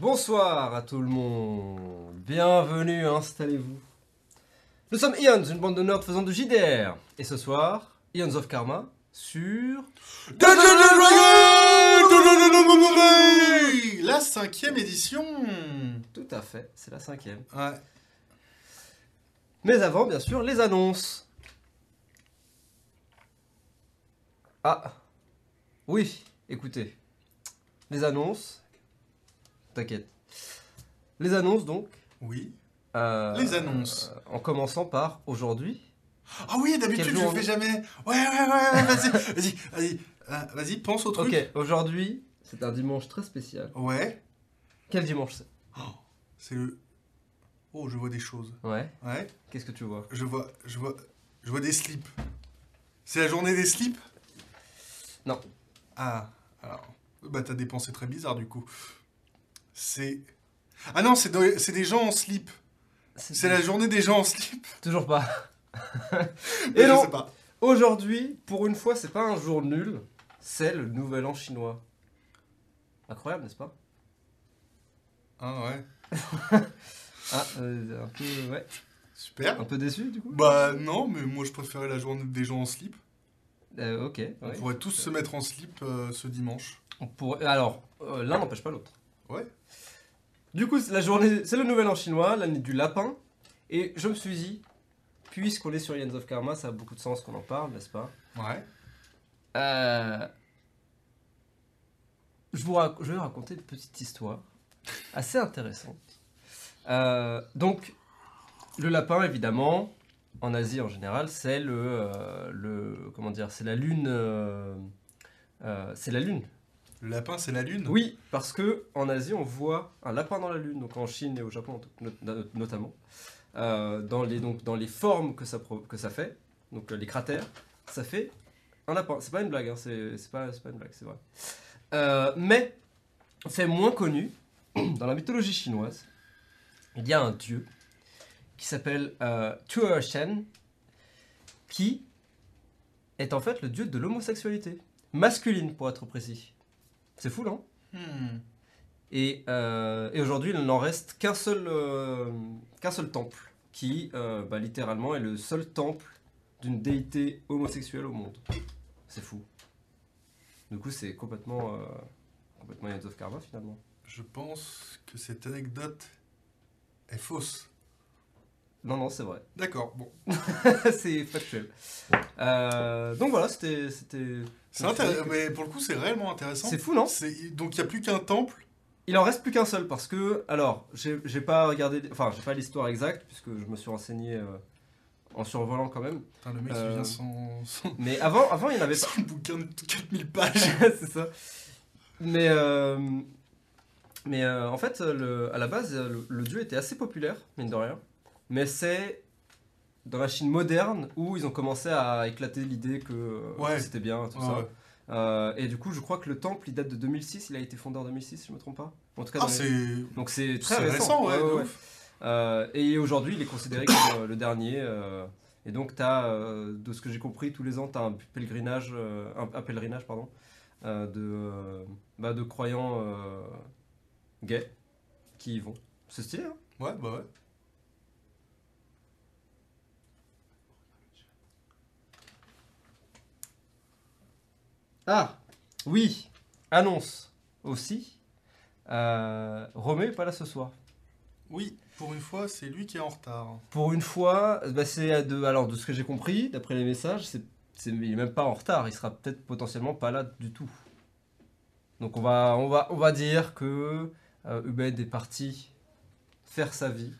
Bonsoir à tout le monde. Bienvenue, installez-vous. Nous sommes Ions, une bande de nerds faisant du JDR. Et ce soir, Ions of Karma sur. La cinquième édition Tout à fait, c'est la cinquième. Ouais. Mais avant, bien sûr, les annonces. Ah, oui, écoutez. Les annonces. T'inquiète. Les annonces, donc. Oui. euh, Les annonces. euh, en commençant par aujourd'hui. Ah oui, d'habitude je le fais jamais. Ouais, ouais, ouais, vas-y, vas-y, vas-y. Euh, vas-y, pense au truc. Ok, aujourd'hui, c'est un dimanche très spécial. Ouais. Quel dimanche c'est? C'est le. Oh, je vois des choses. Ouais, Ouais. qu'est-ce que tu vois? Je vois, je vois, je vois des slips. C'est la journée des slips? Non. Ah, alors. Bah, t'as des pensées très bizarres du coup. C'est. Ah non, c'est de- c'est des gens en slip. C'est la journée des gens en slip. Toujours pas. Et je non, sais pas. aujourd'hui, pour une fois, c'est pas un jour nul, c'est le nouvel an chinois. Incroyable, n'est-ce pas? Ah ouais. Ah, euh, un peu, ouais, Super. un peu déçu du coup? Bah non, mais moi je préférais la journée des gens en slip. Euh, ok. On pourrait tous se mettre en slip euh, ce dimanche. On pourrait- Alors, euh, l'un n'empêche pas l'autre. Ouais. Du coup, c'est la journée, c'est le nouvel an chinois, l'année du lapin, et je me suis dit, puisqu'on est sur Yens of Karma, ça a beaucoup de sens qu'on en parle, n'est-ce pas? Ouais. Euh, je, vous rac- je vais vous raconter une petite histoire assez intéressante. Euh, donc, le lapin, évidemment, en Asie en général, c'est le, euh, le comment dire, c'est la lune, c'est la lune. Le lapin, c'est la lune Oui, parce que en Asie, on voit un lapin dans la lune, donc en Chine et au Japon not- not- notamment, Euh, dans les donc dans les formes que ça que ça fait, donc euh, les cratères, ça fait un lapin. C'est pas une blague, hein, c'est pas pas une blague, c'est vrai. Euh, mais fait moins connu dans la mythologie chinoise, il y a un dieu qui s'appelle euh, Tuo Shen, qui est en fait le dieu de l'homosexualité masculine pour être précis. C'est fou, non Hmm. Et, euh, et aujourd'hui, il n'en reste qu'un seul, euh, qu'un seul temple, qui euh, bah, littéralement est le seul temple d'une déité homosexuelle au monde. C'est fou. Du coup, c'est complètement, euh, complètement Yann of Karma finalement. Je pense que cette anecdote est fausse. Non, non, c'est vrai. D'accord, bon. c'est factuel. Euh, donc voilà, c'était. C'est intéressant, mais pour le coup, c'est réellement intéressant. C'est fou, non Donc il n'y a plus qu'un temple. Il en reste plus qu'un seul parce que, alors, j'ai pas regardé, enfin, j'ai pas l'histoire exacte puisque je me suis renseigné euh, en survolant quand même. Putain, le mec, Euh. il vient sans, sans, Mais avant, avant, il y en avait pas. sans bouquin de 4000 pages. c'est ça. Mais, euh, mais euh, en fait, le, à la base, le, le dieu était assez populaire, mine de rien. Mais c'est dans la Chine moderne où ils ont commencé à éclater l'idée que euh, Ouais. c'était bien, tout ça. ouais. Euh, et du coup, je crois que le temple, il date de 2006. Il a été fondé en 2006, si je me trompe pas. En tout cas, Ah, les- donc c'est très récent. récent, ouais. Euh, et aujourd'hui, il est considéré comme le dernier. et donc, as, de ce que j'ai compris, tous les ans, tu as un pèlerinage, un, un pèlerinage pardon, de, bah, de croyants gays qui y vont. C'est stylé, hein? Ouais, bah ouais. Ah Oui Annonce aussi. Euh, Romé est pas là ce soir. Oui, pour une fois, c'est lui qui est en retard. Pour une fois, bah, c'est de, alors de ce que j'ai compris, d'après les messages, c'est, c'est- il est même pas en retard, il sera peut-être potentiellement pas là du tout. Donc on va, on va, on va dire que euh, Ubed est parti faire sa vie.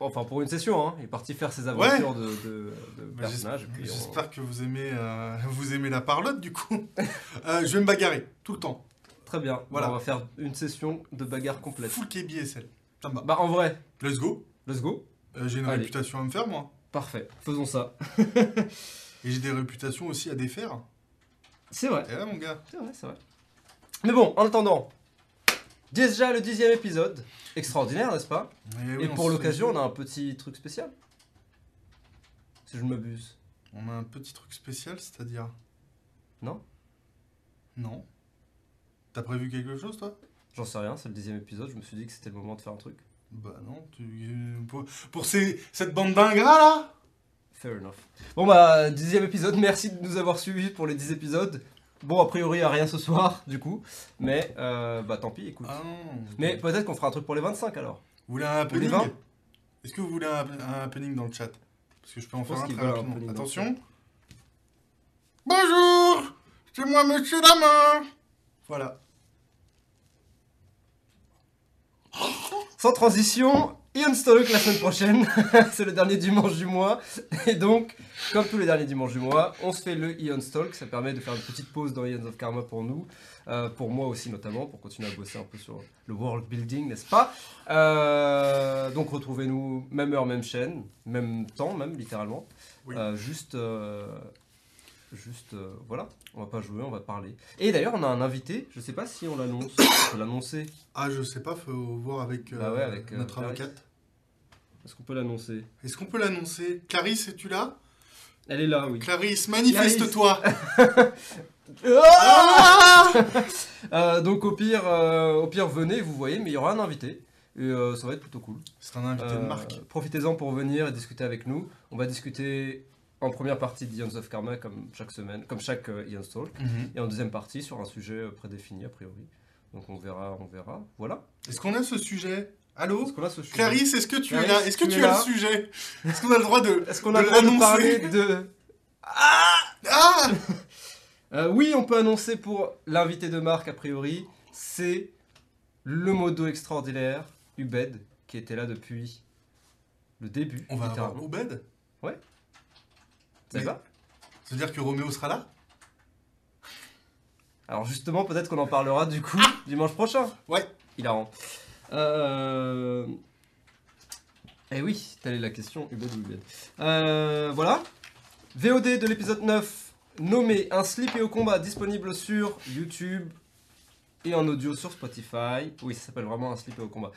Enfin pour une session, hein, il est parti faire ses aventures de, de, de Bah, personnage. et j'espère- on- que vous aimez, euh, vous aimez la parlotte du coup. Euh, je vais me bagarrer tout le temps. Très bien, Voilà. on va faire une session de bagarre complète. Full KBSL. Ça me va. Bah en vrai, Let's go. let's go. Euh, j'ai une Allez. réputation à me faire moi. Parfait, faisons ça. Et j'ai des réputations aussi à défaire. C'est vrai. Et là mon gars. C'est vrai, c'est vrai. Mais bon, en attendant, déjà le dixième épisode, extraordinaire, n'est-ce pas oui, Et pour l'occasion, on a un petit truc spécial. Si je ne m'abuse. On a un petit truc spécial, c'est-à-dire Non Non. T'as prévu quelque chose toi? J'en sais rien, c'est le dixième épisode, je me suis dit que c'était le moment de faire un truc. Bah non, tu... pour, pour ces, cette bande d'ingrats là? Fair enough. Bon bah, dixième épisode, merci de nous avoir suivis pour les 10 épisodes. Bon, a priori, il n'y a rien ce soir, du coup. Mais, euh, bah tant pis, écoute. Ah non. Mais peut-être qu'on fera un truc pour les 25 alors. Vous voulez un happening 20 Est-ce que vous voulez un, un happening dans le chat Parce que je peux en Je faire un très rapidement. Attention. Bonjour C'est moi, monsieur Lama Voilà. Sans transition, Ian Stalk la semaine prochaine. c'est le dernier dimanche du mois. Et donc, comme tous les derniers dimanches du mois, on se fait le Ian Stalk. Ça permet de faire une petite pause dans Ions of Karma pour nous. Euh, pour moi aussi notamment, pour continuer à bosser un peu sur le world building, n'est-ce pas? Euh, Donc retrouvez-nous même heure, même chaîne, même temps, même littéralement. Oui. Euh, juste, juste, euh, voilà, on va pas jouer, on va parler. Et d'ailleurs, on a un invité. Je sais pas si on l'annonce. On peut l'annoncer. Ah, je sais pas, faut voir avec, euh, Bah ouais, avec, euh, notre Clarisse. avocate. Est-ce qu'on peut l'annoncer? Est-ce qu'on peut l'annoncer? Clarisse, es-tu là? Elle est là, oui. Clarisse, manifeste-toi Ah donc au pire, au pire, venez, vous voyez, mais il y aura un invité. Et euh, ça va être plutôt cool. C'est un invité de marque. Profitez-en pour venir et discuter avec nous. On va discuter en première partie d'Ions of Karma, comme chaque semaine, comme chaque euh, Ions Talk. Mhm. Et en deuxième partie, sur un sujet euh, prédéfini, a priori. Donc on verra, on verra. Voilà. Est-ce qu'on a ce sujet? Allô? Est-ce qu'on a ce sujet? Clarisse, est-ce que tu es Clarisse, là? Est-ce que tu as le sujet? Est-ce qu'on a le droit de... Est-ce qu'on a de le droit de parler de... Ah Euh, oui, on peut annoncer pour l'invité de marque, a priori, c'est le modo extraordinaire, Ubed, qui était là depuis le début. On va avoir. Obed Ça Mais- va Ça veut dire que Roméo sera là? Alors justement, peut-être qu'on en parlera du coup dimanche prochain. Ouais. Hilarant. Euh... Eh oui, telle est la question, Ubed ou. Euh, voilà. VOD de l'épisode 9, nommé Un slip et au combat, disponible sur YouTube et en audio sur Spotify. Oui, ça s'appelle vraiment Un slip au combat.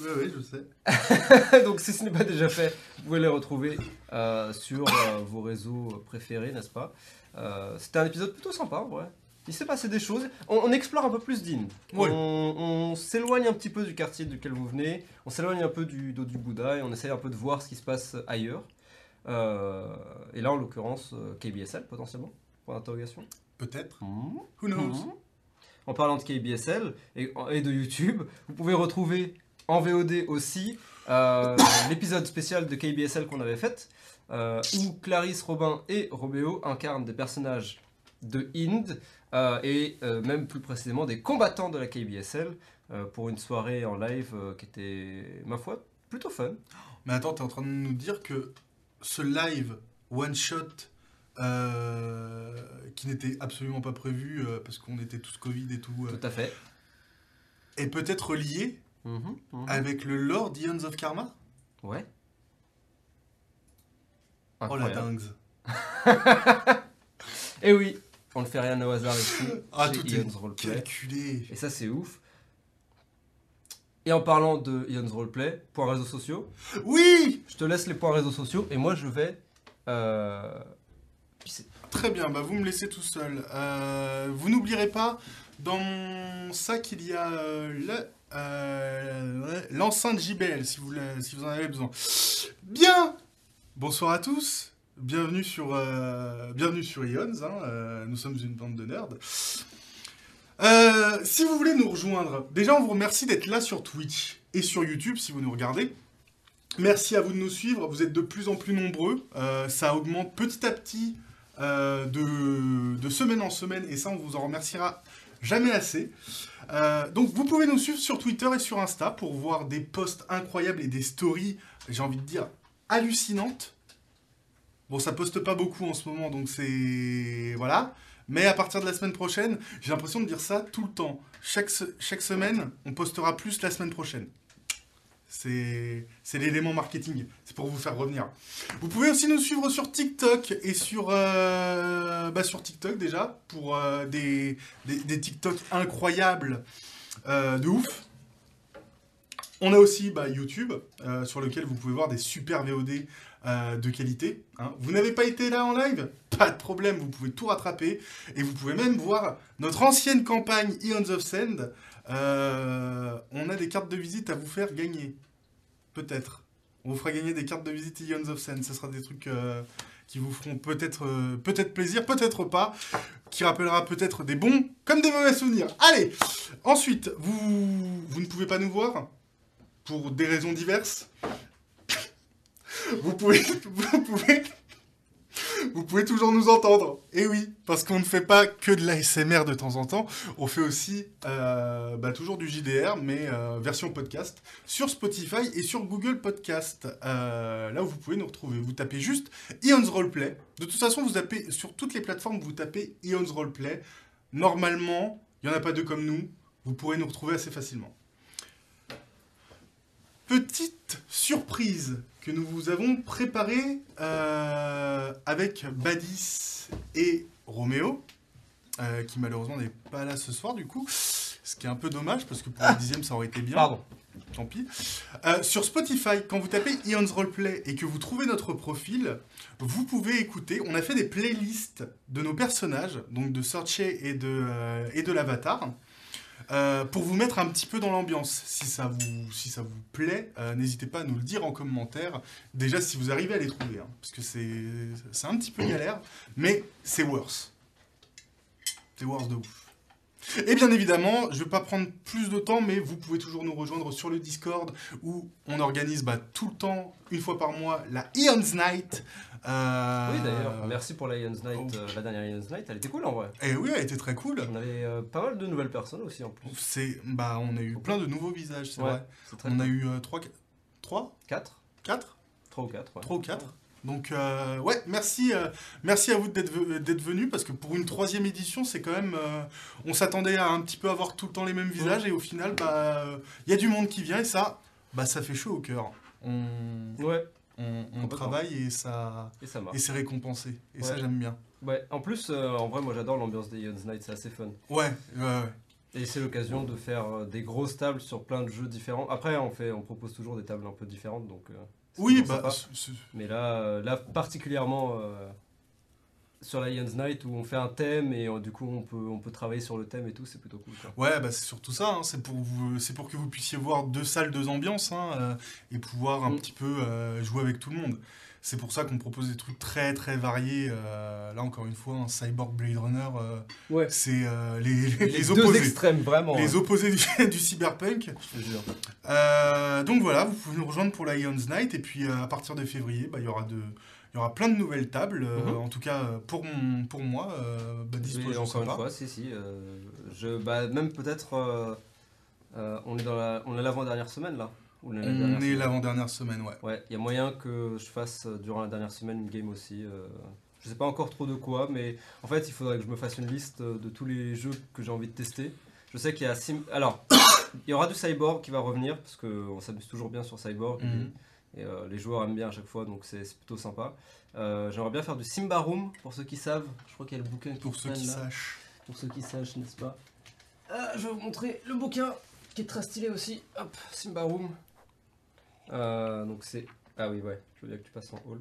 Oui, oui, je sais. Donc si ce n'est pas déjà fait, vous pouvez les retrouver euh, sur euh, vos réseaux préférés, n'est-ce pas? Euh, C'était un épisode plutôt sympa, en vrai. Il s'est passé des choses. On, on explore un peu plus d'In. Ouais. On, on s'éloigne un petit peu du quartier duquel vous venez. On s'éloigne un peu du dos du Bouddha et on essaye un peu de voir ce qui se passe ailleurs. Et là, en l'occurrence, KBSL potentiellement, pour l'interrogation. Peut-être. Mhm. Who knows? Mhm. En parlant de KBSL et, de YouTube, vous pouvez retrouver en VOD aussi euh, l'épisode spécial de KBSL qu'on avait fait, euh, où Clarisse, Robin et Roméo incarnent des personnages de Inde euh, et même plus précisément des combattants de la KBSL pour une soirée en live qui était, ma foi, plutôt fun. Mais attends, t'es en train de nous dire que ce live one-shot euh, qui n'était absolument pas prévu euh, parce qu'on était tous Covid et tout, euh, Tout à fait. est peut-être lié Mhm, mhm. avec le lore d'Ions of Karma Ouais. Oh la dingue Et oui, on ne fait rien au hasard ici. Ah, tout Ion's est Roleplay. calculé Et ça, c'est ouf. Et en parlant de Ion's Roleplay, points réseaux sociaux, Oui je te laisse les points réseaux sociaux et moi je vais. Euh... Très bien, bah vous me laissez tout seul. Euh, vous n'oublierez pas, dans mon sac, y a euh, euh, l'enceinte JBL, si vous, en avez besoin. Bien Bonsoir à tous, bienvenue sur, bienvenue sur Ions, hein, nous sommes une bande de nerds. Si vous voulez nous rejoindre, déjà on vous remercie d'être là sur Twitch et sur YouTube si vous nous regardez. Merci à vous de nous suivre, vous êtes de plus en plus nombreux, ça augmente petit à petit euh, de, semaine en semaine, et ça, on vous en remerciera jamais assez. Euh, donc, vous pouvez nous suivre sur Twitter et sur Insta pour voir des posts incroyables et des stories, j'ai envie de dire, hallucinantes. Bon, ça poste pas beaucoup en ce moment, donc c'est... Voilà. Mais à partir de la semaine prochaine, j'ai l'impression de dire ça tout le temps. Chaque, chaque semaine, on postera plus la semaine prochaine. C'est l'élément marketing. C'est pour vous faire revenir. Vous pouvez aussi nous suivre sur TikTok et sur, euh, bah, sur TikTok déjà pour euh, des, des, TikTok incroyables euh, de ouf. On a aussi bah, YouTube sur lequel vous pouvez voir des super VOD de qualité. hein. Vous n'avez pas été là en live? Pas de problème, vous pouvez tout rattraper et vous pouvez même voir notre ancienne campagne Eons of Send Euh, on a des cartes de visite à vous faire gagner. Peut-être. On vous fera gagner des cartes de visite Ions of Sen. Ce sera des trucs euh, qui vous feront peut-être euh, peut-être plaisir, peut-être pas. Qui rappellera peut-être des bons comme des mauvais souvenirs. Allez Ensuite, vous, vous ne pouvez pas nous voir pour des raisons diverses. Vous pouvez, vous pouvez, vous pouvez toujours nous entendre. Et oui, parce qu'on ne fait pas que de l'ASMR de temps en temps, on fait aussi euh, bah, toujours du JDR, mais euh, version podcast, sur Spotify et sur Google Podcast. Euh, là où vous pouvez nous retrouver. Vous tapez juste Ions Roleplay. De toute façon, vous tapez sur toutes les plateformes, vous tapez Ions Roleplay. Normalement, il n'y en a pas deux comme nous. Vous pourrez nous retrouver assez facilement. Petite surprise que nous vous avons préparée euh, avec Badis et Roméo, euh, qui malheureusement n'est pas là ce soir du coup, ce qui est un peu dommage parce que pour le dixième ça aurait été bien. Pardon. Tant pis. Euh, sur Spotify, quand vous tapez Ions Roleplay et que vous trouvez notre profil, vous pouvez écouter. On a fait des playlists de nos personnages, donc de Searchay et de, et de l'Avatar. Euh, pour vous mettre un petit peu dans l'ambiance, si ça vous, si ça vous plaît, euh, n'hésitez pas à nous le dire en commentaire. Déjà, si vous arrivez à les trouver, hein, parce que c'est, un petit peu galère, mais c'est worse. C'est worse de ouf. Et bien évidemment, je ne vais pas prendre plus de temps, mais vous pouvez toujours nous rejoindre sur le Discord où on organise bah, tout le temps, une fois par mois, la Eons Night. Euh, Oui, d'ailleurs, merci pour la Ions Night, euh, la dernière Ions Night, elle était cool en vrai. Et oui, elle été très cool. On avait euh, pas mal de nouvelles personnes aussi en plus. C'est, bah, on a eu plein de nouveaux visages, c'est Ouais, vrai. On a eu 3, 3, 4 4 3 ou 4 3 ou 4 donc euh, ouais, merci, euh, merci à vous d'être ve- d'être venus parce que pour une troisième édition, c'est quand même, euh, on s'attendait à un petit peu avoir tout le temps les mêmes visages et au final, bah, il y a du monde qui vient et ça, bah, ça fait chaud au cœur. On, Ouais, on, travaille et ça, et ça marche. et c'est récompensé et ça j'aime bien. Ouais, en plus, euh, en vrai, moi j'adore l'ambiance des Ions Night, c'est assez fun. Ouais, ouais, ouais. Et c'est l'occasion de faire euh, des grosses tables sur plein de jeux différents. Après, on, fait, on propose toujours des tables un peu différentes, donc. euh, Oui, bah, Mais là, là particulièrement euh, sur la Ions Night où on fait un thème et euh, du coup on peut, on peut travailler sur le thème et tout, c'est plutôt cool. quoi. Ouais, bah c'est surtout ça. hein, C'est pour vous, pour que vous puissiez voir deux salles, deux ambiances, hein, euh, et pouvoir un Mm. petit peu euh, jouer avec tout le monde. C'est pour ça qu'on propose des trucs très très variés. là encore une fois, un Cyborg Blade Runner, Ouais. c'est les, les, Les, les deux opposés, extrêmes, vraiment. les opposés du, du cyberpunk. je donc voilà, vous pouvez nous rejoindre pour la Ions Night, et puis à partir de février, bah, il y aura de il y aura plein de nouvelles tables, euh, Mhm. en tout cas euh, pour, mon, pour moi. Euh, bah, je encore une pas. fois, si, si. euh, je, bah, même peut-être. euh, euh, on est dans la, on est l'avant-dernière semaine là. Ou la dernière On est semaine. l'avant-dernière semaine, ouais. Ouais, il y a moyen que je fasse durant la dernière semaine une game aussi. euh, je sais pas encore trop de quoi, mais en fait, il faudrait que je me fasse une liste de tous les jeux que j'ai envie de tester. Je sais qu'il y a Sim... Alors, il y aura du Cyborg qui va revenir, parce qu'on s'amuse toujours bien sur Cyborg. et- Mhm. Et, euh, les joueurs aiment bien à chaque fois, donc c'est plutôt sympa. Euh, J'aimerais bien faire du Simba Room, pour ceux qui savent. Je crois qu'il y a le bouquin qui Pour ceux qui là. sachent. Pour ceux qui sachent, n'est-ce pas? Ah, Je vais vous montrer le bouquin qui est très stylé aussi. Hop, Simba Room. Euh, donc c'est. Ah oui, ouais, je veux bien que tu passes en hall.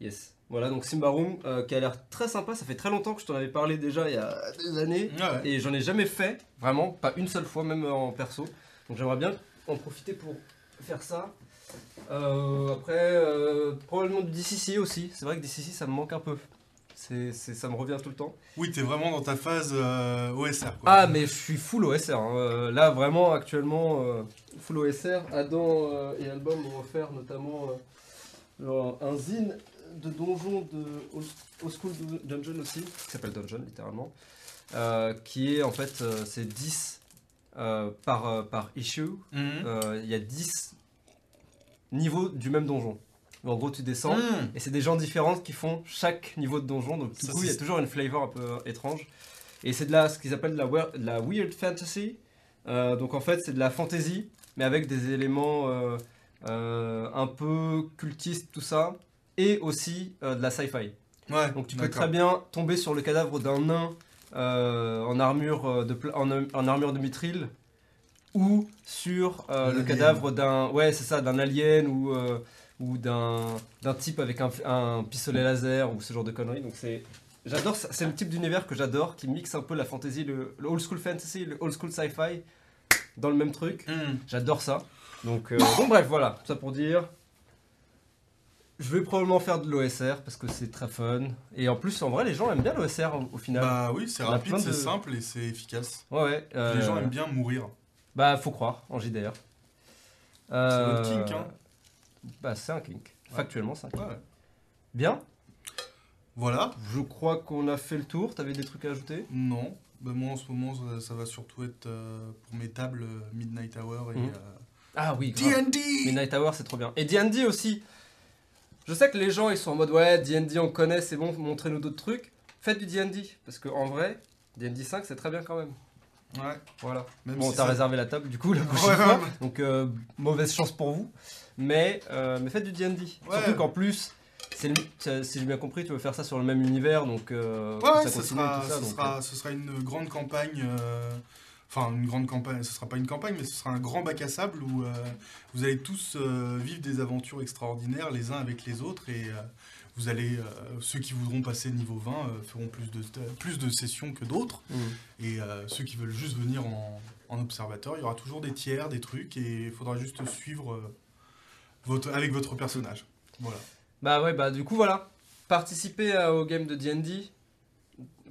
Yes. Voilà, donc Simba Room qui a l'air très sympa. Ça fait très longtemps que je t'en avais parlé déjà il y a des années. Ouais. Et j'en ai jamais fait, vraiment, pas une seule fois, même en perso. Donc j'aimerais bien en profiter pour faire ça. Euh, après, euh, probablement du DCC aussi. C'est vrai que DCC ça me manque un peu. C'est, c'est- ça me revient tout le temps. Oui, t'es vraiment dans ta phase euh, OSR. Quoi. Ah, mais je suis full OSR. hein. Euh, là, vraiment, actuellement, euh, full OSR. Adam euh, et Album m'ont offert notamment euh, un zine de donjon de Old Old School Dungeon aussi, qui s'appelle Dungeon littéralement, euh, qui est en fait, euh, c'est 10 euh, par, euh, par issue. Mhm. Euh, Il y a 10 niveaux du même donjon. En gros, tu descends. Mhm. Et c'est des gens différents qui font chaque niveau de donjon. Donc, du Ça, coup, il y a toujours une flavor un peu euh, étrange. Et c'est de la, ce qu'ils appellent de la, de la weird fantasy. Euh, donc, en fait, c'est de la fantasy, mais avec des éléments euh, euh, un peu cultistes, tout ça. Et aussi euh, de la sci-fi. Ouais, Donc, tu peux très bien tomber sur le cadavre d'un nain euh, en, armure de, en, en armure de mithril. Ou sur euh, le cadavre d'un. Ouais, c'est ça, d'un alien ou. euh, ou d'un d'un type avec un, un pistolet laser ou ce genre de conneries. Donc c'est J'adore. C'est le type d'univers que j'adore, qui mixe un peu la fantasy, le, le old school fantasy, le old school sci-fi dans le même truc. Hmm. J'adore ça. Donc, euh, bon, bref, voilà. Ça pour dire. Je vais probablement faire de l'OSR parce que c'est très fun. Et en plus, en vrai, les gens aiment bien l'OSR au, au final. Bah oui, c'est rapide, c'est simple et c'est efficace. ouais, ouais. euh, Les gens aiment bien mourir. Bah, faut croire en JDR. C'est votre kink, hein. Bah, c'est un kink. Factuellement, c'est un kink. Ouais. Bien. Voilà. Je crois qu'on a fait le tour. T'avais des trucs à ajouter? Non. Bah, moi en ce moment, ça, ça va surtout être euh, pour mes tables euh, Midnight Hour et euh, Ah oui. D&D Midnight Hour, c'est trop bien. Et D&D aussi. Je sais que les gens, ils sont en mode, ouais, D&D, on connaît, c'est bon, montrez-nous d'autres trucs. Faites du D&D. Parce qu'en vrai, D&D 5, c'est très bien quand même. Ouais. Voilà. Même Bon, si t'as ça- réservé la table, du coup, la prochaine Ouais, fois. ouais, Donc, euh, mauvaise chance pour vous. Mais, euh, mais faites du D&D. Surtout qu'en plus, c'est le- si j'ai bien compris, tu veux faire ça sur le même univers, donc euh, Ouais, ça ce sera, et tout ça. ce, donc, sera, ce sera une grande campagne. Enfin, une grande campagne, ce sera pas une campagne, mais ce sera un grand bac à sable où euh, vous allez tous euh, vivre des aventures extraordinaires les uns avec les autres et euh, vous allez, euh, ceux qui voudront passer niveau 20 euh, feront plus de, plus de sessions que d'autres euh, mm. et euh, ceux qui veulent juste venir en, en observateur, il y aura toujours des tiers, des trucs et il faudra juste suivre euh, votre, avec votre personnage. Voilà. Bah ouais, bah du coup voilà. Participez au game de D&D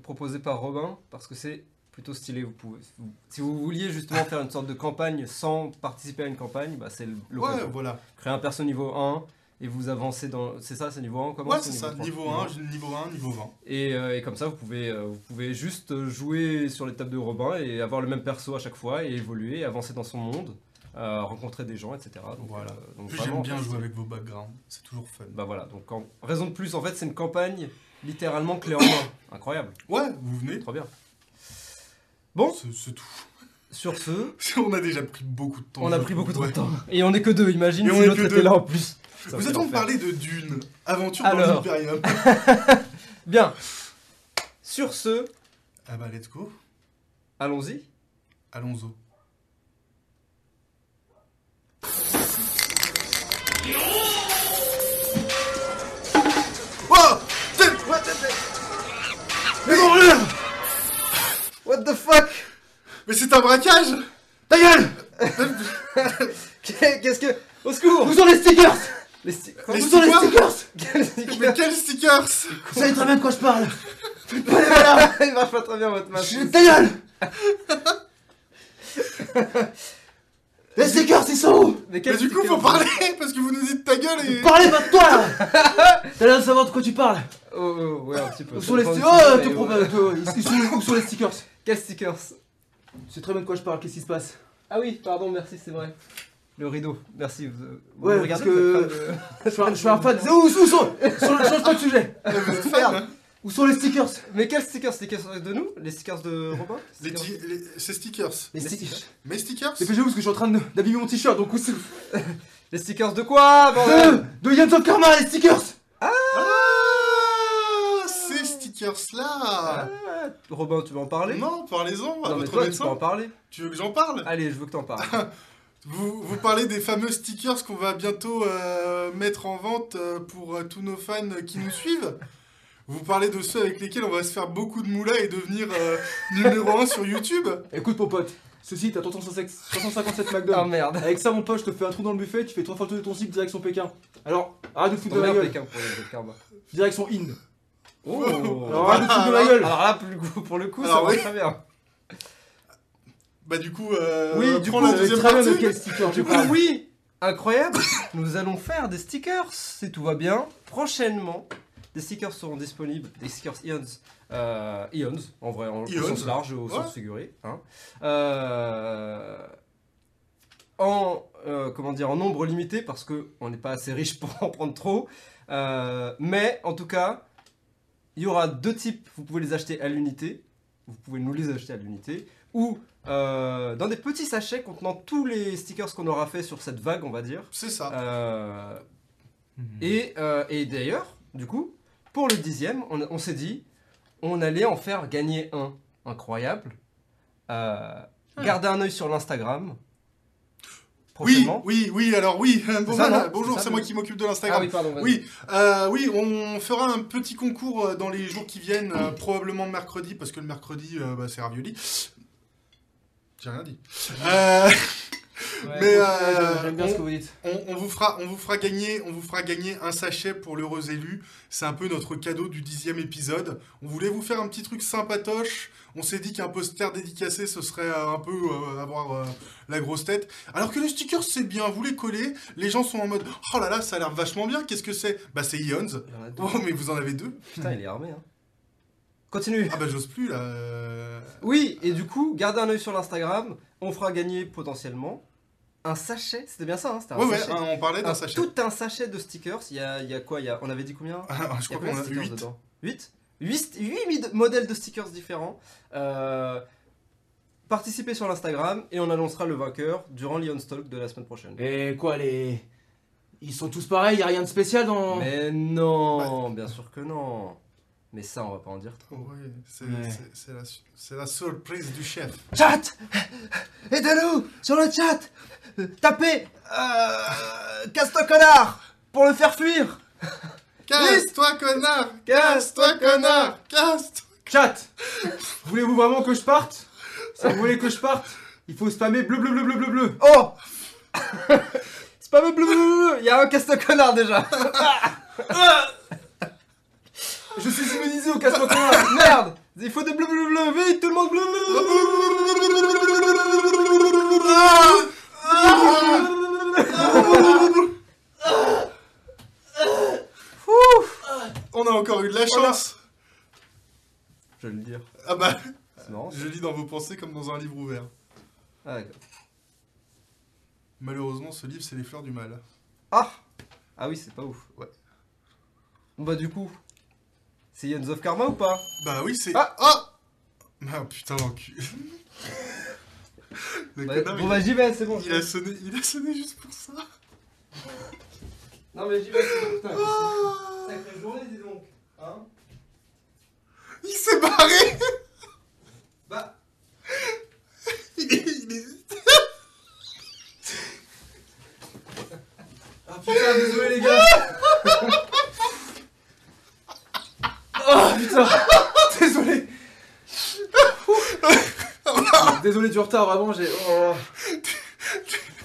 proposé par Robin parce que c'est plutôt stylé. Vous pouvez, vous- si vous vouliez justement faire une sorte de campagne sans participer à une campagne, bah c'est le- Ouais, voilà. Créer un perso niveau 1 et vous avancez dans... C'est ça, c'est niveau 1 comment Ouais, c'est ça. Niveau 1, niveau 1, niveau 20. Et, euh, et comme ça, vous pouvez, euh, vous pouvez juste jouer sur les tables de Robin et avoir le même perso à chaque fois et évoluer, avancer dans son monde, euh, rencontrer des gens, etc. Donc, Voilà. donc j'aime bien jouer avec vos backgrounds, c'est toujours fun. Bah voilà, donc en raison de plus, en fait, c'est une campagne littéralement clé en main. Incroyable, Ouais, vous venez. trop bien. Bon, C'est tout. sur ce, On a déjà pris beaucoup de temps. on a pris beaucoup Ouais. de temps. Et on est que deux, imagine Et si l'autre était deux. là en plus. Ça Vous fait êtes en l'enfer. parler de Dune, aventure dans Alors. l'Imperium. Bien. Sur ce, ah bah let's go, allons-y. allons-y. Oh What the, Mais bordel What the fuck? Mais c'est un braquage Ta gueule Qu'est-ce que... Au secours Où sont les stickers Les, sti- Les Où sont les stickers stickers Quels Mais stickers quels stickers Vous savez très bien de quoi je parle Il marche pas très bien votre masque. Je ta gueule Les stickers, ils sont où Mais quels Mais du coup stickers faut parler parce que vous nous dites ta gueule et... Parlez pas de toi là T'as l'air de savoir de quoi tu parles Oh, oh, ouais, un petit peu. Où sont les stickers Oh, te où sont les stickers Quels stickers Tu sais très bien de quoi je parle, qu'est-ce qui se passe Ah oui, pardon, merci, c'est vrai. Le rideau, merci. Vous, vous Ouais, parce que- de- Je suis un- je suis un fan. Où, où sont sur, Change pas de sujet hein Où sont les stickers Mais quels stickers? Stickers de nous? Les stickers de Robin? Les les- Ces stickers. Les Les stickers. Mes stickers? Dépêchez-vous parce que je suis en train de- d'habiller mon t-shirt, donc où c'est Les stickers de quoi De, de Yann Karma, les stickers. Ah! Ces stickers là Ah, Robin, tu veux en parler? Non, parlez-en à Non, mais votre toi, tu peux en médecin. parler. Tu veux que j'en parle? Allez, je veux que t'en parles. Vous, vous parlez des fameux stickers qu'on va bientôt euh, mettre en vente euh, pour euh, tous nos fans qui nous suivent Vous parlez de ceux avec lesquels on va se faire beaucoup de moula et devenir euh, numéro 1 sur YouTube Écoute mon pote, ceci t'as ton 357 Oh McDo. merde. Avec ça mon pote, je te fais un trou dans le buffet, tu fais trois fois le tour de ton cycle direction Pékin. Alors, arrête de foutre de ma gueule. Pékin pour les karma Direction Inde. Oh Alors arrête de foutre de ma gueule. Alors là, pour le coup, pour le coup ça va oui. très bien. Bah du coup, euh, Oui, du coup, la deuxième très bien de quel sticker je Du coup, parle. oui, incroyable. Nous allons faire des stickers, si tout va bien, prochainement. Des stickers seront disponibles, des stickers Ions, euh, Ions, en vrai, en, au Ions. sens large, au Ouais. sens figuré. hein. Euh, en, euh, comment dire, en nombre limité, parce qu'on n'est pas assez riche pour en prendre trop. Euh, mais en tout cas, il y aura deux types, vous pouvez les acheter à l'unité, vous pouvez nous les acheter à l'unité, ou euh, dans des petits sachets contenant tous les stickers qu'on aura fait sur cette vague, on va dire. C'est ça. Euh, et euh, et d'ailleurs, du coup, pour le dixième, on, on s'est dit, on allait en faire gagner un. Incroyable. Euh, Gardez un œil sur l'Instagram. Oui, oui, oui, alors oui. Bon, ça, voilà, non bonjour, C'est moi qui m'occupe de Ah l'Instagram. oui, pardon. vas-y. Oui, euh, oui, on fera un petit concours dans les jours qui viennent, euh, probablement mercredi, parce que le mercredi, euh, bah, c'est ravioli. J'ai rien dit. Euh, Ouais, Mais, euh, j'aime bien on- ce que vous dites. on, on vous fera, on vous fera gagner, on vous fera gagner un sachet pour l'heureux élu. C'est un peu notre cadeau du dixième épisode. On voulait vous faire un petit truc sympatoche. On s'est dit qu'un poster dédicacé, ce serait euh, un peu euh, avoir euh, la grosse tête. Alors que les stickers, c'est bien. Vous les collez. Les gens sont en mode, oh là là, ça a l'air vachement bien. Qu'est-ce que c'est? Bah c'est Ions. Oh mais vous en avez deux. Putain, il est armé. Hein. Continue. Ah bah j'ose plus là. euh. Oui, et du coup, gardez un œil sur l'Instagram. On fera gagner potentiellement un sachet. C'était bien ça, hein C'était un Ouais ouais, sachet. hein, on parlait d'un Un- sachet. Tout un sachet de stickers. Il y a, il y a quoi il y a, On avait dit combien? Ah, je Il crois qu'on de a stickers 8. dedans? 8 8, modèles de stickers différents. Euh, participez sur l'Instagram et on annoncera le vainqueur durant l'Ion Talk de la semaine prochaine. Et quoi, les. Ils sont tous pareils, y a rien de spécial dans. Mais non, bien sûr que non. Mais ça, on va pas en dire trop. Ouais, c'est Ouais. c'est- c'est la, su- c'est la surprise du chef. Chat! Aidez-nous sur le chat! Tapez euh, Casse-toi connard Pour le faire fuir! Casse-toi connard Casse-toi, Casse-toi connard Casse-toi Chat! Voulez-vous vraiment que je parte? Si vous voulez que je parte, il faut spammer bleu bleu bleu bleu bleu bleu. Oh! Bleu bleu bleu bleu. Il y a un casse-toi connard déjà Je suis immunisé au connard Merde Il faut des bleu bleu bleu Vite tout le monde bleu On a encore eu de la chance Je vais le dire. Ah bah, C'est marrant. je lis dans vos pensées comme dans un livre ouvert. Ah, d'accord. Malheureusement, ce livre, c'est les fleurs du mal. Ah Ah oui, c'est pas ouf. Ouais. Bon bah du coup, c'est Yens of Karma ou pas Bah oui, c'est... Ah Ah Ah putain, l'enculé. Le Bah, connard, Bon il, bah j'y vais, c'est bon. il a sonné, il a sonné juste pour ça. Non mais j'y vais, c'est bon, putain. Ah Sacrée journée, dis donc. Hein il s'est barré Bah, il est, il est- Ah putain, désolé les gars Désolé Désolé du retard, vraiment, j'ai... oh.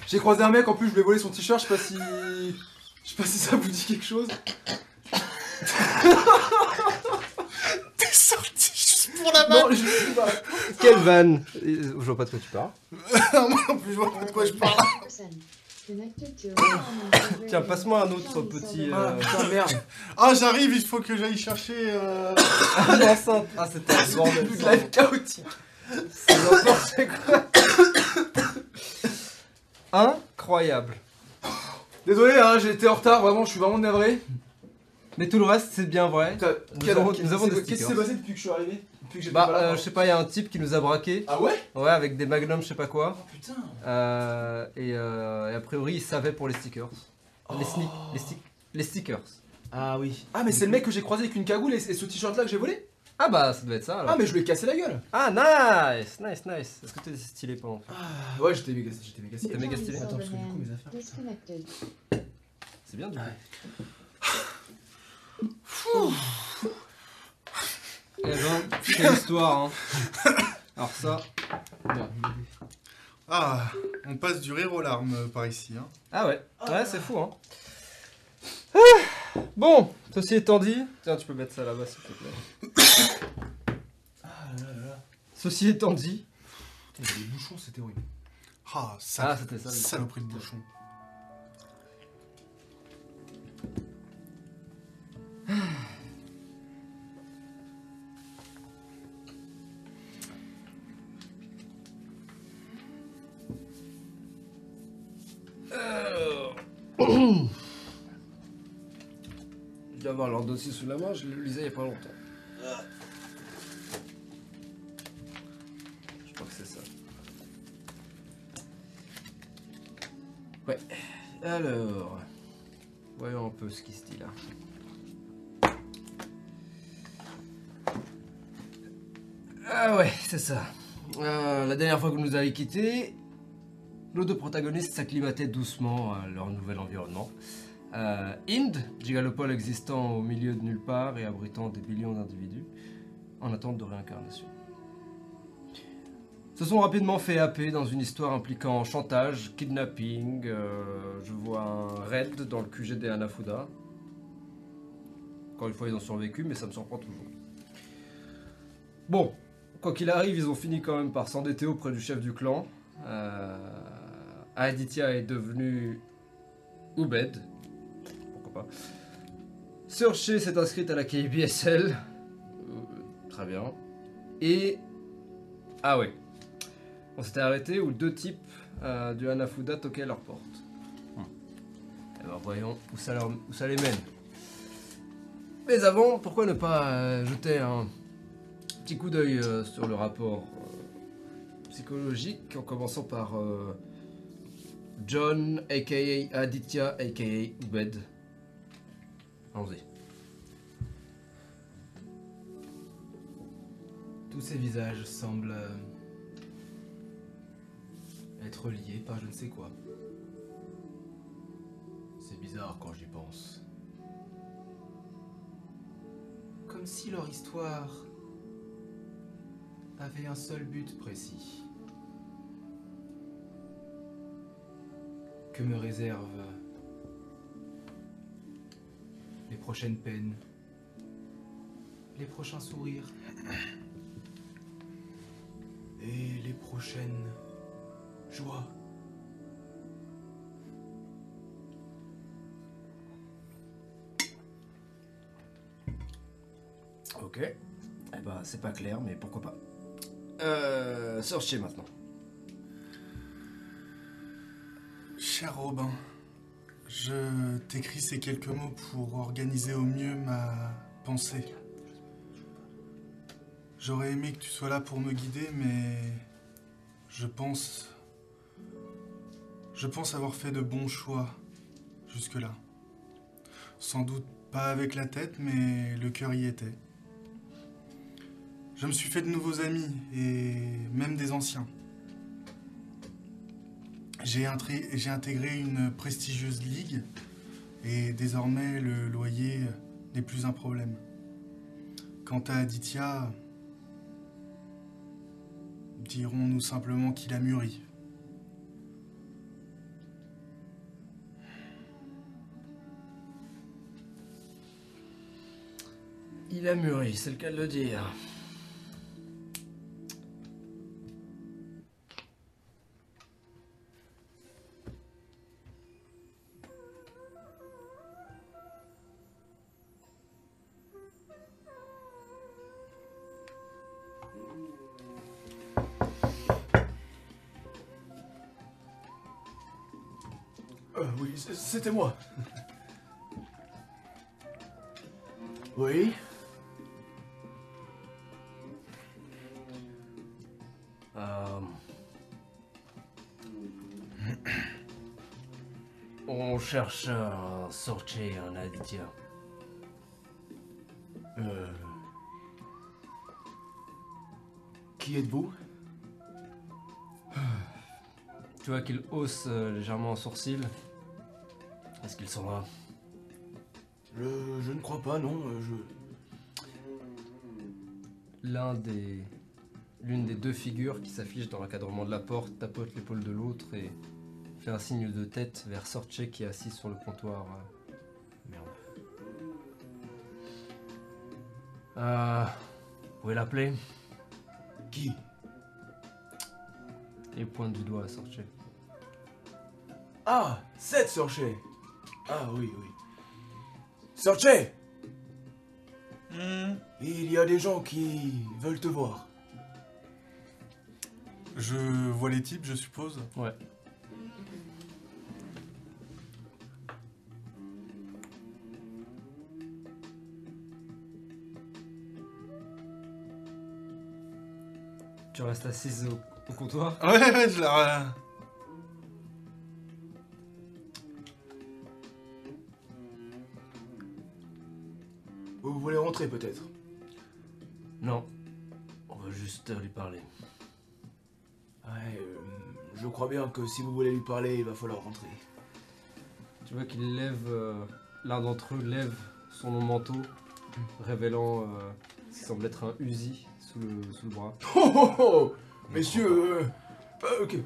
J'ai croisé un mec, en plus je lui ai volé son t-shirt, je sais pas si... Je sais pas si ça vous dit quelque chose. T'es sorti juste pour la Non, balle je... quelle vanne Je vois pas de quoi tu parles. Moi en plus, je vois pas de quoi je parle. Tiens, passe-moi un autre petit, Ah euh, putain, merde Ah, j'arrive, il faut que j'aille chercher... euh, L'enceinte Ah c'était un bordel. Plus de live chaotique C'est n'importe quoi. Incroyable. Désolé, hein, j'ai été en retard, vraiment, je suis vraiment navré. Mais tout le reste c'est bien vrai. Nous avons- qu'est-ce nous avons qui des s'est- Qu'est-ce qui s'est stickers. passé depuis que je suis arrivé Depuis que j'étais Bah pas là euh, moi. je sais pas, il y a un type qui nous a braqué. Ah ouais? Ouais, avec des magnums, je sais pas quoi. Oh putain Euh, et, euh, et a priori, il savait pour les stickers. Les, Oh. sneak, les, stick- les stickers. Ah oui. Ah mais c'est le mec que j'ai croisé avec une cagoule et, et ce t-shirt là que j'ai volé? Ah bah, ça doit être ça alors. Ah mais je lui ai cassé la gueule Ah, nice, nice, nice. Est-ce que t'es stylé pendant Ah ouais j'étais méga, j'étais méga T'es méga stylé. Attends parce que du coup mes affaires... Disconnected. C'est bien du coup. Eh ben, c'est l'histoire, hein. Alors ça. Ah, on passe du rire aux larmes par ici. Hein. Ah ouais, ouais, c'est fou, hein. Ah, bon, ceci étant dit, tiens, tu peux mettre ça là-bas, s'il te plaît. Ah là là là. Ceci étant dit, Putain, il y a des bouchons c'était horrible. Ah, ça, Ah, c'était ça, le- saloperie de bouchon. Je dois avoir leur dossier sous la main, je le lisais il y a pas longtemps. Je crois que c'est ça. Ouais. Alors. Voyons un peu ce qui se dit là. Ah ouais, c'est ça. Euh, la dernière fois que vous nous avez quittés, nos deux protagonistes s'acclimataient doucement à leur nouvel environnement. Euh, Inde, gigalopole existant au milieu de nulle part et abritant des millions d'individus, en attente de réincarnation. Se sont rapidement fait happer dans une histoire impliquant chantage, kidnapping, euh, je vois un raid dans le QG des Hanafuda. Encore une fois, ils ont survécu, mais ça me surprend toujours. Bon, quoi qu'il arrive, ils ont fini quand même par s'endetter auprès du chef du clan. Euh, Aditya est devenu Ubed. Pourquoi pas. Surche s'est inscrite à la KBSL. Euh, très bien. Et. Ah ouais. On s'était arrêté où deux types euh, du Hanafuda toquaient leur porte. Eh ben voyons où ça, les mène. Mais avant, pourquoi ne pas euh, jeter un petit coup d'œil sur le rapport psychologique en commençant par John, aka Aditya, aka Ubed. Allons-y. Tous ces visages semblent euh, être liés par je ne sais quoi. C'est bizarre quand j'y pense. Comme si leur histoire avait un seul but précis. Que me réservent les prochaines peines, les prochains sourires et les prochaines joies. Ok. Eh ben, c'est pas clair, mais pourquoi pas. Euh. Sorcier maintenant. Cher Robin, je t'écris ces quelques mots pour organiser au mieux ma pensée. J'aurais aimé que tu sois là pour me guider, mais je pense. Je pense avoir fait de bons choix jusque-là. Sans doute pas avec la tête, mais le cœur y était. Je me suis fait de nouveaux amis, et même des anciens. J'ai intégré une prestigieuse ligue et désormais le loyer n'est plus un problème. Quant à Aditya, dirons-nous simplement qu'il a mûri. Il a mûri, c'est le cas de le dire. C'était moi. Oui Euh, On cherche un sorcier, un Aditya. Euh... Qui êtes-vous? Tu vois qu'il hausse euh, légèrement un sourcil. Est-ce qu'il s'en va je, je ne crois pas, non. euh, Je... L'un des. L'une des deux figures qui s'affiche dans l'encadrement de la porte tapote l'épaule de l'autre et fait un signe de tête vers Sorche qui est assis sur le comptoir. Merde. Euh. Vous pouvez l'appeler Qui? Et pointe du doigt à Sorche. Ah Cette Sorché Ah oui, oui. Sorché Il y a des gens qui veulent te voir. Je vois les types, je suppose. Ouais. Tu restes assise au, au comptoir? Ouais, ouais, je la... Peut-être Non. On va juste lui parler. Ouais, euh, je crois bien que si vous voulez lui parler, il va falloir rentrer. Tu vois qu'il lève, euh, l'un d'entre eux lève son long manteau, révélant euh, ce qui semble être un Uzi sous le, sous le bras. Oh oh oh Messieurs, euh, euh, ok.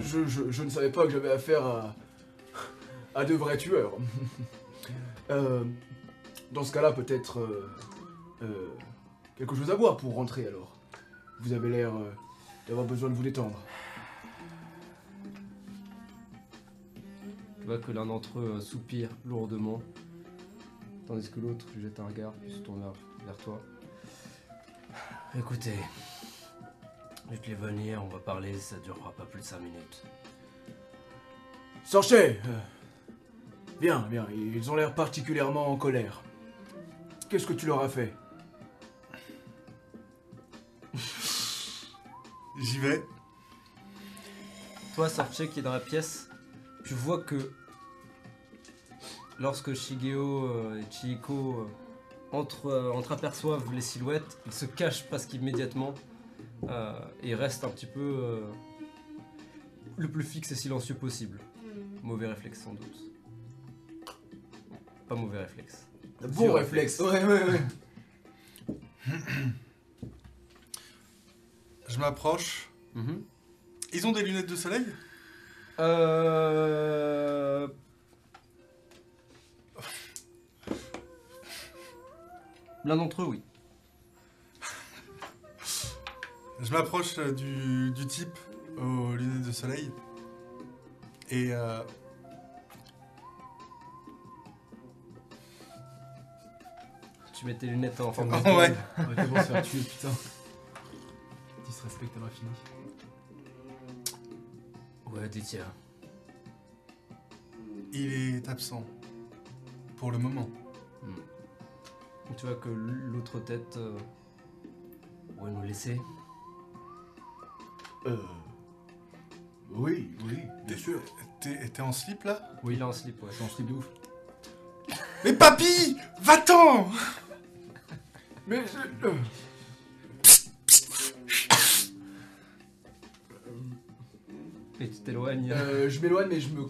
Je, je- je ne savais pas que j'avais affaire à, à de vrais tueurs. Euh, dans ce cas-là, peut-être euh, euh, quelque chose à boire pour rentrer alors. Vous avez l'air euh, d'avoir besoin de vous détendre. Tu vois que l'un d'entre eux soupire lourdement, tandis que l'autre lui jette un regard, puis se tourne vers, vers toi. Écoutez, dites-les venir, on va parler, ça durera pas plus de 5 minutes. Sorchet euh, Bien, bien, ils ont l'air particulièrement en colère. Qu'est-ce que tu leur as fait J'y vais. Toi, Sorche, qui est dans la pièce, tu vois que lorsque Shigeo euh, et Chihiko euh, entre, euh, entreaperçoivent les silhouettes, ils se cachent presque immédiatement euh, et restent un petit peu euh, le plus fixe et silencieux possible. Mauvais réflexe sans doute. Pas mauvais réflexe. Bon réflexe. Ouais, ouais, ouais. Je m'approche. Ils ont des lunettes de soleil? Euh... L'un d'entre eux, oui. Je m'approche euh, du, du type aux lunettes de soleil. Et euh, mets tes lunettes en forme Ah d'étoile. ouais. On va tellement se faire tuer, putain. Disrespect à l'infini. Ouais, tiens. il est absent. Pour le moment. Tu vois que l'autre tête euh, pourrait nous laisser. Euh. Oui, oui, bien sûr. T'es t'es en slip là? Oui, il est en slip, ouais. Je suis en slip de ouf. Mais papy Va-t'en Mais je. Et tu t'éloignes. euh, je m'éloigne, mais je me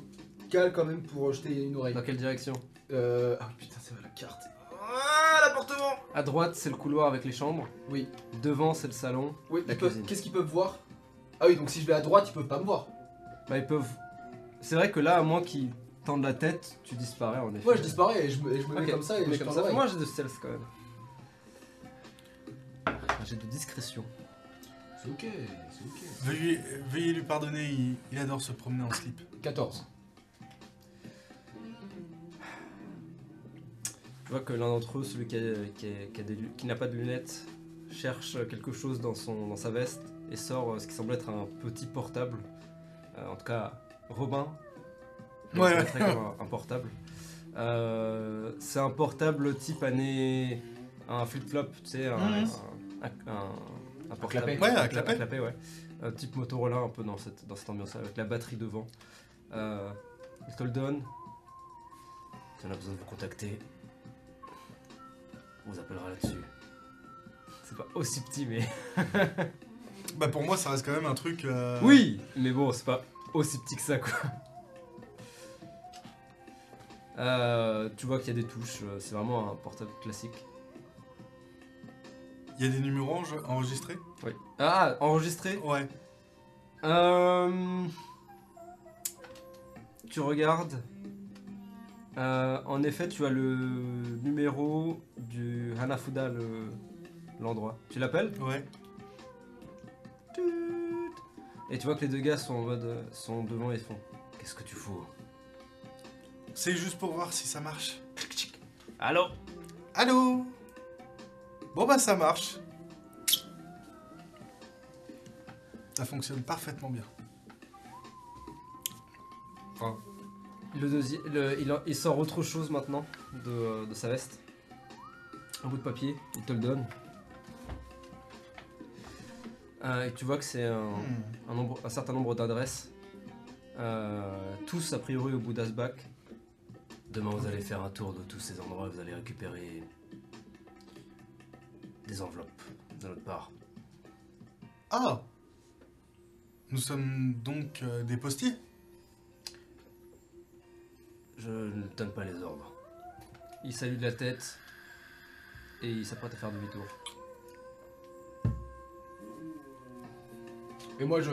cale quand même pour jeter une oreille. Dans quelle direction Euh. Ah putain, c'est vrai, la carte. Ah, l'appartement À droite, c'est le couloir avec les chambres. Oui. Devant, c'est le salon. Oui, La peuvent- cuisine. qu'est-ce qu'ils peuvent voir? Ah oui, donc si je vais à droite, ils peuvent pas me voir. Bah, ils peuvent. C'est vrai que là, à moins qu'ils tendent la tête, tu disparais en effet. Moi, je disparais et je me, et je me Ok, mets comme ça et je comme ça. Moi, j'ai de stealth quand même. J'ai de discrétion. C'est ok, c'est ok. veuillez, veuillez lui pardonner, il, il adore se promener en slip. 14. Tu vois que l'un d'entre eux, celui qui, a- qui a- qui a des lu- qui n'a pas de lunettes, cherche quelque chose dans, son, dans sa veste et sort euh, ce qui semble être un petit portable. Euh, en tout cas, Robin. le Ouais. comme un, un portable. Euh, c'est un portable type année. Un flip-flop, tu sais, un, Mhm. un, un- un portable. clapet. Ouais, un Un clapet. clapet, ouais. Un type Motorola un peu dans cette, dans cette ambiance-là, avec la batterie devant. Euh, il te le donne. Si on a besoin de vous contacter, on vous appellera là-dessus. C'est pas aussi petit, mais. Bah pour moi ça reste quand même un truc... euh, Oui Mais bon, c'est pas aussi petit que ça, quoi. Euh, tu vois qu'il y a des touches, euh, c'est vraiment un portable classique. Il y a des numéros enre- enregistrés Oui. Ah, enregistré Ouais. Euh, Tu regardes. Euh, en effet, tu as le numéro du Hanafuda, le- l'endroit. Tu l'appelles Ouais. Et tu vois que les deux gars sont en mode, sont devant et font. Qu'est-ce que tu fous C'est juste pour voir si ça marche. Allô? Allô? Bon bah ça marche. Ça fonctionne parfaitement bien. Enfin, Le deuxi- le- il, sort autre chose maintenant de, de sa veste. Un bout de papier, il te le donne. Euh, et tu vois que c'est un, hmm. un, nombre- un certain nombre d'adresses. Euh, tous a priori au bout d'Asbach. Demain vous allez faire un tour de tous ces endroits, vous allez récupérer des enveloppes de notre part. Ah Nous sommes donc euh, des postiers? Je ne donne pas les ordres. Il salue de la tête et il s'apprête à faire demi-tour. Et moi, je.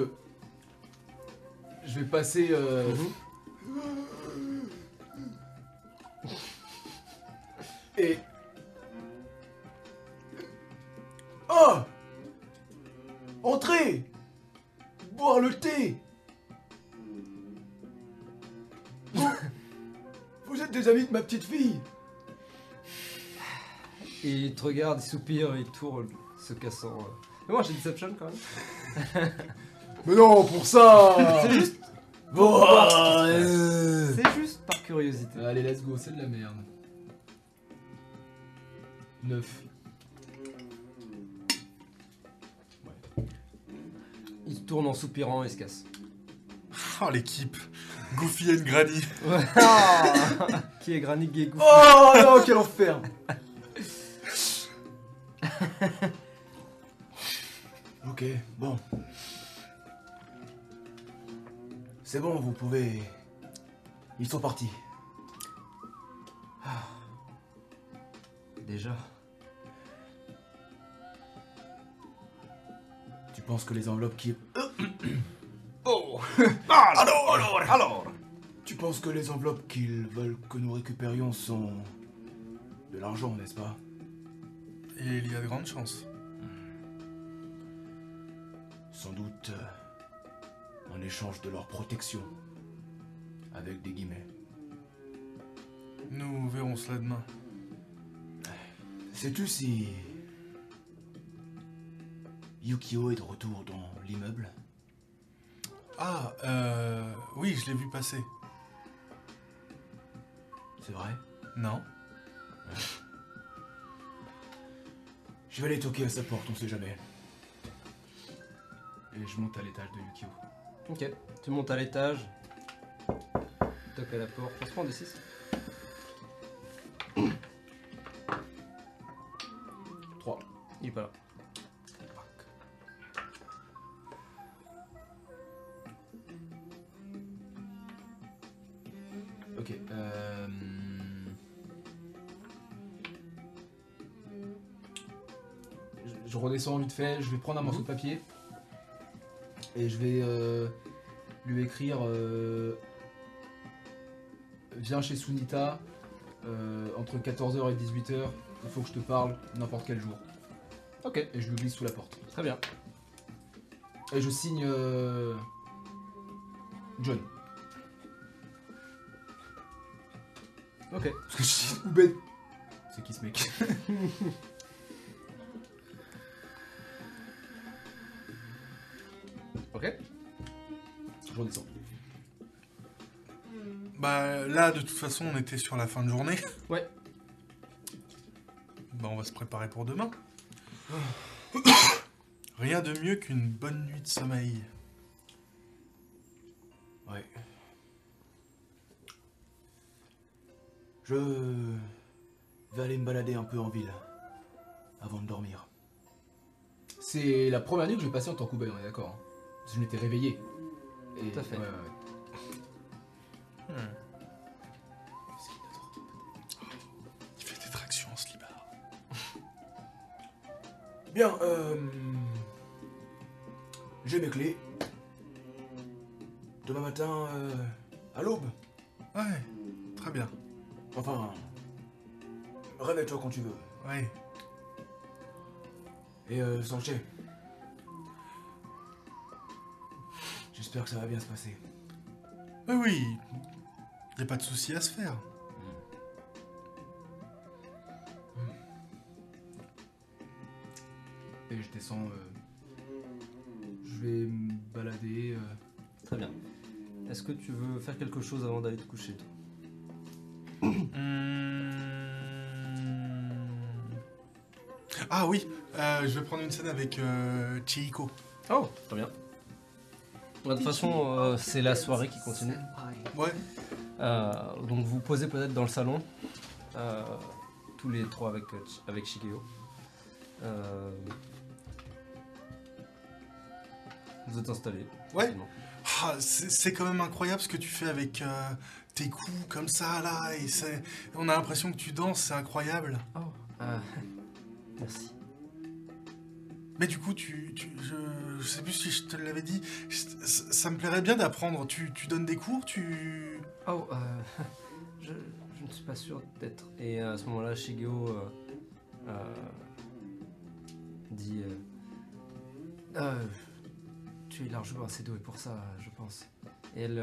Je vais passer. euh, Et. Oh Entrez Boire le thé Vous, vous êtes des amis de ma petite fille Et il te regarde, il soupire, il tourne, se cassant. Mais moi j'ai Deception quand même. Mais non, pour ça C'est juste, Bon, euh. c'est juste par curiosité. Allez, let's go, c'est de la merde. 9. Il tourne en soupirant et se casse. Oh, l'équipe Goofy et Granny. Qui est Granny Gegou Oh non, quel enfer Ok, bon. C'est bon, vous pouvez... Ils sont partis. Déjà. Penses que les enveloppes qui... Oh Alors, alors, alors Tu penses que les enveloppes qu'ils veulent que nous récupérions sont... de l'argent, n'est-ce pas? Et il y a de grandes chances. Sans doute euh, en échange de leur protection. Avec des guillemets. Nous verrons cela demain. Sais-tu si... Yukio est de retour dans l'immeuble Ah, euh... Oui, je l'ai vu passer. C'est vrai? Non Je vais aller toquer à sa porte, on sait jamais. Et je monte à l'étage de Yukio. Ok, tu montes à l'étage. Toque à la porte. On se prend des 6. 3. Il est pas là. Redescends vite fait, je vais prendre un morceau de papier et je vais euh, lui écrire euh, Viens chez Sunita euh, entre 14h et 18h, il faut que je te parle n'importe quel jour. Ok, Et je lui glisse sous la porte. très bien. Et je signe euh, John. Ok. Parce que je suis bête. C'est qui ce mec? Je redescends. Bah là, de toute façon, on était sur la fin de journée. Ouais. Bah on va se préparer pour demain. Rien de mieux qu'une bonne nuit de sommeil. Ouais. Je vais aller me balader un peu en ville avant de dormir. C'est la première nuit que je vais passer en tant qu'Uber, on est d'accord hein Parce que Je m'étais réveillé. Et... Tout à fait. ouais, ouais, ouais. Hmm. Il fait des tractions en slibard. Bien, euh... J'ai mes clés. Demain matin, euh, à l'aube. Ouais, très bien. Enfin, réveille-toi quand tu veux. Ouais. Et euh, Sanchez. J'espère que ça va bien se passer. Oui, oui. Y a pas de souci à se faire. Et je descends. euh, je vais me balader. euh, Très bien. Est-ce que tu veux faire quelque chose avant d'aller te coucher Hmm. Ah oui, euh, je vais prendre une scène avec euh, Chihiko. Oh, très bien. De toute façon, euh, c'est la soirée qui continue. Ouais. Euh, donc vous posez peut-être dans le salon, euh, tous les trois avec, avec Shigeo. Vous êtes installés. Ouais. Ah, c'est quand même incroyable ce que tu fais avec tes coups comme ça, là. Et on a l'impression que tu danses, c'est incroyable. Oh, merci. Mais du coup, tu, tu- je, je sais plus si je te l'avais dit, ça, me plairait bien d'apprendre. Tu, donnes des cours, tu... Oh, euh, je, ne suis pas sûr d'être. Et à ce moment-là, Shigeo euh, euh, dit Tu es largement assez doué pour ça, je pense. Et elle,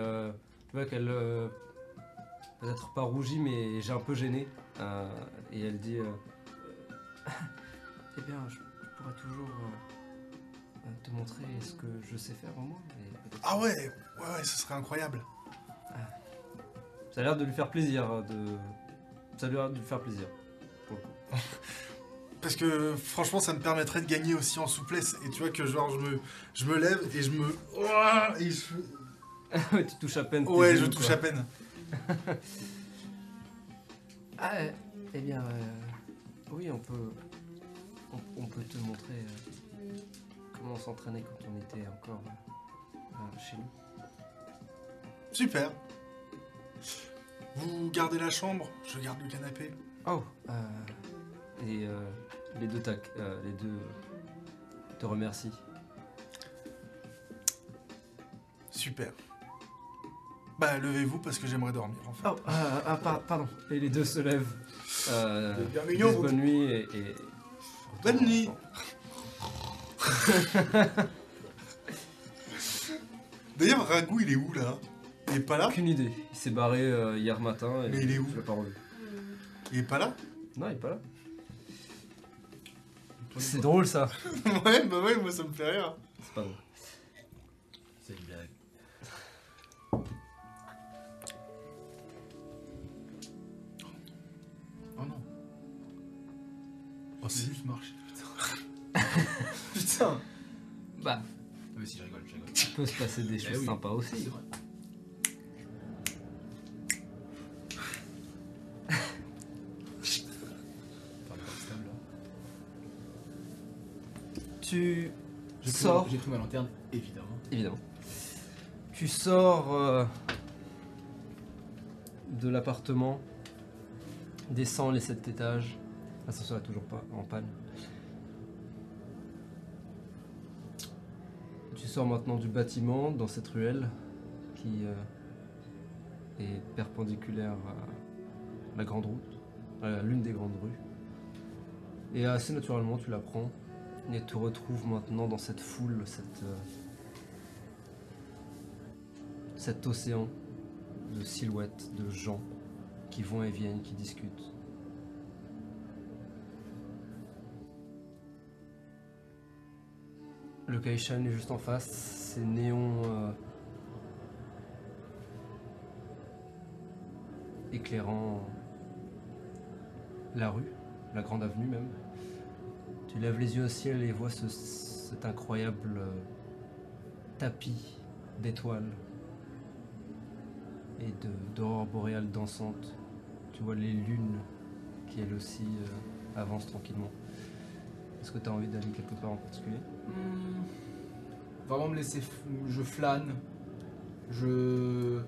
tu vois qu'elle, peut-être pas rougit, mais j'ai un peu gêné. Et elle dit Eh bien, je, pourrais toujours te montrer ce que je sais faire au moins. peut-être- Ah ouais, ouais, ouais, ce serait incroyable. Ça a l'air de lui faire plaisir. euh, De... Ça a l'air de lui faire plaisir. Pour le coup. Parce que franchement, ça me permettrait de gagner aussi en souplesse. Et tu vois que genre, je me, je me lève et je me... Et je... Ouais, tu touches à peine. Ouais, je genoux, touche quoi. à peine. Ah, euh, eh bien, euh, oui, on peut, on, on peut te montrer euh, comment on s'entraînait quand on était encore euh, euh, chez nous. Super. Vous gardez la chambre, je garde le canapé. Oh, euh, et euh, les deux tac, euh, les deux te remercient. Super. Bah, levez-vous parce que j'aimerais dormir, enfin. Oh, ah, ah, par- pardon. Et les deux se lèvent. Euh, bien bonne nuit et. et- Bonne nuit. D'ailleurs, Ragout, il est où, là? Il est pas là? Aucune idée. Il s'est barré euh, hier matin. Et Mais il est où? Je l'ai pas revu. Il est pas là? Non, il est pas là. C'est drôle ça. Ouais, bah ouais, moi ça me fait rire. C'est pas drôle. C'est une blague. Oh non, Oh, c'est si. juste marché. Putain Bah, Ah, Mais si, je rigole, je rigole. il peut se passer des choses oui. sympas aussi. Vrai. Tu pris- sors, J'ai pris ma lanterne, évidemment. évidemment. Tu sors euh, de l'appartement, descends les sept étages. L'ascenseur est toujours pas en panne. Tu sors maintenant du bâtiment dans cette ruelle qui euh, est perpendiculaire à la grande route, à l'une des grandes rues. Et assez naturellement, tu la prends et te retrouves maintenant dans cette foule, euh, cet océan de silhouettes, de gens qui vont et viennent, qui discutent. Le Kaishan est juste en face, ces néons euh, éclairant la rue, la grande avenue même. Tu lèves les yeux au ciel et vois ce- cet incroyable euh, tapis d'étoiles et d'aurores boréales dansantes. Tu vois les lunes qui elles aussi euh, avancent tranquillement. Est-ce que tu as envie d'aller quelque part en particulier Hmm. Vraiment me laisser. f- Je flâne. Je.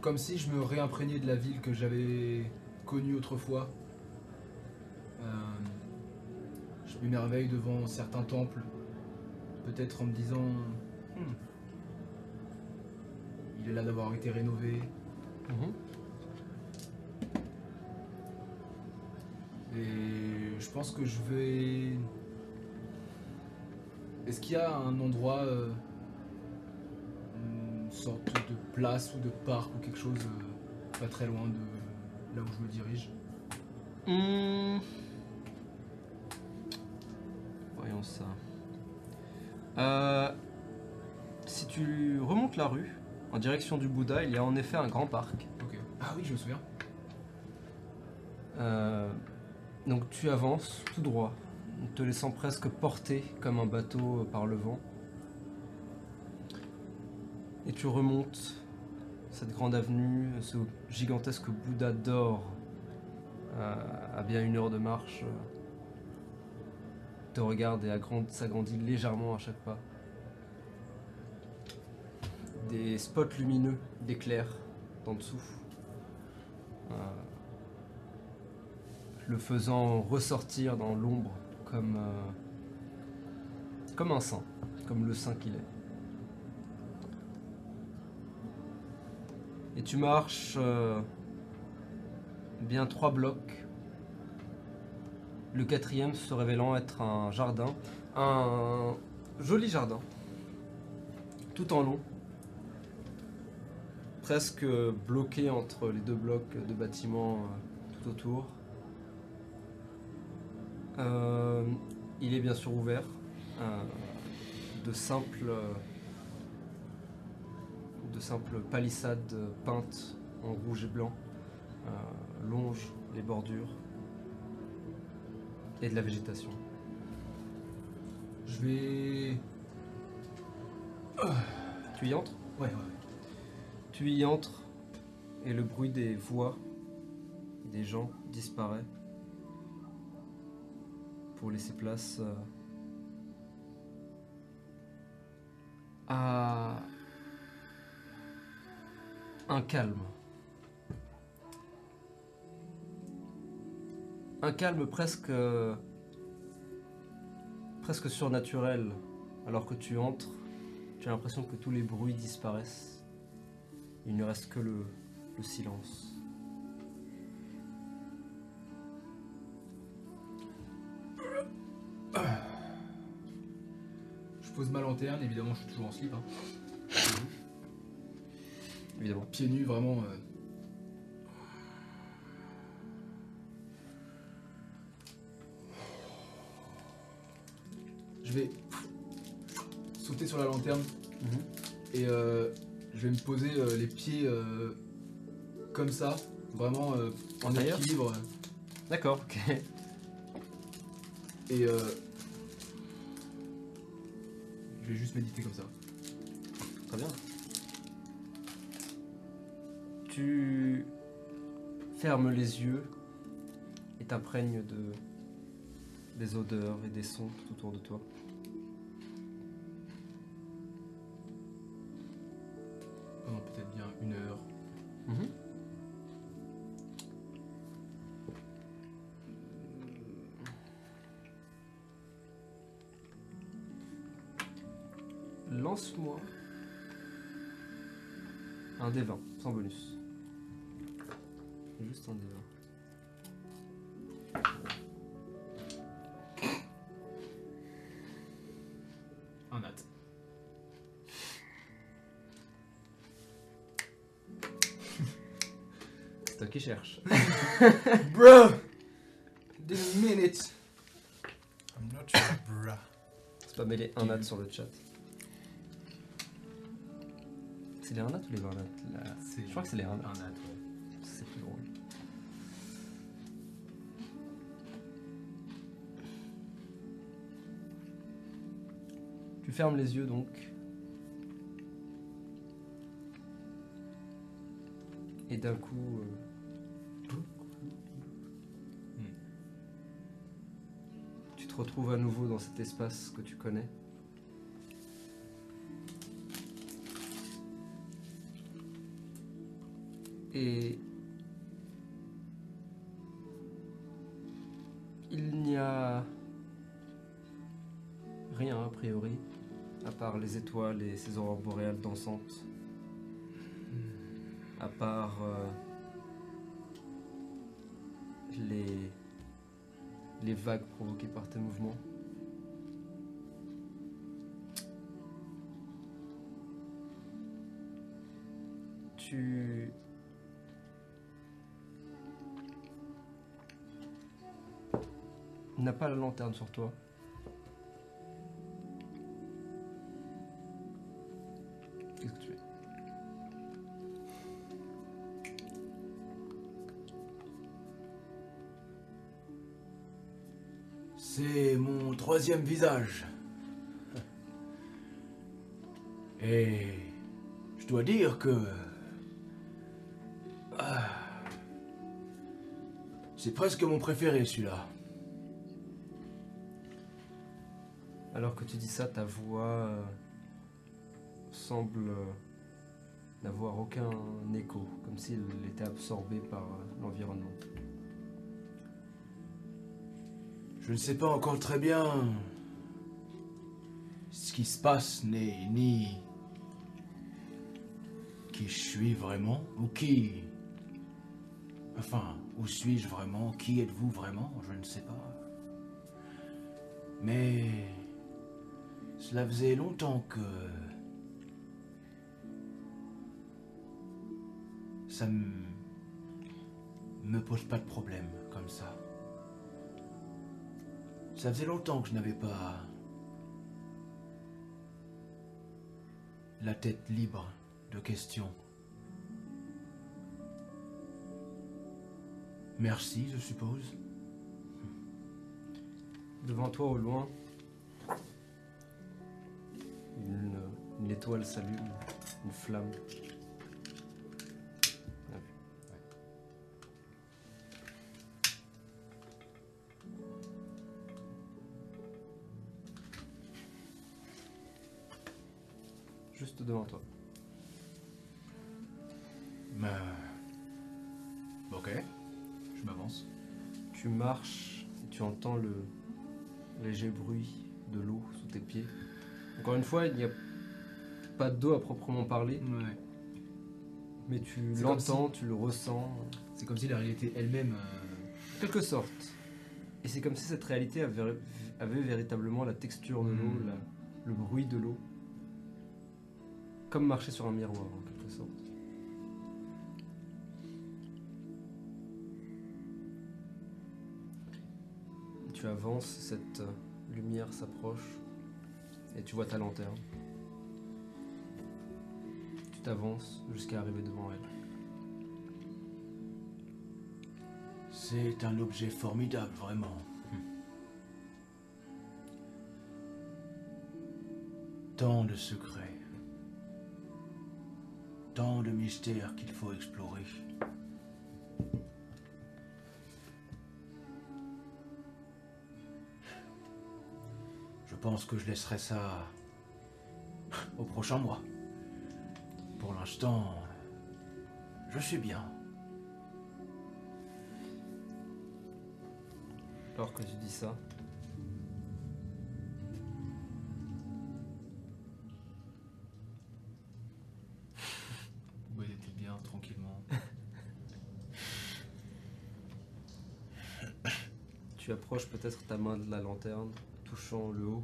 Comme si je me réimprégnais de la ville que j'avais connue autrefois. Euh, Je m'émerveille devant certains temples. Peut-être en me disant. Hmm, Il est là d'avoir été rénové. Et je pense que je vais. Est-ce qu'il y a un endroit, euh, une sorte de place ou de parc ou quelque chose euh, pas très loin de là où je me dirige? Hmm. Voyons ça. Euh, si tu remontes la rue en direction du Bouddha, il y a en effet un grand parc. Ah oui, je me souviens. Donc tu avances tout droit, te laissant presque porter comme un bateau par le vent. Et tu remontes cette grande avenue, ce gigantesque Bouddha d'or euh, à bien une heure de marche. euh, te regarde et agrand- s'agrandit légèrement à chaque pas. des spots lumineux d'éclairs d'en dessous. Euh, le faisant ressortir dans l'ombre comme, euh, comme un saint, comme le saint qu'il est. Et tu marches euh, bien trois blocs. Le quatrième se révélant être un jardin, un joli jardin, tout en long, presque bloqué entre les deux blocs de bâtiments euh, tout autour. Euh, il est bien sûr ouvert, euh, de simples, euh, de simples palissades peintes en rouge et blanc euh, longent les bordures et de la végétation. Je vais. Tu y entres? Ouais, ouais. Tu y entres et le bruit des voix des gens disparaît pour laisser place euh, à un calme. Un calme presque presque surnaturel alors que tu entres, tu as l'impression que tous les bruits disparaissent. Il ne reste que le, le silence. Pose ma lanterne, évidemment, je suis toujours en slip. Hein. Évidemment. Pieds nus, vraiment. euh. Je vais sauter sur la lanterne et euh, je vais me poser euh, les pieds euh, comme ça, vraiment euh, en D'ailleurs équilibre. D'accord, ok. Et euh, je vais juste méditer comme ça. Très bien. Tu fermes les yeux et t'imprègnes de des odeurs et des sons tout autour de toi. Lance-moi un des 20, sans bonus. Juste un des 20. Un nat. C'est toi qui cherches. Bruh! Didn't mean it! I'm not sure, bruh. C'est pas mêlé un nat sur le chat. C'est les 1 nat ou les 20 nat là Je crois que c'est les 1 nat. Un nat, ouais. C'est plus drôle. Tu fermes les yeux donc. Et d'un coup. euh, Tu te retrouves à nouveau dans cet espace que tu connais. Étoiles et ces aurores boréales dansantes. À part euh, les, les vagues provoquées par tes mouvements. Tu n'as pas la lanterne sur toi. Visage. Et je dois dire que... Ah, c'est presque mon préféré celui-là. Alors que tu dis ça, ta voix euh, semble euh, n'avoir aucun écho, comme s'il était absorbé par euh, l'environnement. Je ne sais pas encore très bien ce qui se passe, ni, qui je suis vraiment, ou qui... Enfin, où suis-je vraiment Qui êtes-vous vraiment Je ne sais pas. Mais cela faisait longtemps que ça me pose pas de problème comme ça. Ça faisait longtemps que je n'avais pas la tête libre de questions. Merci, je suppose. Devant toi, au loin, une, étoile s'allume, une flamme. Devant toi. Mais... Ok, je m'avance. Tu marches et tu entends le léger bruit de l'eau sous tes pieds. Encore une fois, il n'y a pas d'eau à proprement parler, Ouais. mais tu C'est l'entends, tu le ressens, C'est comme si la réalité elle-même. euh, en quelque sorte. Et c'est comme si cette réalité avait, avait véritablement la texture de l'eau, Mm. la- le bruit de l'eau. Comme marcher sur un miroir, en quelque sorte. Tu avances, cette euh, lumière s'approche et tu vois ta lanterne. Tu t'avances jusqu'à arriver devant elle. C'est un objet formidable, vraiment. Tant de secrets. Tant de mystères qu'il faut explorer. Je pense que je laisserai ça au prochain mois. Pour l'instant, je suis bien. Alors que tu dis ça, peut-être ta main de la lanterne, touchant le haut.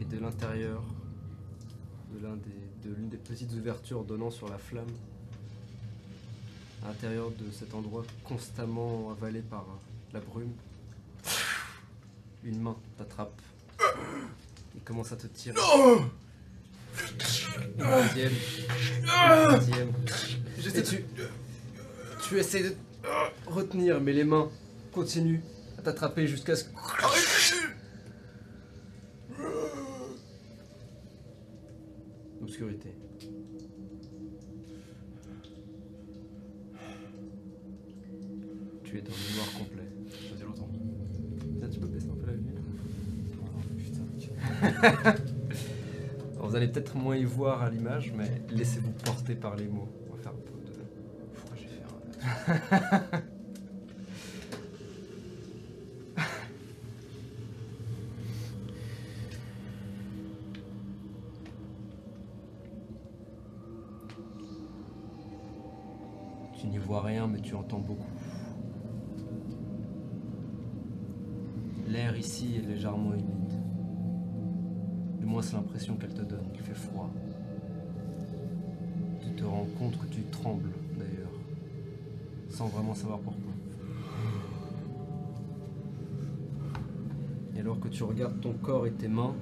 Et de l'intérieur, de l'une des petites ouvertures donnant sur la flamme, à l'intérieur de cet endroit constamment avalé par la brume, une main t'attrape. Et commence à te tirer. Une deuxième, tu, tu essaies de retenir, mais les mains continuent à t'attraper jusqu'à ce que. Obscurité. Tu es dans le noir complet. Ça faisait longtemps. Tiens, tu peux baisser un peu la lumière Oh, putain. Alors, Vous allez peut-être moins y voir à l'image, mais laissez-vous porter par les mots. On va faire un peu de. Pourquoi j'ai fait un. Tu n'y vois rien, mais tu entends beaucoup. L'air ici est légèrement humide. Du moins, c'est l'impression qu'elle te donne. Il fait froid. Tu te rends compte que tu trembles, sans vraiment savoir pourquoi. Et alors que tu regardes ton corps et tes mains,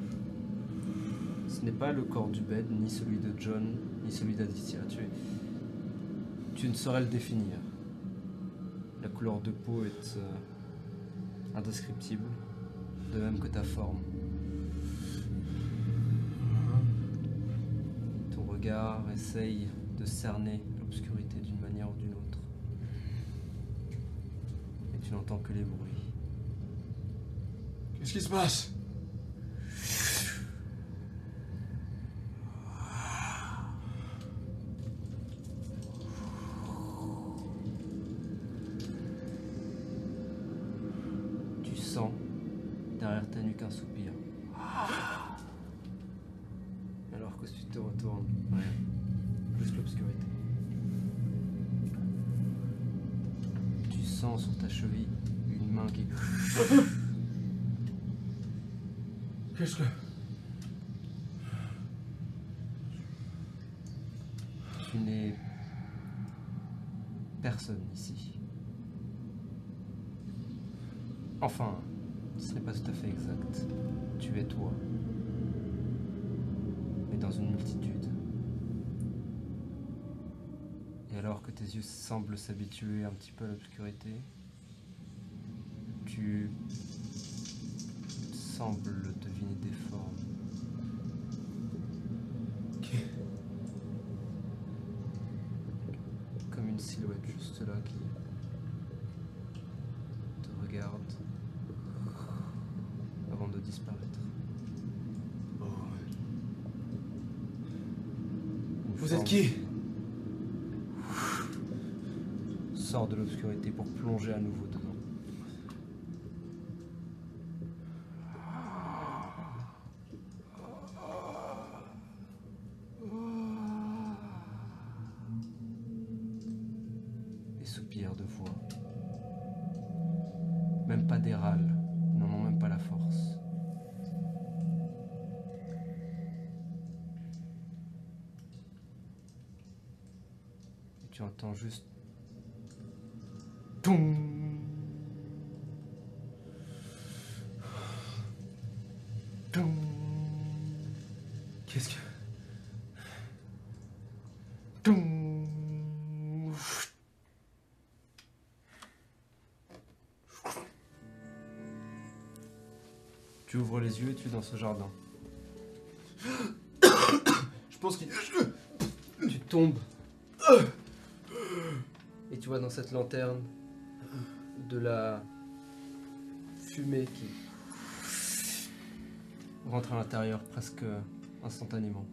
ce n'est pas le corps du bed, ni celui de John, ni celui d'Aditya. Tu ne saurais le définir. La couleur de peau est euh, indescriptible, de même que ta forme. Ton regard essaye de cerner l'obscurité n'entends que les bruits. Qu'est-ce qui se passe? Tu sens derrière ta nuque un soupir. Ah! Alors que tu te retournes, Qu'est-ce que. Tu n'es personne ici. Enfin, ce n'est pas tout à fait exact. Tu es toi. Mais dans une multitude. Et alors que tes yeux semblent s'habituer un petit peu à l'obscurité, tu sembles deviner des formes. comme une silhouette juste là qui te regarde avant de disparaître. Oh. Vous êtes qui? Sort de l'obscurité pour plonger à nouveau tu entends juste. Toum Toum Qu'est-ce que. Toum Tu ouvres les yeux et tu es dans ce jardin. Je pense qu'il. Tu tombes. Dans cette lanterne de la fumée qui rentre à l'intérieur presque instantanément.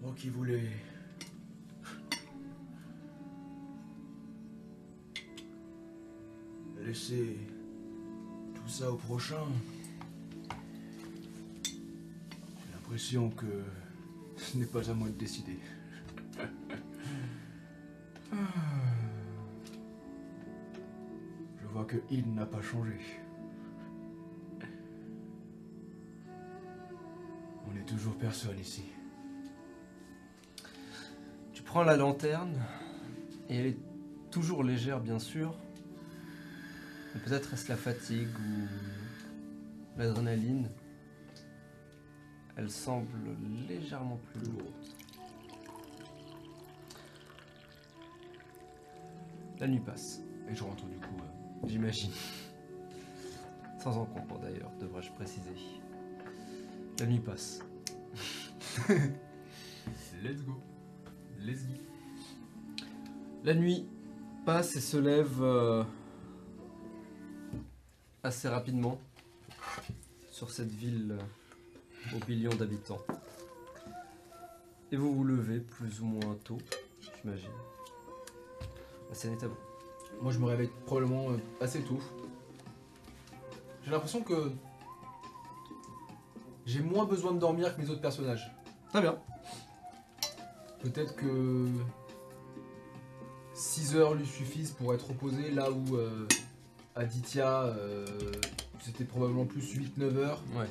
Moi qui voulais. Laisser ça au prochain. J'ai l'impression que ce n'est pas à moi de décider. Je vois que il n'a pas changé. On n'est toujours personne ici. Tu prends la lanterne et elle est toujours légère bien sûr. Peut-être est-ce la fatigue ou l'adrénaline. Elle semble légèrement plus lourde. La nuit passe, Et je rentre du coup. euh, j'imagine. Sans encombre d'ailleurs, devrais-je préciser. La nuit passe. Let's go. Let's go. La nuit passe et se lève euh, assez rapidement sur cette ville euh, aux millions d'habitants. Et vous vous levez plus ou moins tôt, j'imagine. La scène est à vous. Moi, je me réveille probablement euh, assez tôt. J'ai l'impression que j'ai moins besoin de dormir que mes autres personnages. Très bien. Peut-être que 6 heures lui suffisent pour être reposé là où euh, Aditya euh, c'était probablement plus 8-9 heures. Ouais.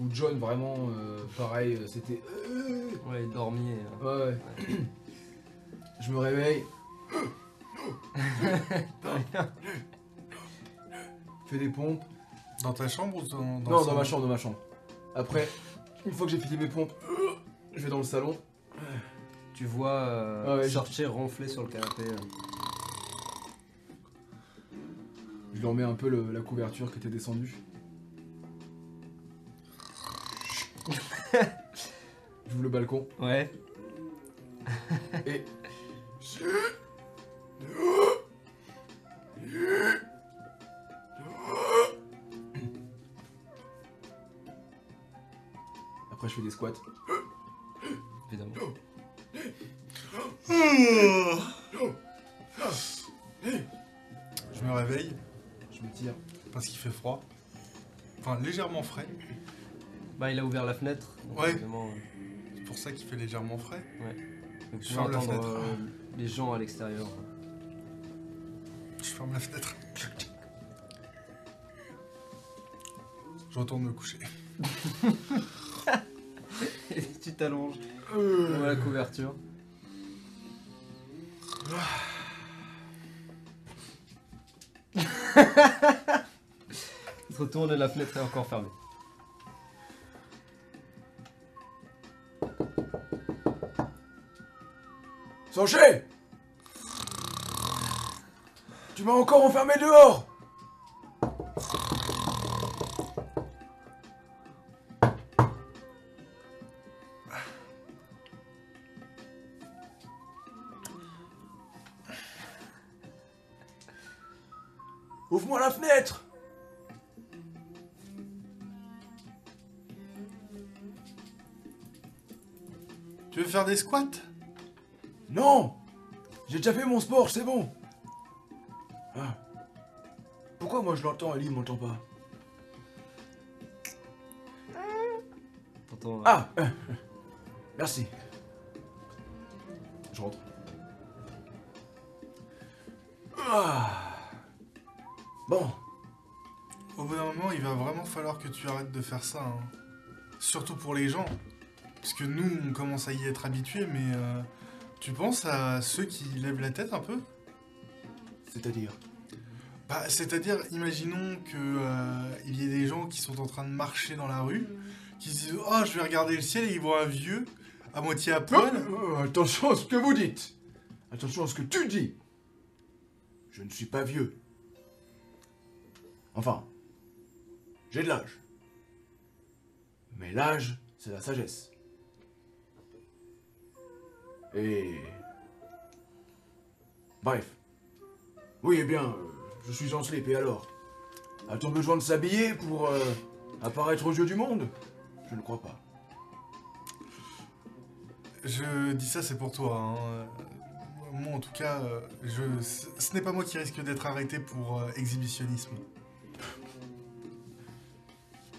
Ou John vraiment euh, pareil, euh, c'était. Ouais, dormiez. euh. Ouais, ouais. Je me réveille. Fais des pompes. Dans ta chambre ou dans, dans non, dans ma chambre, dans ma chambre. Après, une fois que j'ai fini mes pompes, je vais dans le salon. Tu vois euh, Ah ouais, sortir ronfler sur le canapé. euh. Lui remets un peu le- la couverture qui était descendue. J'ouvre le balcon Ouais. et. Après, je fais des squats. évidemment. parce qu'il fait froid. Enfin, légèrement frais. Bah, il a ouvert la fenêtre. donc Ouais. euh, C'est pour ça qu'il fait légèrement frais. vous Je pouvez ferme la entendre fenêtre. euh, les gens à l'extérieur. Je ferme la fenêtre. Je retourne me coucher. Et tu t'allonges Euh, dans la couverture. Se retourne et la fenêtre est encore fermée. Sanchez Tu m'as encore enfermé dehors Ouvre-moi la fenêtre veux faire des squats? Non J'ai déjà fait mon sport, c'est bon Ah. Pourquoi moi je l'entends il m'entend pas? T'entends, euh, Ah euh, Merci. Je rentre. Ah. Bon, Au bout d'un moment, il va vraiment falloir que tu arrêtes de faire ça. hein. Surtout pour les gens. Parce que nous, on commence à y être habitués, mais euh, tu penses à ceux qui lèvent la tête un peu? C'est-à-dire? Bah, c'est-à-dire, imaginons que euh, il y ait des gens qui sont en train de marcher dans la rue, qui se disent Oh, je vais regarder le ciel et ils voient un vieux à moitié à poil. Euh, Attention à ce que vous dites Attention à ce que tu dis Je ne suis pas vieux. Enfin, j'ai de l'âge. Mais l'âge, c'est la sagesse. Et... Bref. Oui, eh bien, je suis en slip, et alors? A-t-on besoin de s'habiller pour euh, apparaître aux yeux du monde? Je ne crois pas. Je dis ça, c'est pour toi. hein. Moi, en tout cas, je... ce n'est pas moi qui risque d'être arrêté pour euh, exhibitionnisme.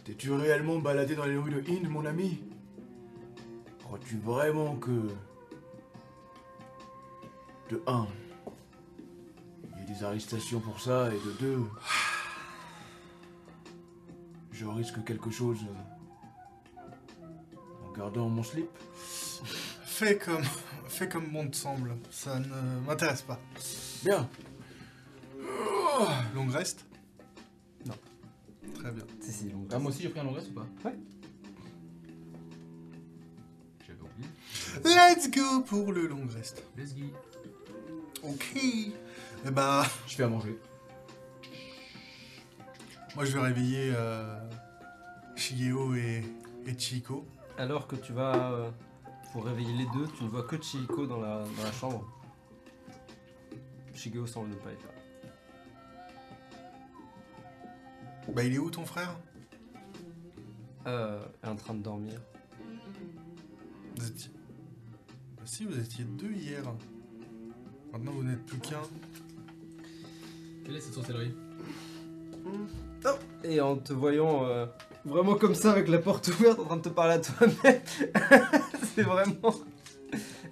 T'es-tu réellement baladé dans les rues de Inde, mon ami? Crois-tu vraiment que... De un, il y a des arrestations pour ça, et de deux... Je risque quelque chose... euh, En gardant mon slip Fais comme, fais comme bon te semble. Ça ne m'intéresse pas. Bien Longue reste Non. Très bien. Si, si, donc, Ah, moi aussi j'ai pris un long reste ou pas? Ouais. J'avais oublié. Let's go pour le long reste. Let's go. Ok. Eh bah, Je fais à manger. moi je vais réveiller euh, Shigeo et, et Chico. Alors que tu vas euh, pour réveiller les deux, tu ne vois que Chihiko dans la, dans la chambre. Shigeo semble ne pas être là. Bah, il est où ton frère? Euh, elle est en train de dormir. Vous étiez... Bah, si, vous étiez deux hier. Maintenant, vous n'êtes plus qu'un. Quelle est cette sorcellerie? Et en te voyant euh, vraiment comme ça avec la porte ouverte en train de te parler à toi-même, c'est vraiment.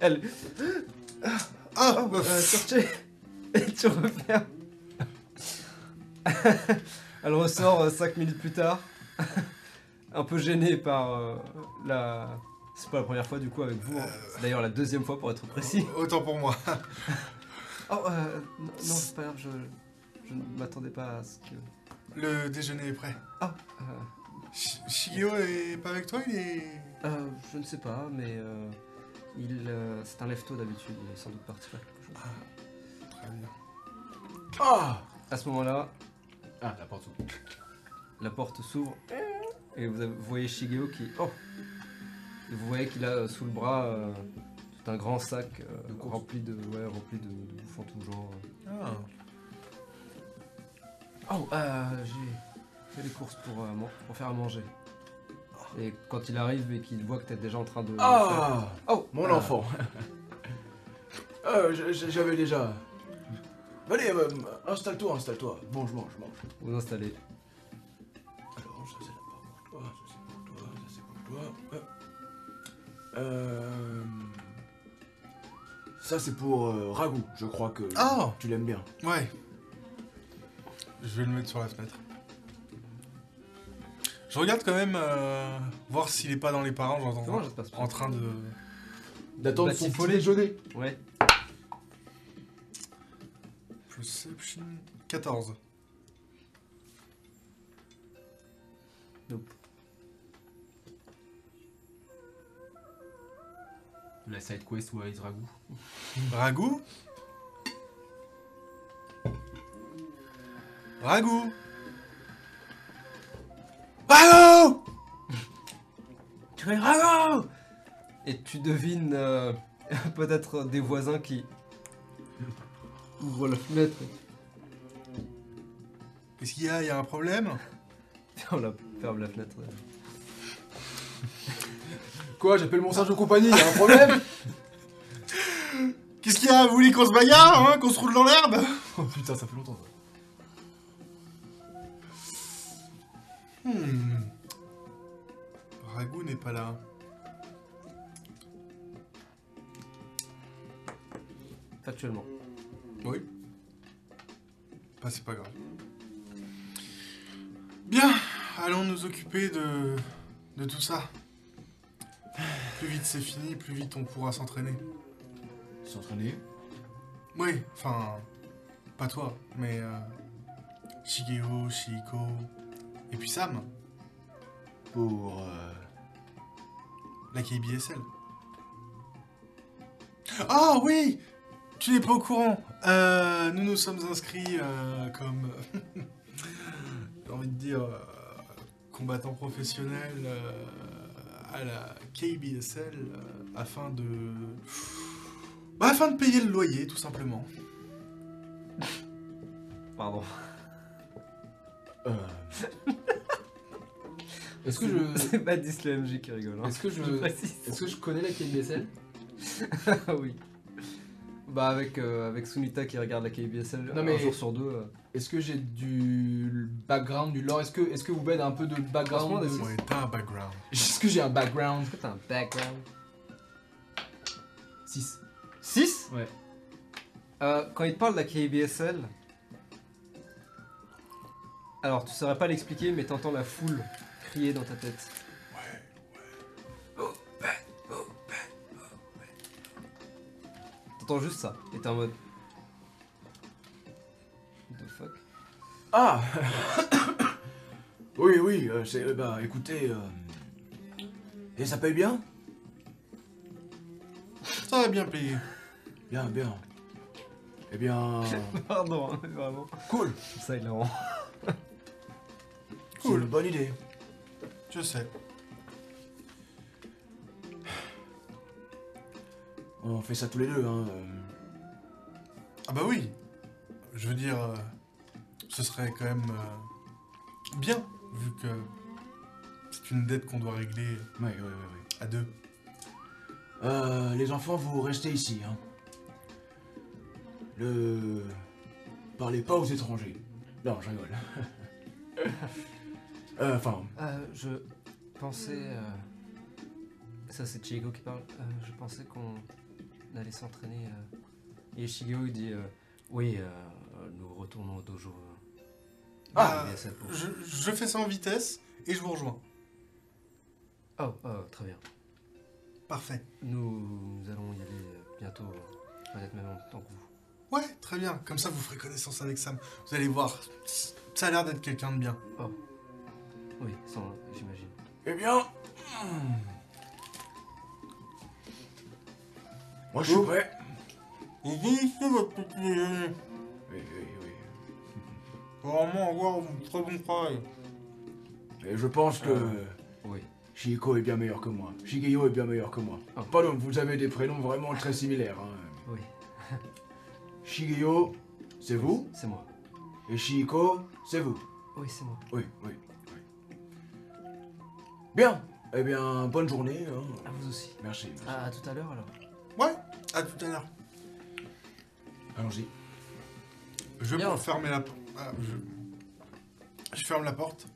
Elle. Ah Oh, bah, euh, Et tu refermes. Elle ressort 5 minutes plus tard, un peu gênée par euh, la. C'est pas la première fois du coup avec vous, hein. c'est d'ailleurs la deuxième fois pour être précis. Autant pour moi. Oh, euh, non, non, c'est pas grave, je, je ne m'attendais pas à ce que. Le déjeuner est prêt. Ah, euh, Sh- Shigeo est pas avec toi Il est... euh, je ne sais pas, mais euh, il, euh, c'est un lève-tôt d'habitude, il est sans doute parti faire quelque chose. Très bien. Ah À ce moment-là, Ah, la porte s'ouvre. la porte s'ouvre et vous, avez- vous voyez Shigeo qui. Oh Et vous voyez qu'il a euh, sous le bras euh, tout un grand sac euh, De rempli de, ouais, rempli de, de bouffons tout genre. Ah. Oh, euh, j'ai fait les courses pour, euh, man- pour faire à manger. Et quand il arrive et qu'il voit que t'es déjà en train de. Ah Oh Mon Ah. enfant Euh, J'avais déjà... Allez, euh, installe-toi, installe-toi. Mange, mange, mange. Vous installez. Euh... Ça c'est pour euh, Ragout, je crois que Ah tu l'aimes bien. Ouais. Je vais le mettre sur la fenêtre. Je regarde quand même euh, voir s'il est pas dans les parents, Comment j'entends ça se passe en train de. D'attendre Bah, son s'il petit déjeuner. Ouais. Perception 14. La side quest ou Ice Ragout. Ragout Ragout Ragout Tu es Rago Et tu devines euh, peut-être des voisins qui ouvrent la fenêtre. Qu'est-ce qu'il y a? Il y a un problème? On la ferme la fenêtre. Quoi, j'appelle mon singe de compagnie, y'a un problème Qu'est-ce qu'il y a Vous voulez qu'on se bagarre hein Qu'on se roule dans l'herbe Oh putain, ça fait longtemps ça. Hmm. Ragout n'est pas là. Factuellement. Oui. Bah, c'est pas grave. Bien, allons nous occuper de, de tout ça. Plus vite c'est fini, plus vite on pourra s'entraîner. S'entraîner? Oui, enfin, pas toi, mais euh, Shigeo, Shihiko, et puis Sam, pour... euh, la KBSL. Ah oui Tu n'es pas au courant Euh, Nous nous sommes inscrits euh, comme... J'ai envie de dire... combattants professionnels euh, à la KBSL euh, afin de... Bah, afin de payer le loyer, tout simplement. Pardon. euh, Est-ce que je... C'est pas 10 le MJ qui rigole. Hein. Est-ce que je... Est-ce que je connais la KBSL Ah oui. Bah avec, euh, avec Sunita qui regarde la KBSL Non, un mais- jour sur deux. euh, Est-ce que j'ai du background, du lore? Est-ce que, est-ce que vous m'aidez un peu de background? Franchement, de- Ouais, t'as un background. Est-ce que j'ai un background? Est-ce que t'as un background? 6. 6 Ouais. Euh, quand il te parle de la KBSL, alors tu saurais pas l'expliquer, mais t'entends la foule crier dans ta tête. T'entends juste ça, et t'es en mode. Ah Oui, oui, euh, c'est... bah, écoutez... euh, Et ça paye bien? Ça va bien payer. Bien, bien. Eh bien... Pardon, hein, vraiment. cool Ça, il. C'est une bonne idée. Je sais. On fait ça tous les deux, hein. euh. Ah bah oui. Je veux dire, euh, ce serait quand même euh, bien, vu que c'est une dette qu'on doit régler Ouais, ouais, ouais, ouais. à deux. Euh, les enfants, vous restez ici, hein. Le... Parlez pas aux étrangers. Non, je rigole. Euh, Enfin, Euh, je pensais. euh, Ça, c'est Chigo qui parle. Euh, je pensais qu'on allait s'entraîner. euh, Et Shigeo, il dit euh, Oui, euh, nous retournons au dojo. Ah, pour- Je, je fais ça en vitesse et je vous rejoins. Oh, oh, très bien. Parfait. Nous, nous allons y aller euh, bientôt, euh, peut-être même en temps que vous. Ouais, très bien. Comme ça, vous ferez connaissance avec Sam. Vous allez voir. Ça a l'air d'être quelqu'un de bien. Oui, sans, j'imagine. eh bien... hmm. Moi, je suis Oh. prêt. Vous connaissez votre petit déjeuner. Oui, oui, oui. Vraiment, au revoir, très bon travail. Et je pense que... Euh. Oui. Shihiko est bien meilleur que moi. Shigeyo est bien meilleur que moi. Ah. Pardon, vous avez des prénoms vraiment très similaires. Hein. Oui, Shigeyo, c'est vous. c'est moi. Et Shihiko, c'est vous. Oui, c'est moi. Oui, oui, oui. Bien. Eh bien, bonne journée. hein. À vous aussi. Merci. merci. Ah, à tout à l'heure alors. Ouais, à tout à l'heure. Allons-y. Je vais Bien. fermer la porte. Je... je ferme la porte.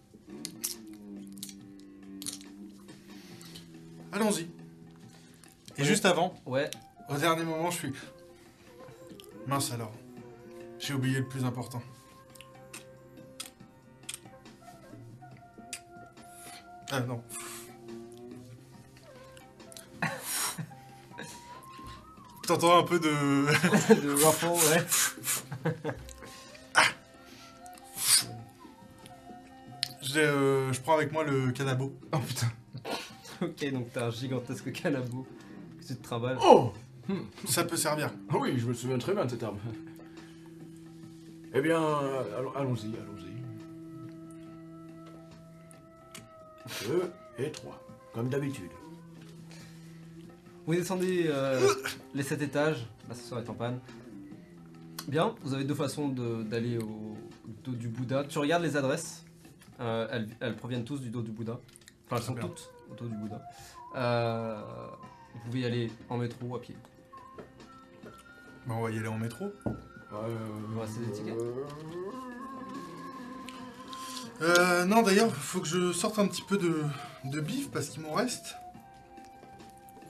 Allons-y. Et Ouais. juste avant, Ouais. au dernier moment, je suis. Mince alors. J'ai oublié le plus important. Ah non. T'entends un peu de. de ruffle, ouais. J'ai, euh, je prends avec moi le canabo. Oh putain. Ok, donc t'as un gigantesque canabo que tu te trimbales. Oh Ça peut servir. Ah Oui, je me souviens très bien de cette arme. Eh bien, allons- allons-y, allons-y. Deux et trois, comme d'habitude. Vous descendez euh, les 7 étages, l'ascenseur est en panne. Bien, vous avez deux façons de- d'aller au dos du Bouddha. Tu regardes les adresses, euh, elles, elles proviennent tous du dos du Bouddha. Enfin, elles sont Très bien. toutes au dos du Bouddha. Euh, vous pouvez y aller en métro ou à pied. Bah, on va y aller en métro. Euh, vous restez des tickets Euh, non, d'ailleurs, faut que je sorte un petit peu de, de bif parce qu'il m'en reste.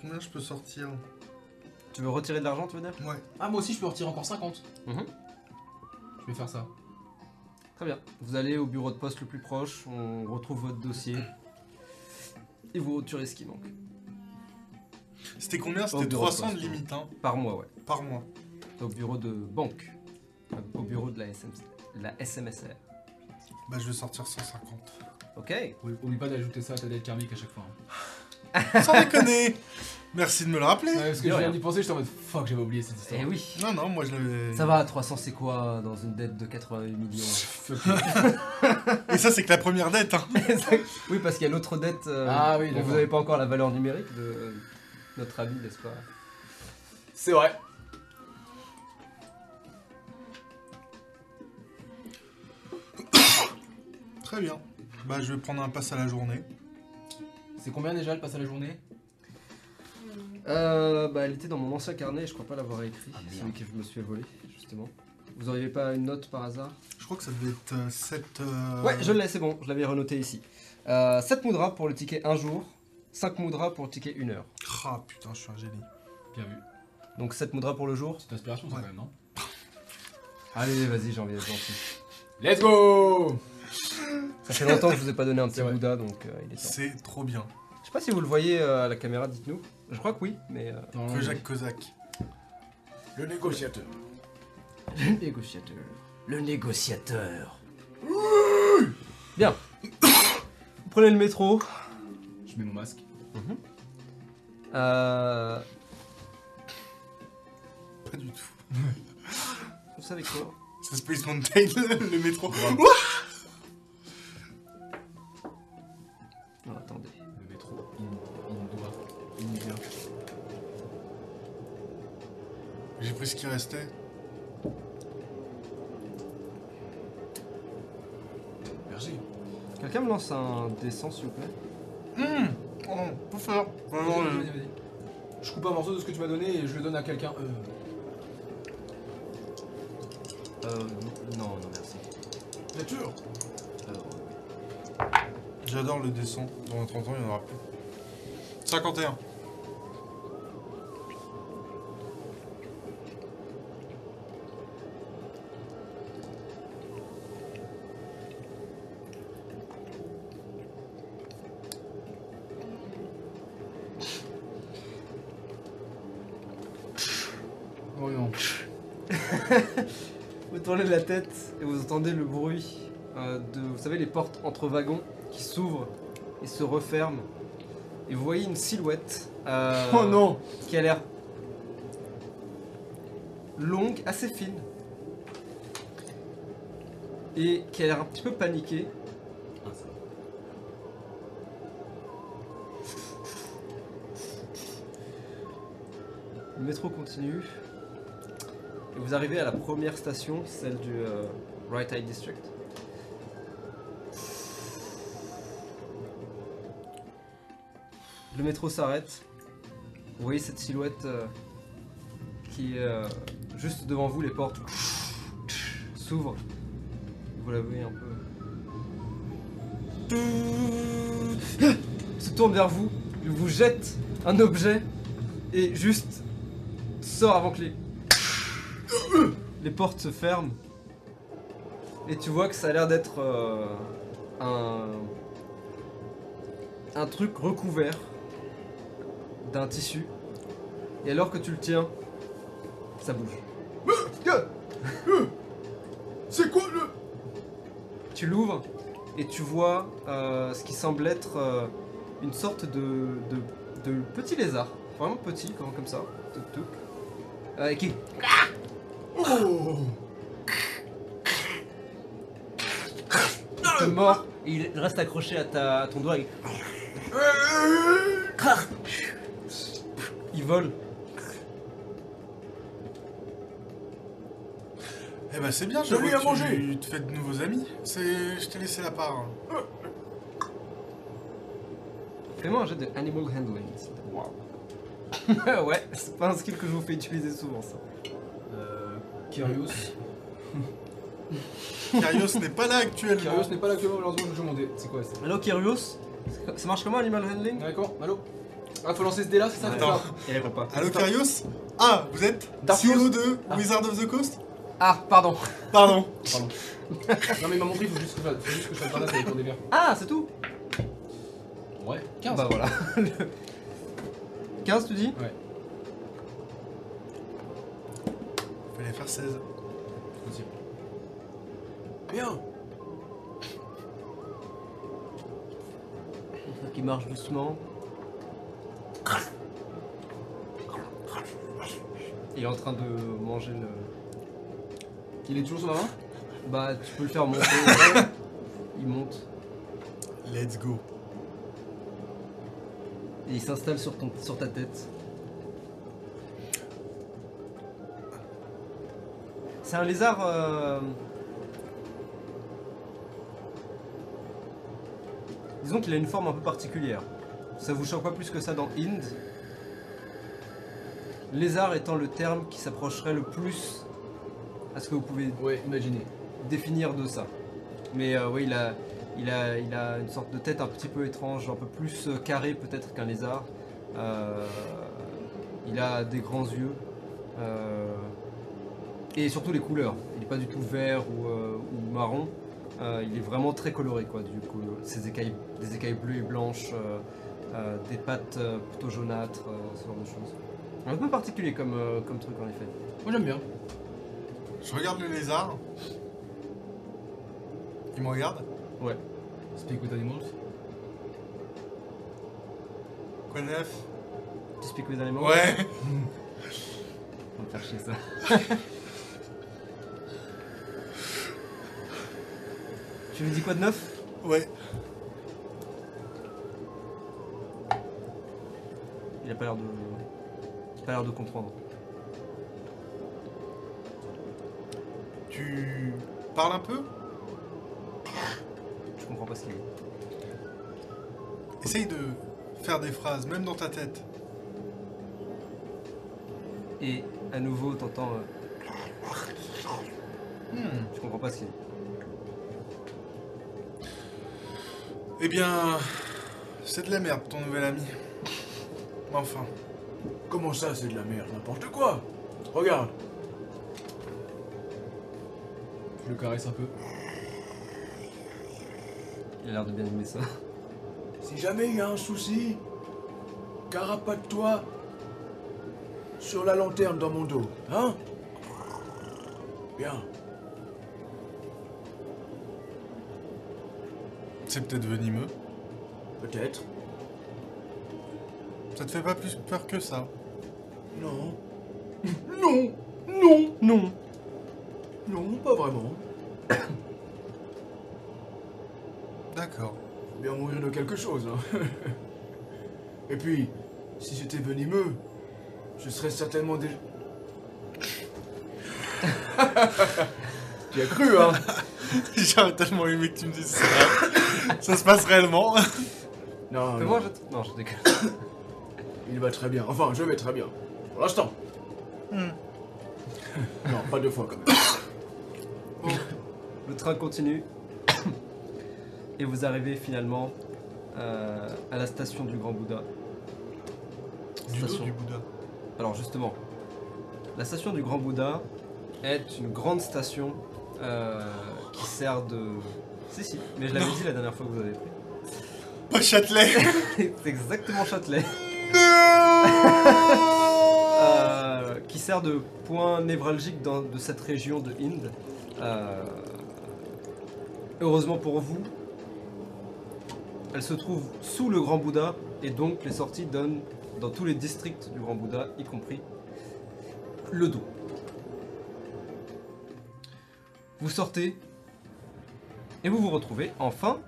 Combien je peux sortir? Tu veux retirer de l'argent, tu veux dire? Ouais. Ah, moi aussi, je peux retirer encore 50. Mhm. Je vais faire ça. Très bien. Vous allez au bureau de poste le plus proche, on retrouve votre dossier. Et vous retirez ce qui manque. C'était combien C'était bureau de 300 de poste, limite, hein, Par mois, ouais. par mois. Au bureau de banque. Au bureau de la, SM la SMSR. Bah, je vais sortir 150. Ok Oublie pas d'ajouter ça à ta dette karmique à chaque fois. hein. Sans déconner Merci de me le rappeler. Ouais, parce que je viens rien. d'y penser, j'étais en mode fuck, j'avais oublié cette histoire. Eh oui Non, non, moi je l'avais. Ça va, 300 c'est quoi dans une dette de 88 millions? Et ça, c'est que la première dette, hein. Oui, parce qu'il y a l'autre dette. euh, Ah oui, dont vous n'avez pas encore la valeur numérique de notre ami, n'est-ce pas? C'est vrai. Très bien. Bah, je vais prendre un pass à la journée. C'est combien déjà le passe à la journée? Euh, Bah, elle était dans mon ancien carnet, je crois pas l'avoir écrit. Ah, celui que je me suis volé, justement. Vous n'auriez pas une note par hasard? Je crois que ça devait être 7. Ouais, je l'ai, c'est bon, je l'avais renoté ici. Euh, 7 moudras pour le ticket 1 jour, 5 moudras pour le ticket 1 heure. Ah putain, je suis un génie. Bien vu. Donc 7 moudras pour le jour? C'est inspiration, ça Ouais. quand même, non? Allez, vas-y, j'ai envie d'être gentil. Let's go Ça fait longtemps que je vous ai pas donné un petit. Bouddha, donc euh, il est temps. C'est trop bien. Je sais pas si vous le voyez euh, à la caméra, dites-nous. Je crois que oui, mais... euh, Non, Que Jacques Kozak. Le négociateur. Le négociateur. Le négociateur. Bien. Vous prenez le métro. Je mets mon masque. Euh, Pas du tout. vous savez quoi? C'est Space Mountain, le métro. Pris ce qui restait. Merci. Quelqu'un me lance un descend, s'il vous plaît Hum Oh faire. Vraiment, Vas-y, euh, vas-y, vas-y. Je coupe un morceau de ce que tu m'as donné et je le donne à quelqu'un. Euh, Euh, non, non, merci. Bien sûr. Euh, J'adore le dessin. Dans 30 ans, il n'y en aura plus. 51. Tournez la tête et vous entendez le bruit euh, de, vous savez, les portes entre wagons qui s'ouvrent et se referment. Et vous voyez une silhouette. euh, Oh non Qui a l'air longue, assez fine. Et qui a l'air un petit peu paniquée. Le métro continue. Vous arrivez à la première station, celle du euh, Right Eye District. le métro s'arrête. Vous voyez cette silhouette euh, qui est euh, juste devant vous, les portes s'ouvrent. Vous la voyez un peu. Se tourne vers vous, il vous jette un objet et juste sort avant que les, les portes se ferment. Et tu vois que ça a l'air d'être euh, un, un truc recouvert d'un tissu. Et alors que tu le tiens, ça bouge. C'est quoi le. Tu l'ouvres et tu vois euh, ce qui semble être euh, une sorte de, de, de petit lézard. Vraiment petit, comme, comme ça. Euh, qui Oh te et il reste accroché à, ta, à ton doigt. et- Il vole. Eh ben c'est bien, je vois à que manger. tu te fais de nouveaux amis. C'est, je t'ai laissé la part. Fais-moi un jet de Animal Handling. s'il te plaît. ouais, c'est pas un skill que je vous fais utiliser souvent ça. Kyrios. Kyrios n'est pas là actuellement. Kyrios n'est pas là actuellement, malheureusement, je joue mon dé. C'est quoi ça Allo Kyrios Ça marche comment Animal Handling? D'accord, Malo Ah, faut lancer ce dé là, c'est ça faire Il répond pas. Allô Kyrios Ah, vous êtes Dark CEO Souls de Ah. Wizard of the Coast? Ah, pardon. Pardon. Pardon. non, mais il m'a montré, il faut juste que je fasse- faut juste que je fasse grenade avec mon dé vert. Ah, c'est tout? Ouais, 15. Bah voilà. 15 tu dis? Ouais. Fallait faire 16. Possible. Bien Qui marche doucement. Il est en train de manger le. Il est toujours sur ma main? Bah, tu peux le faire monter. il monte Let's go. et il s'installe sur, ton- sur ta tête. C'est un lézard. euh, Disons qu'il a une forme un peu particulière. Ça vous choque pas plus que ça dans Ind. Lézard étant le terme qui s'approcherait le plus à ce que vous pouvez Ouais, imaginez. définir de ça. Mais euh, oui, il a, il, a, il a une sorte de tête un petit peu étrange, un peu plus euh, carré peut-être qu'un lézard. Euh, il a des grands yeux. euh, et surtout les couleurs. Il n'est pas du tout vert ou, euh, ou marron. Euh, il est vraiment très coloré quoi. Du coup, ses écailles, des écailles bleues et blanches, euh, euh, des pattes euh, plutôt jaunâtres, euh, ce genre de choses. Un peu particulier comme, euh, comme truc en effet. Moi j'aime bien. Je regarde le lézard. Il me regarde. Ouais. Speak with animals. Quoi de neuf? Tu speak with animals? Ouais. On va me faire chier ça. tu lui dis quoi de neuf? Ouais. Il a pas l'air de. Il a pas l'air de comprendre. Tu parles un peu? Je comprends pas ce qu'il dit. Essaye de faire des phrases, même dans ta tête. Et à nouveau, t'entends. euh, Hmm. Je comprends pas ce qu'il dit. Eh bien, c'est de la merde, ton nouvel ami. Mais Enfin. Comment ça, c'est de la merde? N'importe quoi Regarde Je le caresse un peu. Il a l'air de bien aimer ça. Si jamais il y a un souci, carapate-toi sur la lanterne dans mon dos, hein? Bien. C'est peut-être venimeux. Peut-être. Ça te fait pas plus peur que ça. Non. Non Non Non Non, pas vraiment. D'accord. Faut bien mourir de quelque chose, hein. Et puis, si j'étais venimeux, je serais certainement déjà... tu as cru, hein J'aurais tellement aimé que tu me dises ça. ça se passe réellement. Non, non, jet. Non, je déconne. il va très bien. Enfin, je vais très bien. Pour l'instant. Hmm. Non, pas deux fois quand même. Le train continue. Et vous arrivez finalement euh, à la station du Grand Bouddha. Du Station. du Bouddha. Alors justement, la station du Grand Bouddha est une grande station euh, qui sert de... Si, si, mais je l'avais dit la dernière fois que vous avez pris. Pas Châtelet C'est exactement Châtelet. Euh, qui sert de point névralgique dans- de cette région de Inde. Euh, heureusement pour vous, elle se trouve sous le Grand Bouddha et donc les sorties donnent dans tous les districts du Grand Bouddha, y compris le dos. Vous sortez et vous vous retrouvez enfin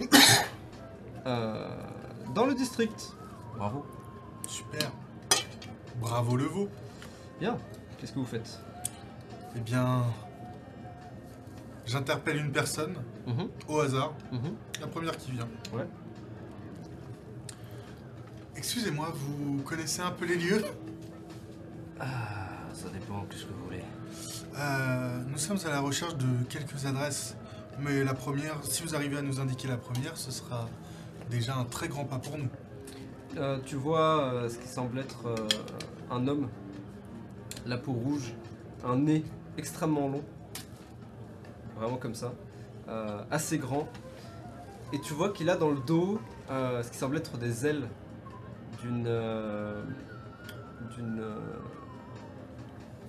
euh, dans le district. Bravo. Super. Bravo le veau. Bien. Qu'est-ce que vous faites? Eh bien... J'interpelle une personne, Mhm, au hasard. mhm. La première qui vient. Ouais. Excusez-moi, vous connaissez un peu les lieux? Ah, ça dépend, qu'est-ce que vous voulez? Euh, Nous sommes à la recherche de quelques adresses. Mais la première, si vous arrivez à nous indiquer la première, ce sera déjà un très grand pas pour nous. Euh, Tu vois euh, ce qui semble être un homme, la peau rouge, un nez extrêmement long, vraiment comme ça, assez grand, et tu vois qu'il a dans le dos ce qui semble être des ailes d'une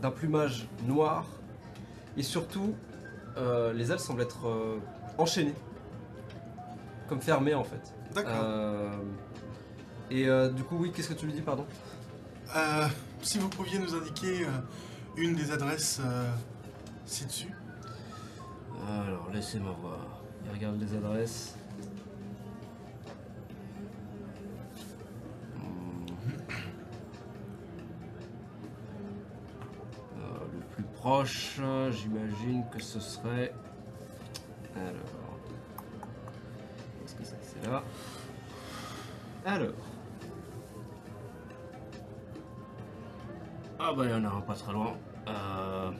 d'un plumage noir, et surtout euh, les ailes semblent être euh, enchaînées, comme fermées en fait. D'accord. Euh, et euh, du coup, oui, qu'est-ce que tu lui dis, pardon? Euh, si vous pouviez nous indiquer euh, une des adresses euh, ci-dessus. Alors, laissez-moi voir. Il regarde les adresses. Proche, j'imagine que ce serait. Alors. Est-ce que c'est là? Alors. Ah bah il y en a un pas très loin. Euh...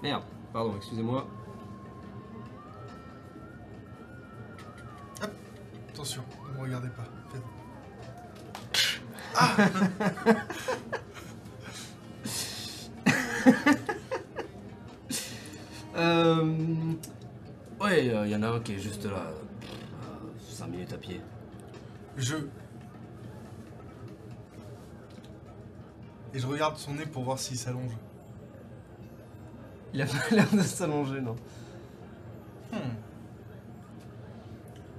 Merde, pardon, excusez-moi. Attention, ne me regardez pas. Faites- Euh... Ouais, il y en a un qui est juste là. 5 minutes à pied. Je. Et je regarde son nez pour voir s'il s'allonge. Il a pas l'air de s'allonger, non. Hmm.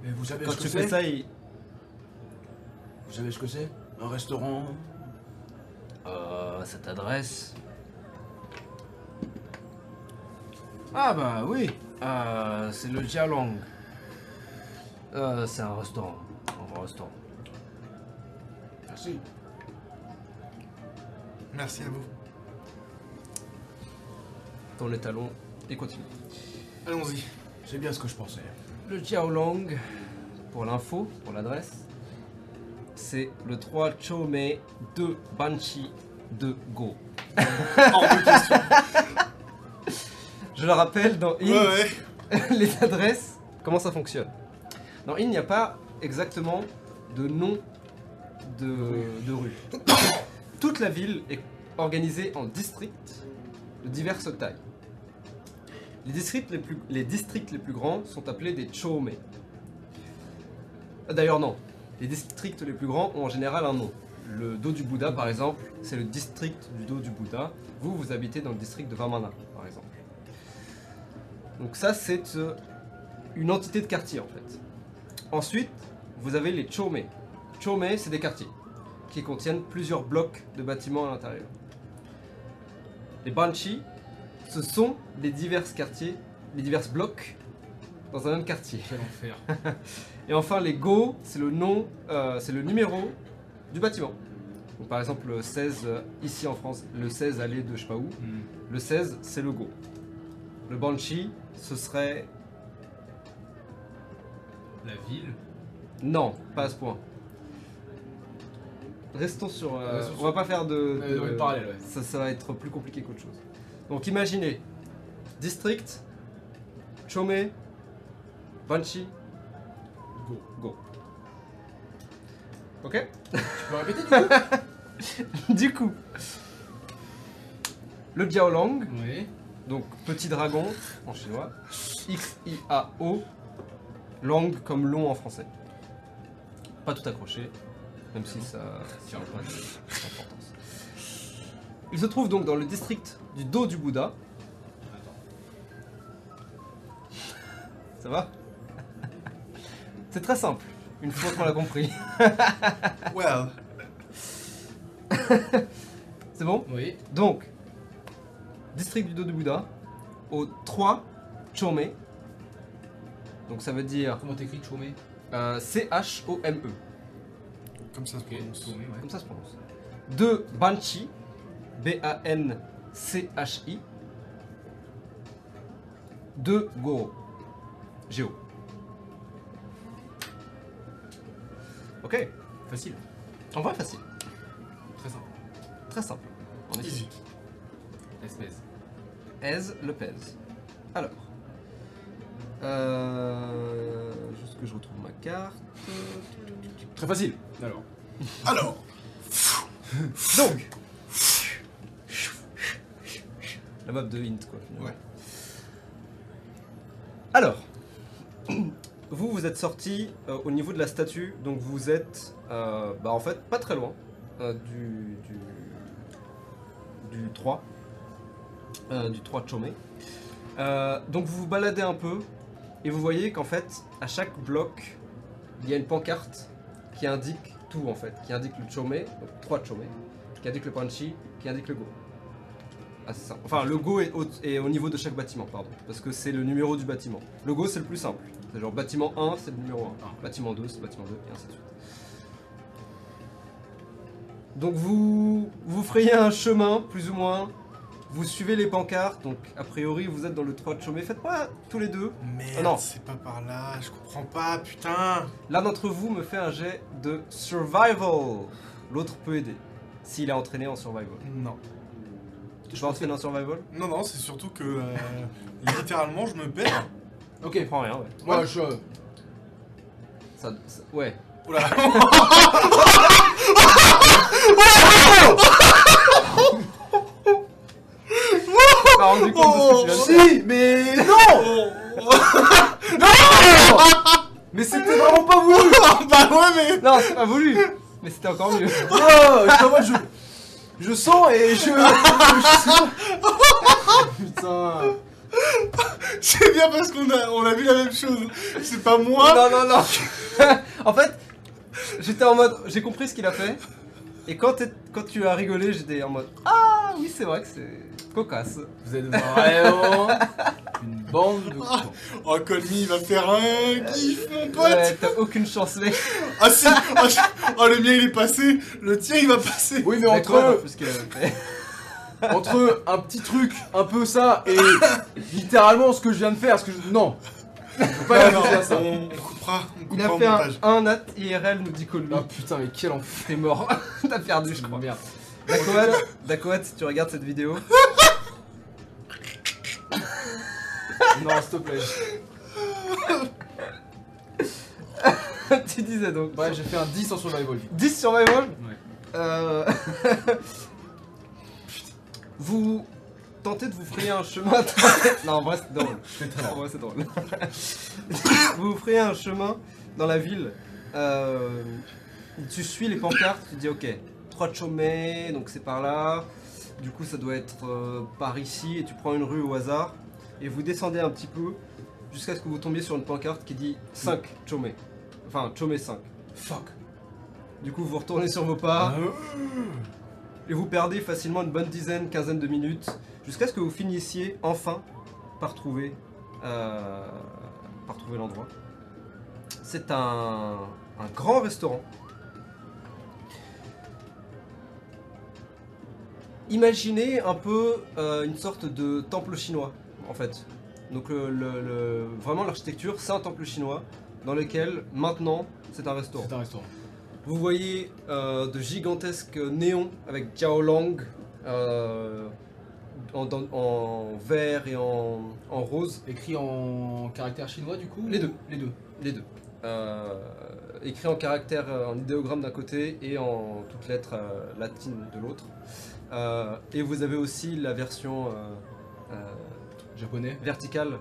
Et vous savez Quand ce que tu c'est fais ça, il... Vous savez ce que c'est? Un restaurant? Euh, cette adresse... Ah bah oui, euh, c'est le Jialong. Euh, c'est un restaurant, un restaurant. Merci. Merci à vous. Dans les talons et continue. Allons-y. C'est bien ce que je pensais. Le Jiaolong, pour l'info, pour l'adresse, c'est le 3 Chome 2 Banchi 2 Go. Hors de question. Je le rappelle, dans In, Ouais, ouais. les adresses, comment ça fonctionne Dans In, il n'y a pas exactement de nom de, de rue. Toute la ville est organisée en districts de diverses tailles. Les districts les plus, les districts les plus grands sont appelés des chome. D'ailleurs non, les districts les plus grands ont en général un nom. Le dos du Bouddha par exemple, c'est le district du dos du Bouddha. Vous, vous habitez dans le district de Vamana par exemple. Donc ça c'est euh, une entité de quartier en fait. Ensuite, vous avez les chome. Chome, c'est des quartiers qui contiennent plusieurs blocs de bâtiments à l'intérieur. Les banchi, ce sont les divers quartiers, les divers blocs dans un même quartier. Quel enfer. Et enfin, les go, c'est le nom, euh, c'est le numéro du bâtiment. Donc, par exemple, le 16 euh, ici en France, le 16 allée de je sais pas où, Hmm. le 16 c'est le go. Le Banshee, ce serait... La ville. Non, pas à ce point. Restons sur... euh, Restons on va pas faire de... Euh, de- parallèle, ouais. ça, ça va être plus compliqué qu'autre chose. Donc imaginez, District, Chome, Banshee, Go. Go. Ok? Tu peux répéter du coup? Du coup, le Jiaolong, Oui. Donc petit dragon en chinois, X-I-A-O, long comme long en français. Pas tout accroché, même si ça n'a pas d'importance. Il se trouve donc dans le district du dos du Bouddha. Ça va? C'est très simple, une fois qu'on l'a compris. Well. C'est bon? Oui. Donc, district du dos du Bouddha, au 3 Chome. Donc ça veut dire Comment t'écris Chomé euh, C-H-O-M-E. Comme ça se prononce. Chomé, ouais. Comme ça se prononce. 2 Banshee. B-A-N-C-H-I. 2 Goro. Géo. Ok. Facile. En vrai, facile. Très simple. Très simple. En effet. Easy. Espèce. Aise le pèse. Alors. Euh, juste que je retrouve ma carte. Très facile. Alors. Alors, Donc. La map de Hint, quoi. finalement. Ouais. Alors. Vous, vous êtes sorti euh, au niveau de la statue, donc vous êtes, euh, bah en fait, pas très loin euh, du, du, du 3, euh, du 3 de Chomé. Euh, donc vous vous baladez un peu, et vous voyez qu'en fait, à chaque bloc, il y a une pancarte qui indique tout en fait, qui indique le Chomé, donc 3 de Chomé, qui indique le Panchi, qui indique le Go. Ah, c'est. Enfin, le Go est au, est au niveau de chaque bâtiment, pardon, parce que c'est le numéro du bâtiment. Le Go, c'est le plus simple. C'est genre bâtiment 1, c'est le numéro 1. Ah. Bâtiment 2, c'est le bâtiment 2, et ainsi de suite. Donc vous, vous frayez un chemin, plus ou moins. Vous suivez les pancartes, donc a priori vous êtes dans le 3 de Chomé. Faites pas tous les deux. merde, Ah non. c'est pas par là, je comprends pas, putain. L'un d'entre vous me fait un jet de survival. L'autre peut aider. S'il est entraîné en survival. Non. Tu vas entraîner en survival? Non, non, c'est surtout que euh, littéralement je me perds. Ok. Je comprends rien, ouais. Moi, je. Ça, ça- ouais. Oula. M'as rendu compte de ce que tu viens de faire. Si, mais non Mais c'était vraiment pas voulu bah ouais, mais. Non, c'est pas voulu. Mais c'était encore mieux. Oh, mode, je... Je sens et je... je- Putain... C'est bien parce qu'on a, on a vu la même chose. C'est pas moi. Non, non, non. en fait, j'étais en mode. J'ai compris ce qu'il a fait. Et quand, t'es- quand tu as rigolé, j'étais en mode. Ah oui, c'est vrai que c'est cocasse. Vous êtes vraiment une bande de cons. Oh, Colmy, il va faire un gif, mon pote. Ouais, t'as aucune chance, mec. Ah si. Ah, je- oh, le mien il est passé. Le tien il va passer. Oui, mais entre, fait. entre un petit truc, un peu ça, et littéralement ce que je viens de faire, ce que je... Non Faut pas Non, non, ça on coupera. On Il a fait un, un nat IRL, nous dit Colby. Ah putain, mais quel enfer T'es mort. T'as perdu, je crois. Merde. Dakoat, Dakoat, si tu regardes cette vidéo. Non, s'il te plaît. tu disais donc. Ouais, j'ai fait un 10 en survival. 10 survival Ouais. Euh, vous tentez de vous frayer un chemin. non, en vrai, c'est drôle. En vrai, c'est drôle. vous vous frayez un chemin dans la ville. Euh, tu suis les pancartes, tu dis ok, 3 Chomé, donc c'est par là. Du coup, ça doit être euh, par ici, et tu prends une rue au hasard. Et vous descendez un petit peu jusqu'à ce que vous tombiez sur une pancarte qui dit 5 Chomé. Enfin, Chomé 5. Fuck. Du coup, vous retournez sur vos pas. Et vous perdez facilement une bonne dizaine, quinzaine de minutes, jusqu'à ce que vous finissiez enfin par trouver, euh, par trouver l'endroit. C'est un, un grand restaurant. Imaginez un peu euh, une sorte de temple chinois, en fait. Donc le, le- le- vraiment l'architecture, c'est un temple chinois dans lequel maintenant c'est un restaurant. C'est un restaurant. Vous voyez euh, de gigantesques néons avec Jiaolong euh, en, vert et en, en rose, Écrit en caractère chinois du coup Les deux. Les deux. les deux. Euh, écrit en caractère, euh, en idéogramme d'un côté et en toutes lettres euh, latines de l'autre. Euh, et vous avez aussi la version Japonais. verticale,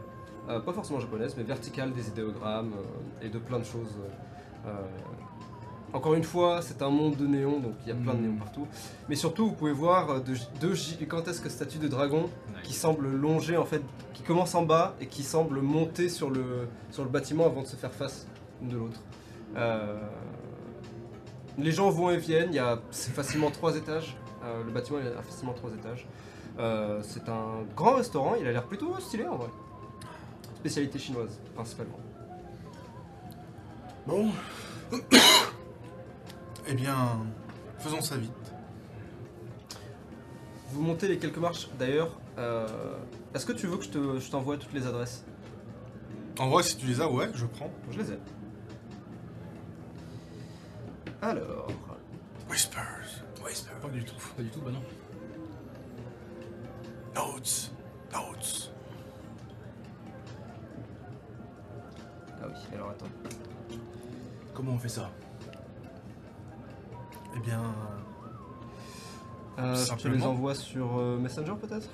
pas forcément japonaise, mais verticale des idéogrammes et de plein de choses. Encore une fois, c'est un monde de néons, donc il y a plein de néons partout. Mais surtout, vous pouvez voir de- deux gigantesques statues de dragons qui semblent longer, en fait, qui commencent en bas et qui semblent monter sur le, sur le bâtiment avant de se faire face l'une de l'autre. Euh, les gens vont et viennent, il y a c'est facilement trois étages. Euh, le bâtiment il a facilement trois étages. Euh, c'est un grand restaurant, il a l'air plutôt stylé en vrai. Spécialité chinoise, principalement. Bon. eh bien, faisons ça vite. Vous montez les quelques marches d'ailleurs. euh, Est-ce que tu veux que je te- je t'envoie toutes les adresses? En vrai, si tu les as, ouais, je prends. Je les ai. Alors, Whispers. Whispers. Pas du tout. Pas du tout, bah non. Notes. Notes. ah oui, alors attends. Comment on fait ça? Eh bien, Euh, je te les envoie sur euh, Messenger peut-être?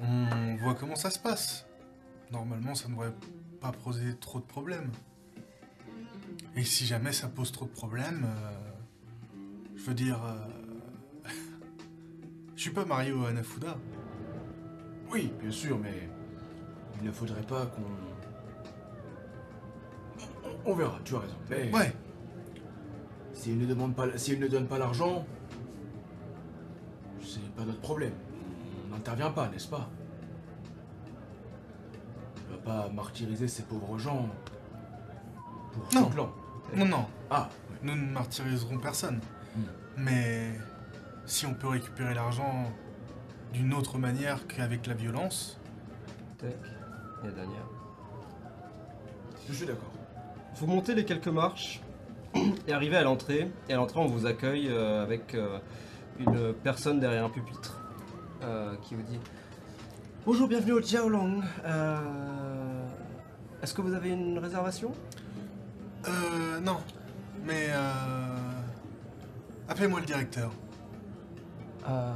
On voit comment ça se passe. Normalement, ça ne devrait pas poser trop de problèmes. Et si jamais ça pose trop de problèmes, euh, je veux dire, euh, je suis pas Mario Hanafuda. Oui, bien sûr, mais il ne faudrait pas qu'on. On- On verra, tu as raison. Mais Ouais, s'il ne demande pas, s'il ne donne pas l'argent, c'est pas notre problème. On n'intervient pas, n'est-ce pas? On va pas martyriser ces pauvres gens pour Non. son plan. non, non, Ah, nous ne martyriserons personne. Hmm. Mais si on peut récupérer l'argent d'une autre manière qu'avec la violence, Tac. Et la dernière. je suis d'accord. Vous montez les quelques marches et arrivez à l'entrée. Et à l'entrée, on vous accueille euh, avec euh, une personne derrière un pupitre euh, qui vous dit Bonjour, bienvenue au Jiaolong. Est-ce que vous avez une réservation? Euh, non. Mais euh, appelez-moi le directeur. Euh,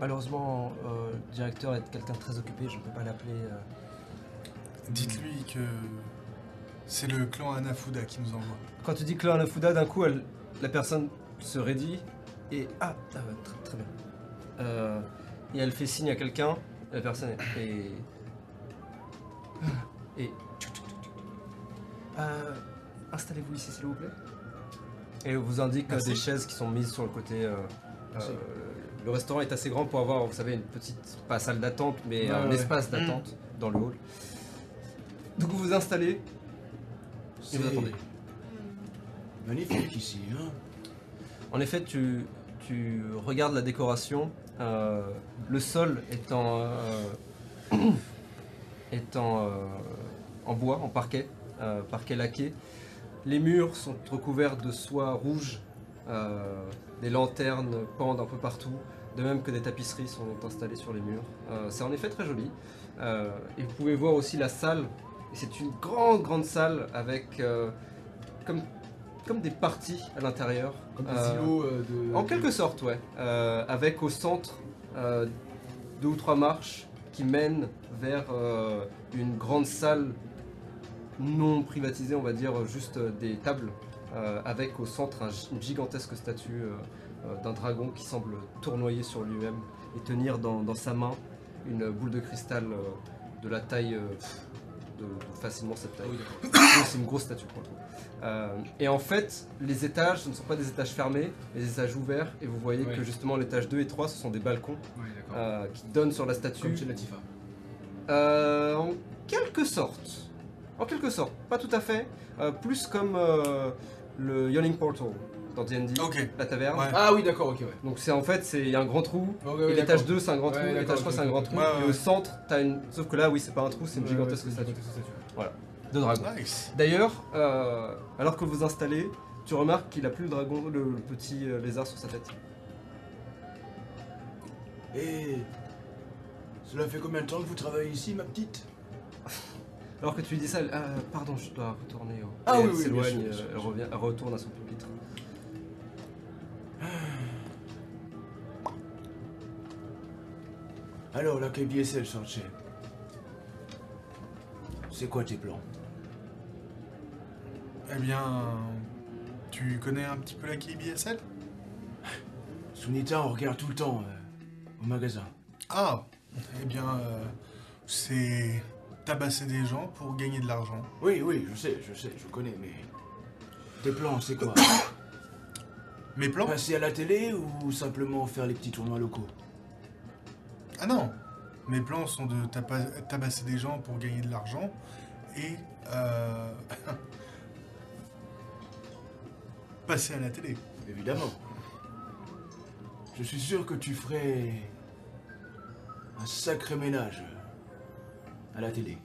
Malheureusement, euh, le directeur est quelqu'un de très occupé, je ne peux pas l'appeler. euh. Dites-lui que c'est le clan Hanafuda qui nous envoie. Quand tu dis clan Anafuda, d'un coup, elle- la personne se raidit et. Ah, ah ouais, très, très bien. Euh, et elle fait signe à quelqu'un, la personne est. Et. et Euh, Installez-vous ici, s'il vous plaît. Et on vous indique Merci. des chaises qui sont mises sur le côté. euh, euh, le restaurant est assez grand pour avoir, vous savez, une petite, pas salle d'attente, mais Ouais, un ouais. espace d'attente dans le hall. Donc vous vous installez et vous attendez. magnifique ici, hein En effet, tu, tu regardes la décoration. euh, le sol est en, euh, est en, euh, en bois, en parquet, euh, parquet laqué. Les murs sont recouverts de soie rouge. euh, des lanternes pendent un peu partout, de même que des tapisseries sont installées sur les murs. Euh, c'est en effet très joli. Euh, et vous pouvez voir aussi la salle. Et c'est une grande, grande salle avec euh, comme, comme des parties à l'intérieur. Comme des Euh, îlots euh, de. en quelque sorte, ouais. Avec au centre deux ou trois marches qui mènent vers une grande salle non privatisée, on va dire, juste des tables, avec au centre un une gigantesque statue d'un dragon qui semble tournoyer sur lui-même et tenir dans, dans sa main une boule de cristal de la taille, de, de facilement cette taille. Oui, C'est une grosse statue pour le coup. Euh, et en fait, les étages, ce ne sont pas des étages fermés, mais des étages ouverts. Et vous voyez que justement l'étage 2 et 3, ce sont des balcons euh, qui donnent sur la statue. Comme chez Latifa. Euh, en quelque sorte. En quelque sorte. Pas tout à fait. Euh, plus comme le Yawning Portal. Dans D&D, Ok. la taverne. Ouais. Ah oui, d'accord, ok, ouais. Donc c'est en fait, c'est il y a un grand trou. Ok, et l'étage d'accord. 2 c'est un grand trou, Ouais, l'étage d'accord, 3 ok, c'est un grand trou. Ouais, ouais, et au ouais. centre, t'as une. Sauf que là, oui, c'est pas un trou, c'est une Ouais, gigantesque ouais, c'est statue de dragon. Nice. D'ailleurs, euh, alors que vous installez, tu remarques qu'il a plus le dragon, le, le petit euh, lézard sur sa tête. Et. Cela fait combien de temps que vous travaillez ici, ma petite? Alors que tu lui dis ça, elle, Ah, pardon, je dois retourner. hein. Ah Et oui, elle oui, bien s'éloigne, sûr, bien euh, sûr, elle, bien sûr. revient, elle retourne à son pupitre. Alors, la KBSL, Sanchez. C'est quoi tes plans? Eh bien, tu connais un petit peu la KBSL Sunita, on regarde tout le temps euh, au magasin. Ah, eh bien, euh, c'est tabasser des gens pour gagner de l'argent. Oui, oui, je sais, je sais, je connais, mais. Tes plans, c'est quoi? Mes plans? Passer à la télé ou simplement faire les petits tournois locaux? Ah non Mes plans sont de tabasser des gens pour gagner de l'argent et euh, passer à la télé. Évidemment. Je suis sûr que tu ferais un sacré ménage à la télé.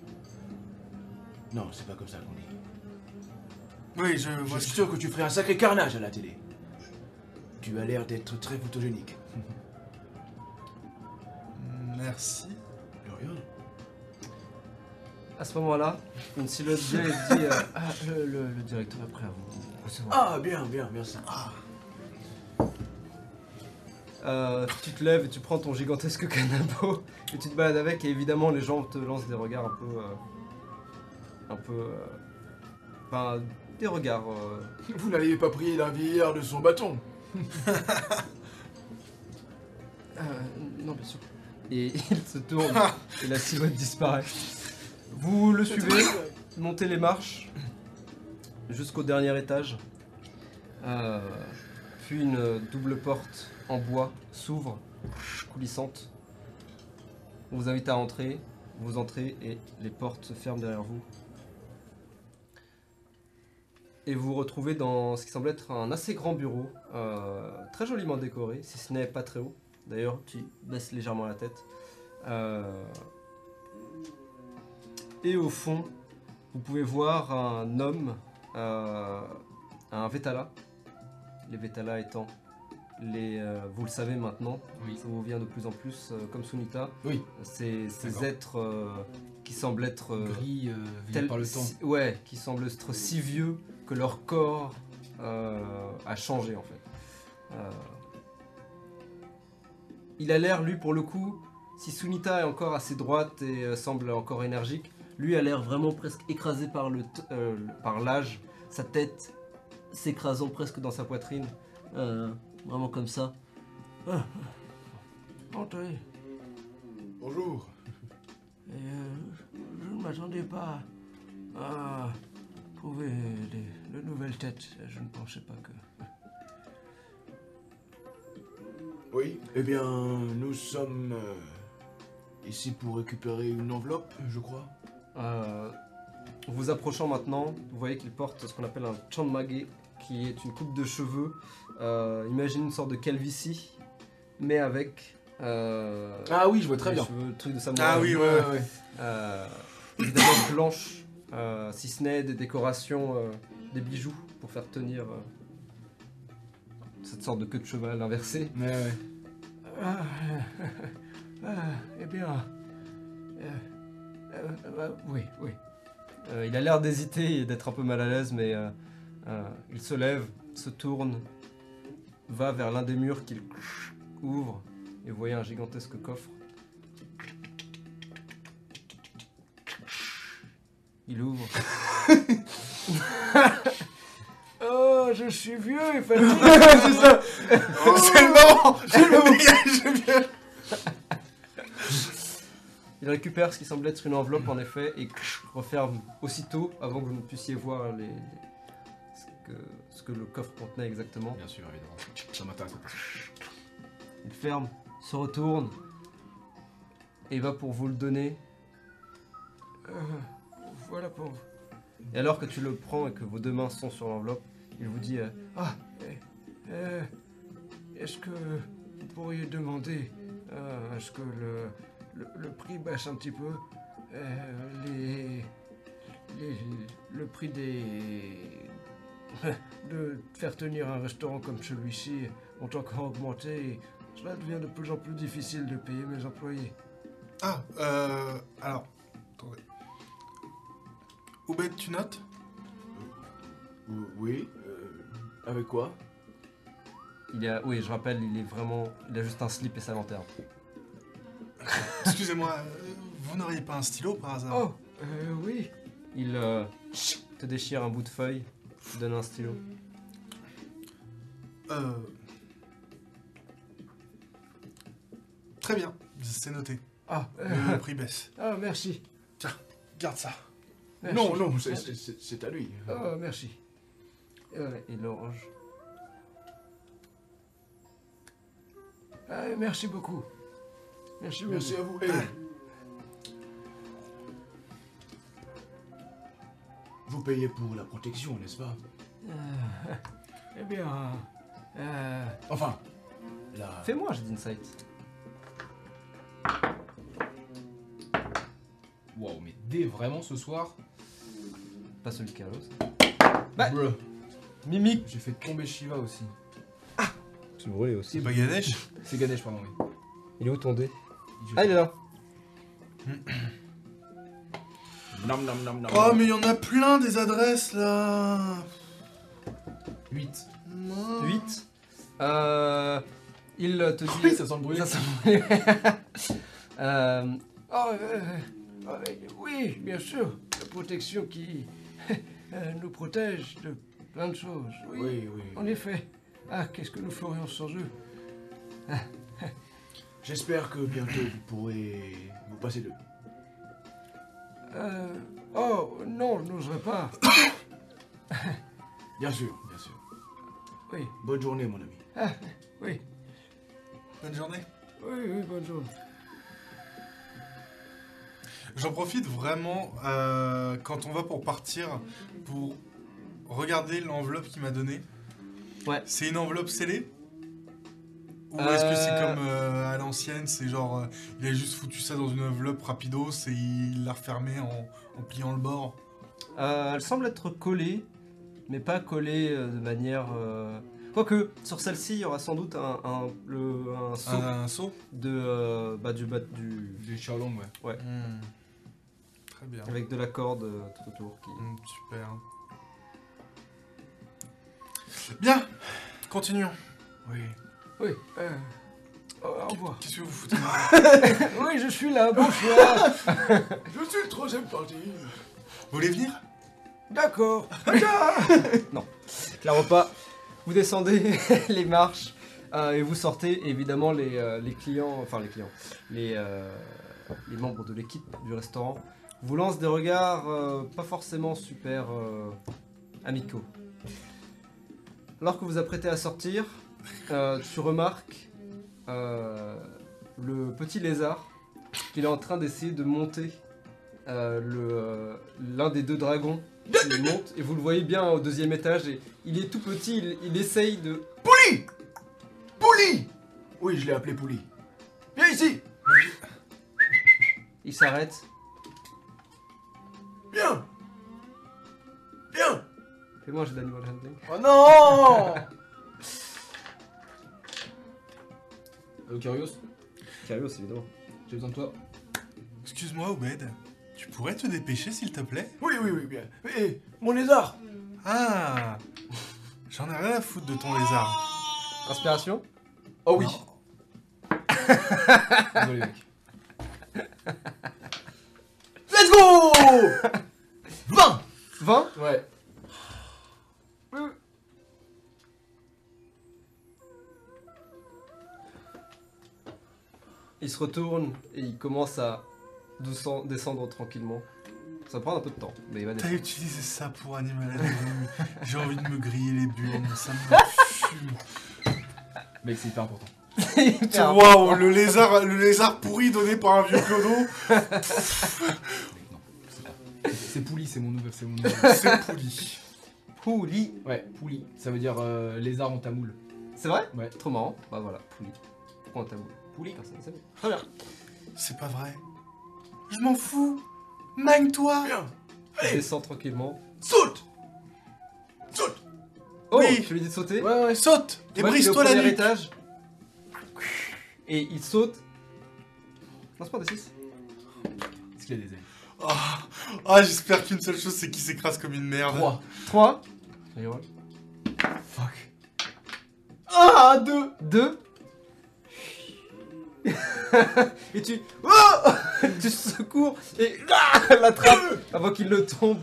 Non, c'est pas comme ça qu'on dit. Oui, je Je suis sûr que tu ferais un sacré carnage à la télé. Tu as l'air d'être très photogénique. Merci. De rien. À ce moment-là, une silhouette vient et te dit euh, Ah, le, le- le directeur est prêt à vous recevoir. Ah, bien, bien, merci. Euh, tu te lèves et tu prends ton gigantesque canapé et tu te balades avec et évidemment les gens te lancent des regards un peu... euh, un peu... euh, Enfin, des regards... euh, Vous n'aviez pas prié d'un vieillard de son bâton. Euh, non, bien sûr. Et il se tourne et la silhouette disparaît. Vous le suivez, montez les marches jusqu'au dernier étage. Euh, puis une double porte en bois s'ouvre, coulissante. On vous invite à entrer. Vous entrez et les portes se ferment derrière vous. Et vous vous retrouvez dans ce qui semble être un assez grand bureau, euh, très joliment décoré, si ce n'est pas très haut. D'ailleurs, tu baisses légèrement la tête. Euh, Et au fond, vous pouvez voir un homme, euh, un Vetala. Les Vetala étant les, euh, vous le savez maintenant, Oui. ça vous vient de plus en plus, euh, comme Sunita. Oui. Ces, êtres euh, qui semblent être Gris, tel- par le temps. si- ouais, qui semblent être si vieux que leur corps a changé en fait. Il a l'air, lui, pour le coup, si Sunita est encore assez droite et euh, semble encore énergique, lui a l'air vraiment presque écrasé par le t- euh, par l'âge, sa tête s'écrasant presque dans sa poitrine, Euh, vraiment comme ça. Ah. Entrez. Bonjour. Et, euh, je ne m'attendais pas à trouver de nouvelles têtes. Je ne pensais pas que. Oui. Eh bien, nous sommes euh, ici pour récupérer une enveloppe, je crois. Euh, vous approchant maintenant, vous voyez qu'il porte ce qu'on appelle un chanmage, qui est une coupe de cheveux. Euh, imaginez une sorte de calvitie, mais avec. Euh, Ah oui, je vois très bien. cheveux, truc de samouraï. Ah oui, ouais, ouais. Euh, évidemment blanche, si ce n'est des décorations, des bijoux pour faire tenir cette sorte de queue de cheval inversée. Ouais, ouais. Ah, ah, eh bien. euh, euh, euh, oui, oui. Euh, il a l'air d'hésiter et d'être un peu mal à l'aise, mais il se lève, se tourne, va vers l'un des murs qu'il ouvre, et vous voyez un gigantesque coffre. Il ouvre. oh, je suis vieux et fatigué. c'est ça C'est le moment le moment. Il récupère ce qui semble être une enveloppe en effet et referme aussitôt avant que vous ne puissiez voir les, les- ce, que, ce que le coffre contenait exactement. Bien sûr, évidemment. Ça m'intéresse. Il ferme, se retourne et va pour vous le donner. Euh, voilà pour vous. Et alors que tu le prends et que vos deux mains sont sur l'enveloppe, il vous dit euh, Ah, eh, euh, est-ce que vous pourriez demander euh, à ce que le, le, le prix baisse un petit peu Euh, les, les- le prix des de faire tenir un restaurant comme celui-ci ont encore augmenté et cela devient de plus en plus difficile de payer mes employés. Ah, euh, alors, attendez. Oubed, tu notes? Ou- Oui. Avec quoi Il a, oui, je rappelle, il est vraiment, il a juste un slip et sa lanterne. Excusez-moi, euh, vous n'auriez pas un stylo par hasard Oh, euh, oui. Il euh, te déchire un bout de feuille, te donne un stylo. Euh... Très bien, c'est noté. Ah, euh, Le prix baisse. ah merci. Garde ça. merci. Non, non, c'est à lui. Oh, merci. Et voilà, il le range. Ah, merci beaucoup. Merci beaucoup. Merci à vous. Eh, Vous payez pour la protection, n'est-ce pas? Euh, eh bien, euh, Enfin, la... Fais-moi, j'ai d'insight. Waouh, mais dès vraiment ce soir? Pas celui de Carlos. Bah. Bruh. Mimique. J'ai fait tomber Shiva aussi. Tu brûlé C'est aussi. pas Ganesh C'est Ganesh, pardon, oui. Il est où ton dé Ah, il est là. Nom, nom, nom, nom. Oh, mais il y en a plein des adresses là 8. Non. 8. Euh, il te dit. Oui, ça sent le bruit. Ça sent- Euh, oh, euh, euh, oui, bien sûr. La protection qui euh, nous protège de plein de choses. Oui, Oui, oui. en effet. Ah, qu'est-ce que nous ferions sans eux? J'espère que bientôt vous pourrez vous passer de... euh, Oh, non, je n'oserais pas. Bien sûr, bien sûr. Oui, Bonne journée, mon ami. oui, Bonne journée. oui, oui, bonne journée. J'en profite vraiment euh, quand on va pour partir pour regarder l'enveloppe qu'il m'a donnée. Ouais. C'est une enveloppe scellée Ou est-ce que c'est Euh. comme euh, à l'ancienne, c'est genre euh, il a juste foutu ça dans une enveloppe rapidos et il l'a refermé en, en pliant le bord Euh, elle semble être collée, mais pas collée euh, de manière. euh, Quoique, sur celle-ci, il y aura sans doute un, un, le, un saut Un, un seau de, euh, bah, du, bat- du, ouais. Hmm. Très bien. avec de la corde euh, tout autour. Qui... Hmm, super. Bien, continuons. Oui. Oui, euh, au revoir. Qu'est-ce que vous foutez Oui, je suis là, bonsoir. Je suis le troisième parti. Vous voulez venir? D'accord. Clairement pas. Vous descendez les marches euh, et vous sortez. Évidemment, les, euh, les clients, enfin les clients, les, euh, les membres de l'équipe du restaurant vous lancent des regards euh, pas forcément super euh, amicaux. Alors que vous apprêtez à sortir, euh, tu remarques euh, le petit lézard qu'il est en train d'essayer de monter euh, euh, l'un des deux dragons il monte. Et vous le voyez bien au deuxième étage et il est tout petit, il, il essaye de... Pouli! Pouli! Oui, je l'ai appelé Pouli. Viens ici! Il s'arrête. Viens! Viens Fais-moi j'ai d'animal handling. Oh non Allo, Kyrios, Curios évidemment. j'ai besoin de toi. Excuse-moi, Obed. Tu pourrais te dépêcher, s'il te plaît? Oui, oui, oui, bien. Eh, mon lézard Ah J'en ai rien à foutre de ton lézard. Inspiration? Oh oui Désolé, mec. Let's go 20 20 Ouais. Il se retourne et il commence à doucement descendre tranquillement. Ça va prendre un peu de temps, mais il va T'as descendre. utilisé ça pour Animal Handling. J'ai envie de me griller les burnes, ça me fume. Mec, c'est hyper important. Waouh, le lézard, le lézard pourri donné par un vieux clodo, Mec, non. C'est pas- c'est- C'est Pouli, c'est mon nouvel. C'est mon nouvel. c'est pouli. Pouli. Ouais, Pouli. Ça veut dire euh, lézard en tamoul. C'est vrai? Ouais. Trop marrant. Bah voilà, Pouli. Pourquoi on t'a Pouli quand ça c'est bon. Très bien. C'est pas vrai. Je m'en fous. Magne-toi. Viens Descends tranquillement. Saute Saute Oh, Oui. tu lui dis de sauter Ouais, ouais. Saute et au brise-toi la premier nuque. étage. Et il saute. Lance pas des 6. Est-ce qu'il y a des ailes Ah, ah, j'espère qu'une seule chose, c'est qu'il s'écrase comme une merde. 3. 3. Fuck. Ah 2 2 Et tu... Oh tu secours et ah, l'attrape avant qu'il ne tombe.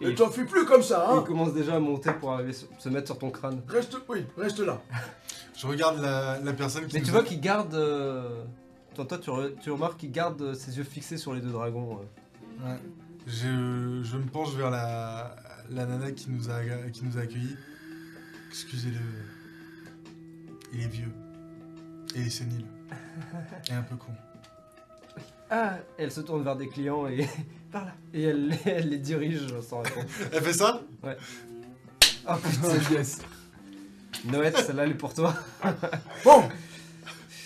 Ne t'en fais plus comme ça, Et il hein commence déjà à monter pour arriver se se mettre sur ton crâne. Reste, oui, reste là. Je regarde la, la personne qui Mais nous tu a- vois qu'il garde... euh, Toi, toi tu, re- tu remarques qu'il garde euh, ses yeux fixés sur les deux dragons. euh. Ouais. Je, je me penche vers la, la nana qui nous a, qui nous a accueillis. Excusez-le. Il est vieux. Et il est sénile. Et un peu con. Ah Elle se tourne vers des clients et... Par là. Et elle, elle les dirige sans répondre. Elle fait ça? Oh putain yes. Noël, celle-là elle est pour toi. Bon,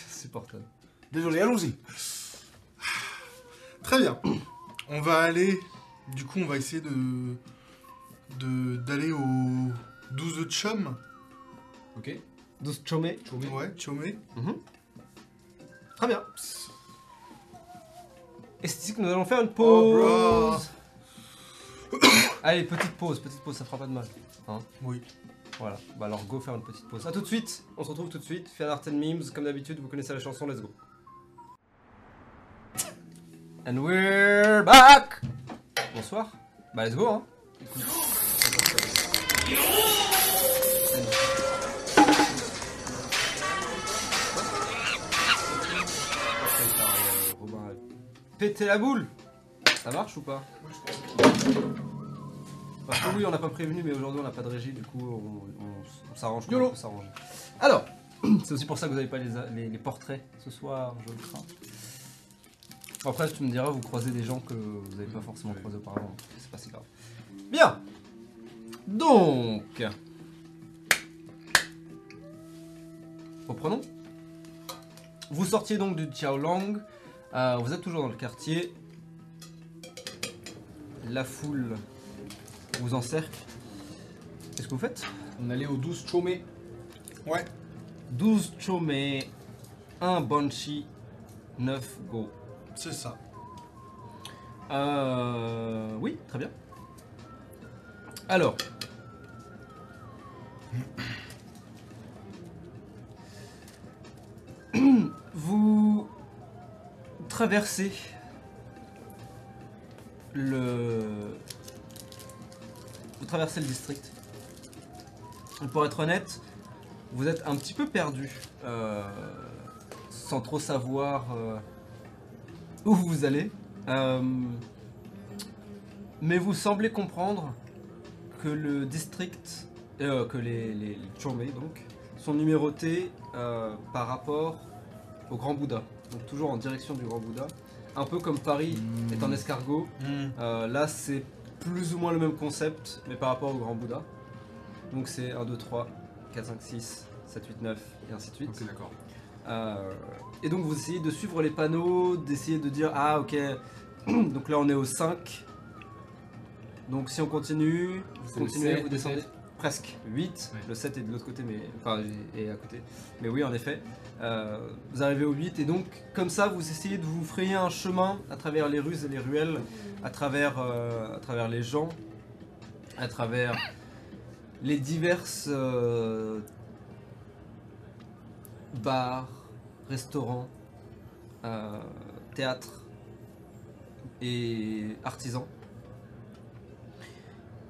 Supportable. désolé, allons-y. Très bien. On va aller. Du coup, on va essayer de. de d'aller au 12 chum. Ok. 12 chomé. Chômé. Ouais, chomé. Très bien. Esthétique, nous allons faire une Oh, pause. Allez, petite pause, petite pause, ça fera pas de mal. Oui. Voilà, bah alors go faire une petite pause. A tout de suite, on se retrouve tout de suite. Fan art and memes, comme d'habitude, vous connaissez la chanson, let's go. And we're back Bonsoir. Bah let's go hein. Pété la boule Ça marche ou pas Parce que oui, on n'a pas prévenu, mais aujourd'hui on n'a pas de régie, du coup on, on- on s'arrange. YOLO. s'arranger. Alors, c'est aussi pour ça que vous n'avez pas les, les- les portraits ce soir, je le crains. Après, tu me diras, vous croisez des gens que vous n'avez pas forcément croisés auparavant. C'est pas si grave. Bien Donc. Reprenons. Vous sortiez donc du Xiaolong. Euh, vous êtes toujours dans le quartier. La foule vous encercle. Qu'est-ce que vous faites? On allait au 12 chômé. Ouais. 12 Chomé, 1 Banshee, 9 Go. C'est ça. Euh, oui, très bien. Alors. Vous traversez le. Vous traversez le district. Pour être honnête, vous êtes un petit peu perdu, euh, sans trop savoir euh, où vous allez. Euh, mais vous semblez comprendre que le district, euh, que les, les, les Chomé, donc, sont numérotés euh, par rapport au Grand Bouddha. Donc toujours en direction du Grand Bouddha. Un peu comme Paris est en escargot. Euh, là, c'est plus ou moins le même concept, mais par rapport au Grand Bouddha. Donc c'est 1, 2, 3, 4, 5, 6, 7, 8, 9, et ainsi de suite. D'accord. Euh, et donc vous essayez de suivre les panneaux, d'essayer de dire ah ok, donc là on est au 5. Donc si on continue, vous continuez, 7, vous descendez presque 8. Ouais. Le 7 est de l'autre côté, mais enfin est à côté. Mais oui en effet, euh, vous arrivez au 8 et donc comme ça vous essayez de vous frayer un chemin à travers les rues et les ruelles, à travers, euh, à travers les gens, à travers les diverses euh, bars, restaurants, théâtres et artisans.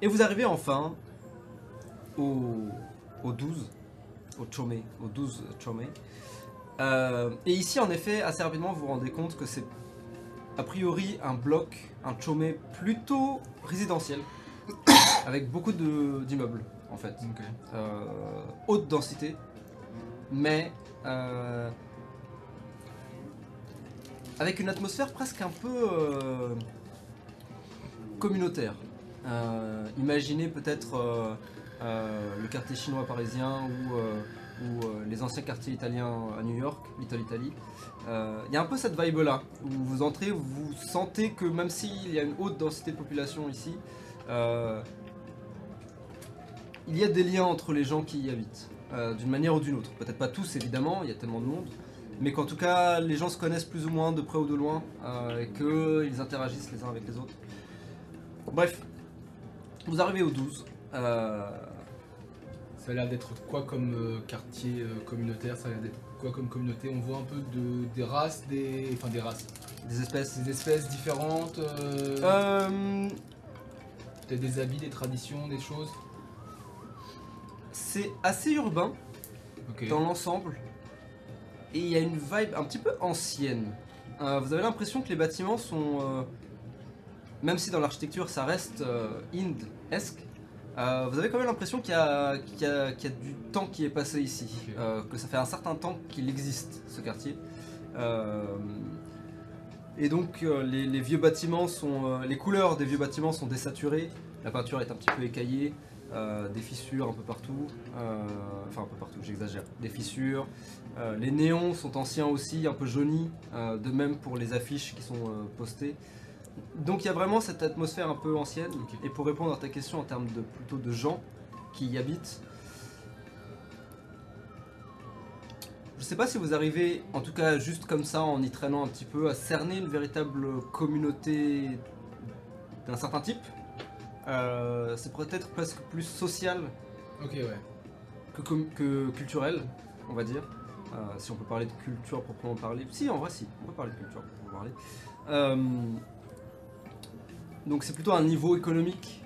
Et vous arrivez enfin au, au 12, au Chomé, au 12 Chomé. Euh, et ici, en effet, assez rapidement, vous vous rendez compte que c'est a priori un bloc, un Chomé plutôt résidentiel, avec beaucoup de- d'immeubles en fait euh, haute densité, mais euh, avec une atmosphère presque un peu communautaire. Imaginez peut-être le quartier chinois parisien ou, euh, euh, les anciens quartiers italiens à New York, Little Italy. Euh, Il y a un peu cette vibe là, où vous entrez, vous sentez que même s'il y a une haute densité de population ici, euh, il y a des liens entre les gens qui y habitent, euh, d'une manière ou d'une autre. Peut-être pas tous évidemment, il y a tellement de monde, mais qu'en tout cas les gens se connaissent plus ou moins de près ou de loin, euh, et qu'ils interagissent les uns avec les autres. Bref, vous arrivez au 12. euh, Ça a l'air d'être quoi comme euh, quartier euh, communautaire? Ça a l'air d'être quoi comme communauté? On voit un peu de, des races, des. Enfin des races. des espèces. Des espèces différentes. euh, Peut-être des habits, des traditions, des choses? c'est assez urbain dans l'ensemble, et il y a une vibe un petit peu ancienne. Vous avez l'impression que les bâtiments sont, même si dans l'architecture ça reste Inde-esque, euh, vous avez quand même l'impression qu'il y, a- y y du temps qui est passé ici. Euh, que ça fait un certain temps qu'il existe ce quartier. Euh, et donc les, les vieux bâtiments sont, les couleurs des vieux bâtiments sont désaturées, la peinture est un petit peu écaillée, des fissures un peu partout, enfin un peu partout, j'exagère, des fissures. Les néons sont anciens aussi, un peu jaunis, de même pour les affiches qui sont postées. Donc il y a vraiment cette atmosphère un peu ancienne. Et pour répondre à ta question en termes de plutôt de gens qui y habitent, je sais pas si vous arrivez, en tout cas juste comme ça, en y traînant un petit peu, à cerner une véritable communauté d'un certain type. Euh, c'est peut-être presque plus social ouais. que culturel, on va dire. Euh, si on peut parler de culture proprement parler. Si, en vrai, si, on peut parler de culture proprement parler. Euh, donc c'est plutôt un niveau économique.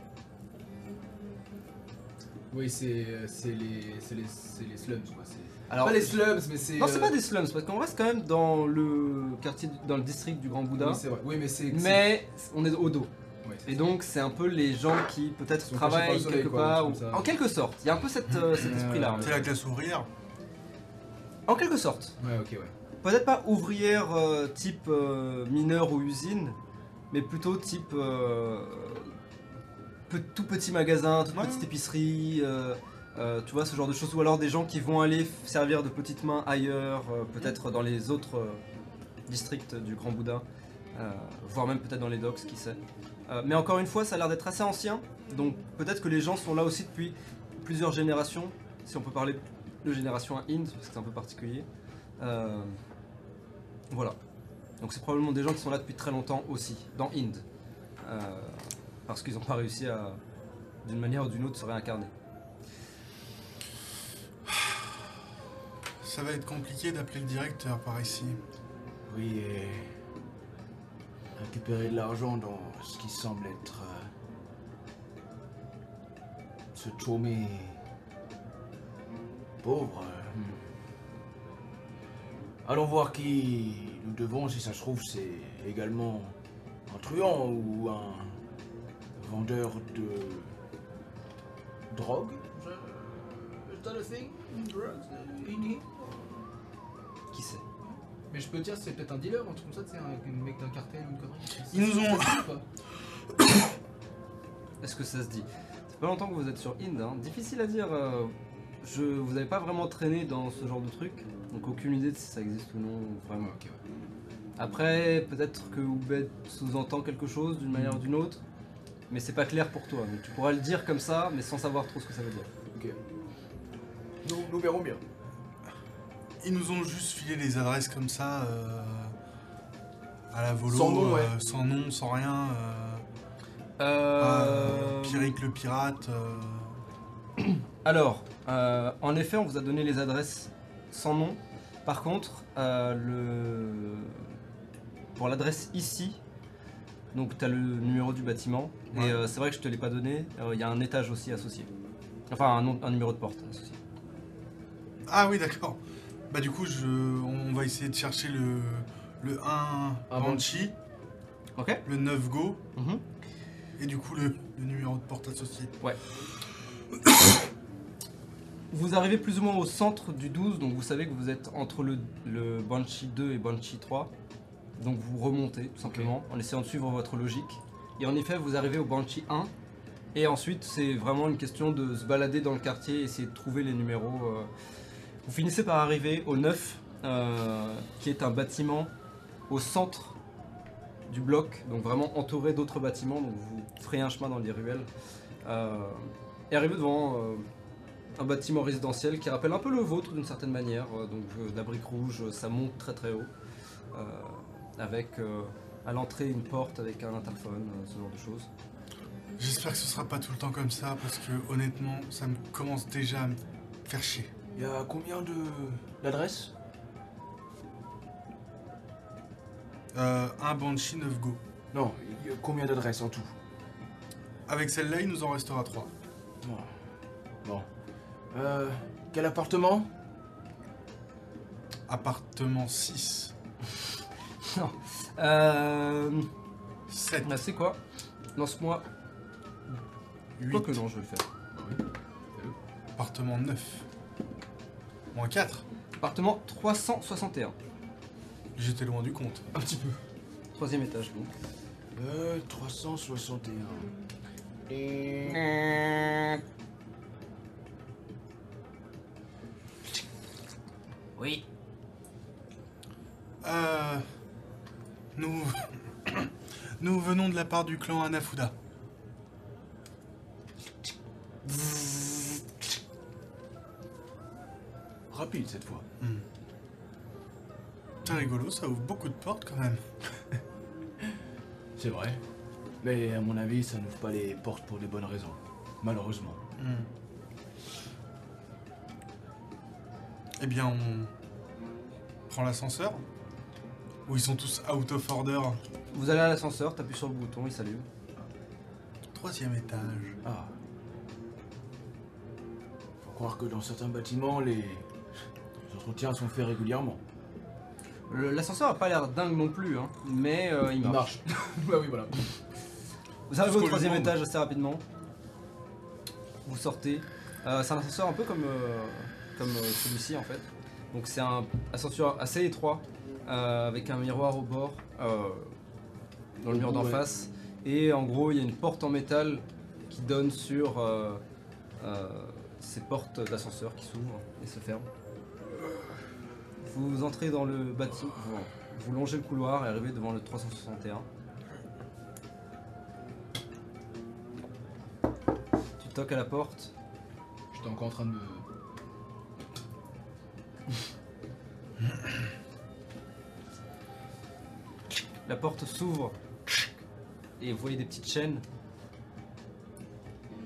Oui, c'est c'est les, c'est les, c'est les slums, quoi. c'est- Alors, pas les slums, mais c'est. non, c'est euh, pas des slums, parce qu'on reste quand même dans le quartier, dans le district du Grand Bouddha. Oui, c'est vrai. Oui, mais c'est. mais on est au dos. c'est- Et donc c'est un peu les gens qui peut-être Sont cachés par travaillent le soleil, quelque quoi, part. un ou- truc comme ça. En quelque sorte, il y a un peu cette, euh, cet Euh, esprit-là. C'est la classe ouvrière. En quelque sorte. Ouais, ok, ouais. Peut-être pas ouvrière euh, type euh, mineur ou usine, mais plutôt type euh, tout petit magasin, toute Ouais. petite épicerie, euh, euh, tu vois ce genre de choses. Ou alors des gens qui vont aller servir de petites mains ailleurs, peut-être dans les autres districts du Grand Bouddha, voire même peut-être dans les docks, qui sait. Mais encore une fois, ça a l'air d'être assez ancien, donc peut-être que les gens sont là aussi depuis plusieurs générations, si on peut parler de génération à Inde, parce que c'est un peu particulier. Voilà. Donc c'est probablement des gens qui sont là depuis très longtemps aussi, dans Inde. Euh, parce qu'ils n'ont pas réussi à, d'une manière ou d'une autre, se réincarner. Ça va être compliqué d'appeler le directeur par ici. Oui, et récupérer de l'argent dans ce qui semble être euh, ce pauvre. hmm. Allons voir qui nous devons, si ça se trouve, c'est également un truand ou un vendeur de drogue. Is that a thing? Drugs in India? Qui sait? Mais je peux te dire, c'est peut-être un dealer, un truc comme ça, c'est un, un mec d'un cartel ou une connerie. Ils nous ont-. Est-ce que ça se dit? C'est pas longtemps que vous êtes sur Inde, hein. difficile à dire. euh, je, vous n'avez pas vraiment traîné dans ce genre de truc, donc aucune idée de si ça existe ou non, vraiment. Ok, ouais. Après, peut-être que Oubed sous-entend quelque chose d'une manière ou d'une autre, mais c'est pas clair pour toi. Donc tu pourras le dire comme ça, mais sans savoir trop ce que ça veut dire. Ok. Nous, nous verrons bien. Ils nous ont juste filé des adresses comme ça, euh, à la volo, Sans nom, euh, sans nom, sans rien. euh, Euh... euh, le pirate. euh, Alors, euh, en effet, on vous a donné les adresses sans nom. Par contre, euh, le... pour l'adresse ici, donc tu as le numéro du bâtiment, Ouais. et euh, c'est vrai que je te l'ai pas donné, euh, il y a un étage aussi associé. Enfin, un, numéro de porte associé. Ah oui, d'accord. Bah du coup, je... on va essayer de chercher le, le 1 Ah, Banshee, Ok le 9 Go, Mhm. et du coup le, le numéro de porte associé. Vous arrivez plus ou moins au centre du 12, donc vous savez que vous êtes entre le, le Banshee 2 et Banshee 3. Donc vous remontez tout simplement en essayant de suivre votre logique. Et en effet, vous arrivez au Banshee 1 Et ensuite, c'est vraiment une question de se balader dans le quartier, essayer de trouver les numéros. euh. Vous finissez par arriver au 9, euh, qui est un bâtiment au centre du bloc, donc vraiment entouré d'autres bâtiments, donc vous ferez un chemin dans les ruelles. Euh, et arrivez devant euh, un bâtiment résidentiel qui rappelle un peu le vôtre d'une certaine manière, euh, donc euh, la brique rouge, ça monte très très haut, avec euh, à l'entrée une porte avec un interphone, euh, ce genre de choses. J'espère que ce sera pas tout le temps comme ça parce que honnêtement, ça me commence déjà à me faire chier. Il y a combien de d'adresses? Euh, un Banshee 9 Go. Non, il y a combien d'adresses en tout? Avec celle-là, il nous en restera 3. Bon. Bon. Euh, quel appartement? Appartement 6. Euh, 7. bah, c'est quoi Lance-moi. 8. Quoi que non, je vais le faire. Appartement 9. Moins 4. Appartement 361, J'étais loin du compte. Un petit peu. troisième étage donc. Euh, 361. Et... Oui. Euh. Nous. nous venons de la part du clan Anafuda. Rapide cette fois. C'est rigolo, ça ouvre beaucoup de portes quand même. C'est vrai. Mais à mon avis, ça n'ouvre pas les portes pour des bonnes raisons. Malheureusement. Eh bien, on. prend l'ascenseur Ou ils sont tous out of order Vous allez à l'ascenseur, t'appuies sur le bouton, il s'allume. Troisième étage. Ah. Faut croire que dans certains bâtiments, les... les entretiens sont faits régulièrement. Le- L'ascenseur a pas l'air dingue non plus, hein, mais euh, il Il marche. marche. bah oui, voilà. Vous arrivez au troisième demande. étage assez rapidement. Vous sortez. Euh, c'est un ascenseur un peu comme, euh, comme euh, celui-ci en fait. Donc c'est un ascenseur assez étroit euh, avec un miroir au bord euh, dans le mur d'en Ouais. face. Et en gros il y a une porte en métal qui donne sur euh, euh, ces portes d'ascenseur qui s'ouvrent et se ferment. Vous entrez dans le bâtiment, vous, vous longez le couloir et arrivez devant le 361. Tu toques à la porte, J'étais encore en train de me. la porte s'ouvre et vous voyez des petites chaînes.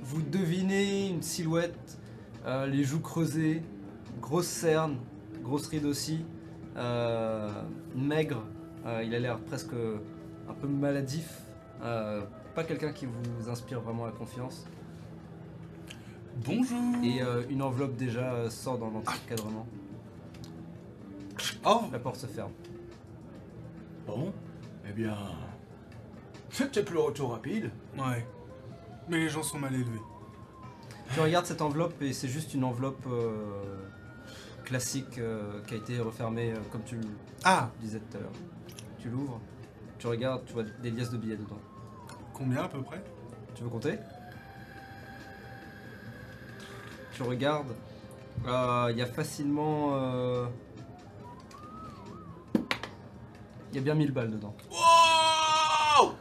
Vous devinez une silhouette, euh, les joues creusées, grosse cerne, grosse ride aussi, euh, maigre, euh, il a l'air presque un peu maladif, pas quelqu'un qui vous inspire vraiment la confiance. Bonjour Et une enveloppe déjà sort dans l'encadrement. Oh La porte se ferme. Bon, eh bien... C'est peut-être le retour rapide. Ouais. Mais les gens sont mal élevés. Tu regardes cette enveloppe et c'est juste une enveloppe euh, classique euh, qui a été refermée euh, comme tu le Ah disais tout à l'heure. Tu l'ouvres, tu regardes, tu vois des liasses de billets dedans. Combien à peu près? Tu veux compter? Tu regardes, euh, il y a facilement... Il y a bien 1000 balles dedans. Wow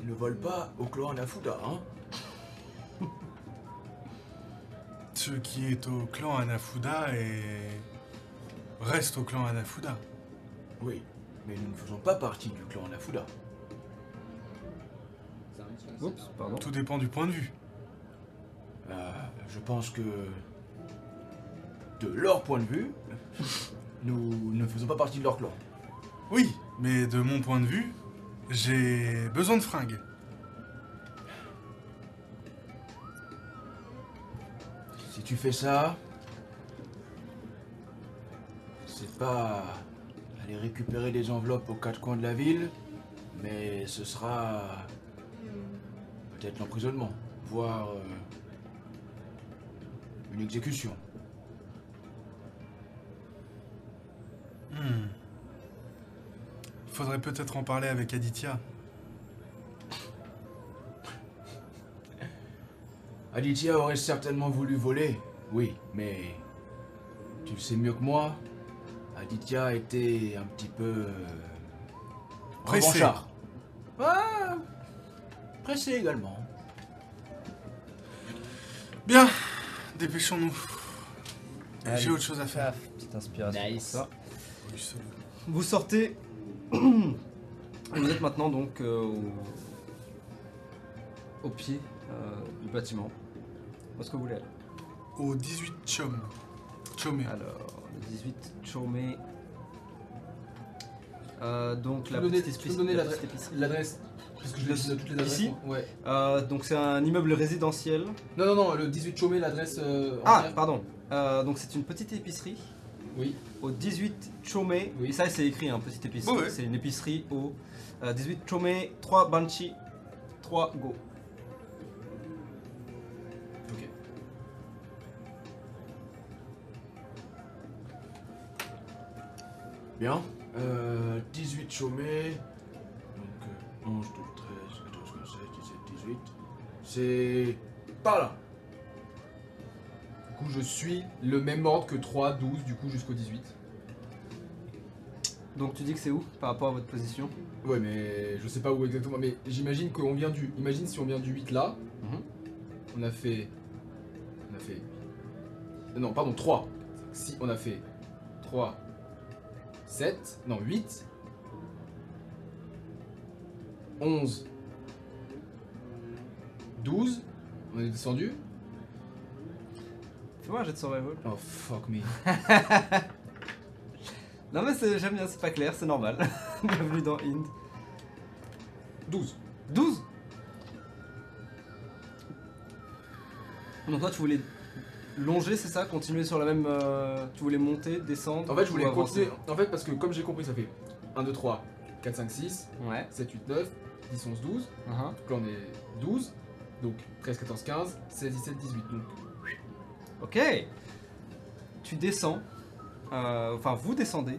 Ils ne volent pas au clan Anafuda, hein Ce qui est au clan Anafuda et. reste au clan Anafuda. Oui, mais nous ne faisons pas partie du clan Anafuda. Oups, pardon. Tout dépend du point de vue. Euh, je pense que, de leur point de vue, nous ne faisons pas partie de leur clan. Oui, mais de mon point de vue, j'ai besoin de fringues. Si tu fais ça, c'est pas aller récupérer des enveloppes aux quatre coins de la ville, mais ce sera peut-être l'emprisonnement, voire euh, une exécution. Hmm. Il faudrait peut-être en parler avec Aditya. Aditya aurait certainement voulu voler, oui, mais tu le sais mieux que moi, Aditya était un petit peu... Euh, pressé également. Bien, dépêchons-nous. J'ai autre chose à faire. Paf, petite inspiration pour ça. Vous sortez. Et vous êtes maintenant donc euh, au... au pied euh, du bâtiment. Où est-ce que vous voulez aller? Au 18 Chom. Chomé. Alors, le 18 Chomé. Euh, donc la petite épicerie. l'adresse, parce que je laisse toutes les adresses. Ici moi. Ouais. Euh, donc c'est un immeuble résidentiel. Non, non, non, le 18 Chomé, l'adresse. euh, Ah, entière. pardon. Euh, donc c'est une petite épicerie Oui. au 18 Chomé. Oui. Et ça c'est écrit, hein, petite épicerie. Ouais, ouais. C'est une épicerie au euh, 18 Chomé, 3 Banshee, 3 Go. Ok. Bien. Euh, 18 chômés. Donc euh, 11, 12, 13, 14, 15, 16, 17, 18. C'est par là. Du coup, je suis le même ordre que 3, 12, du coup, jusqu'au 18. Donc tu dis que c'est où par rapport à votre position? Ouais, mais je sais pas où exactement. Mais j'imagine qu'on vient du. Imagine si on vient du 8 là. Mhm. On a fait. On a fait. Non, pardon, 3. Si, on a fait 3, 7, non, 8, 11, 12. On est descendu. Fais-moi un jet de survival. Oh fuck me. Non mais c'est- j'aime bien, c'est pas clair, c'est normal. Bienvenue dans Inde. 12. 12 Donc toi tu voulais longer, c'est ça? Continuer sur la même... euh, tu voulais monter, descendre En fait, je ou voulais avancer? continuer. En fait, parce que comme j'ai compris, ça fait 1, 2, 3, 4, 5, 6, Ouais. 7, 8, 9, 10, 11, 12. uh-huh. Donc là, on est 12. Donc 13, 14, 15, 16, 17, 18. Donc Ok. Tu descends. euh, Enfin, vous descendez.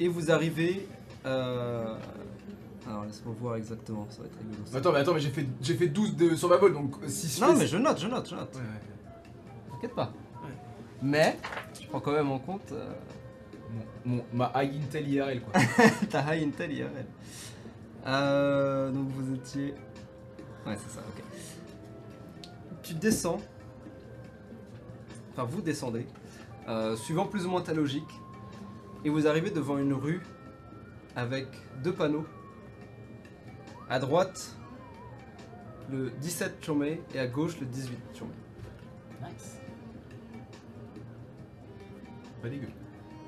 Et vous arrivez... euh, Alors laisse-moi voir exactement, ça va être rigolo. ça. Attends, mais attends, mais j'ai fait, j'ai fait 12 de survival, donc si je Non fais- mais je note, je note, je note. Ouais, ouais. T'inquiète pas. Mais, je prends quand même en compte euh, Mon, mon- ma high intel IRL, quoi. ta high intel IRL. Euh, donc vous étiez... Ouais c'est ça, ok. Tu descends. Enfin vous descendez. euh, suivant plus ou moins ta logique. Et vous arrivez devant une rue avec deux panneaux. À droite, le 17 Chomé et à gauche, le 18 Chomé. Nice. Pas dégueu.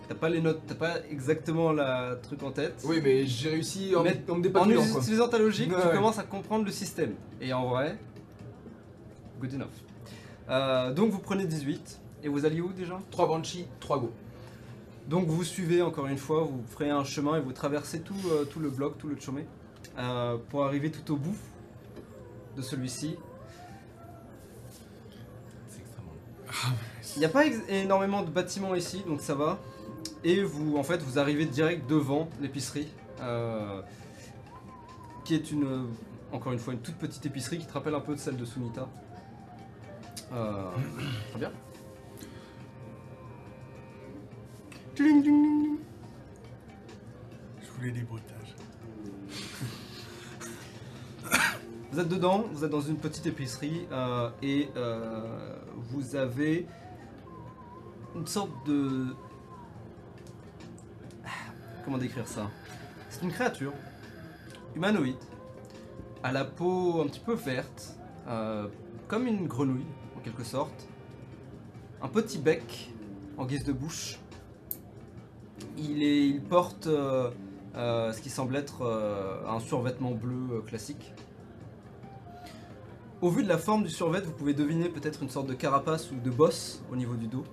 T'as pas les notes, t'as pas exactement la truc en tête. Oui, mais j'ai réussi en, Mais en me En utilisant ta logique, Ouais, tu ouais. commences à comprendre le système. Et en vrai, good enough. Euh, donc vous prenez 18 et vous alliez où déjà? 3 Banshee, 3 Go. Donc vous suivez encore une fois, vous ferez un chemin et vous traversez tout, euh, tout le bloc, tout le chemin euh, pour arriver tout au bout de celui-ci. C'est extrêmement long. Il n'y a pas énormément de bâtiments ici, donc ça va. Et vous, en fait, vous arrivez direct devant l'épicerie, euh, qui est une, encore une fois, une toute petite épicerie qui te rappelle un peu de celle de Sunita. Euh, très bien. Je voulais des bruitages. Vous êtes dedans, vous êtes dans une petite épicerie euh, et vous avez une sorte de... Comment décrire ça C'est une créature humanoïde, à la peau un petit peu verte, euh, comme une grenouille en quelque sorte, un petit bec en guise de bouche. Il, est, il porte euh, euh, ce qui semble être un survêtement bleu classique. Au vu de la forme du survêt, vous pouvez deviner peut-être une sorte de carapace ou de bosse au niveau du dos.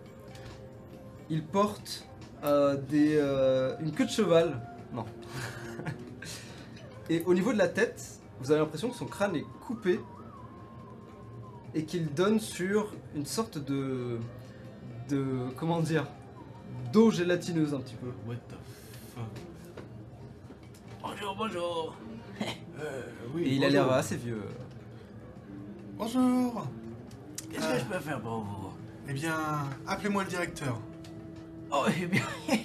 Il porte euh, des, euh, une queue de cheval. Non. Et au niveau de la tête, vous avez l'impression que son crâne est coupé et qu'il donne sur une sorte de. de. comment dire d'eau gélatineuse un petit peu. What the Bonjour, bonjour. Euh, oui, Et il a l'air assez vieux. Bonjour. Qu'est-ce que je peux faire pour vous? Eh bien, appelez-moi le directeur. Oh, eh bien,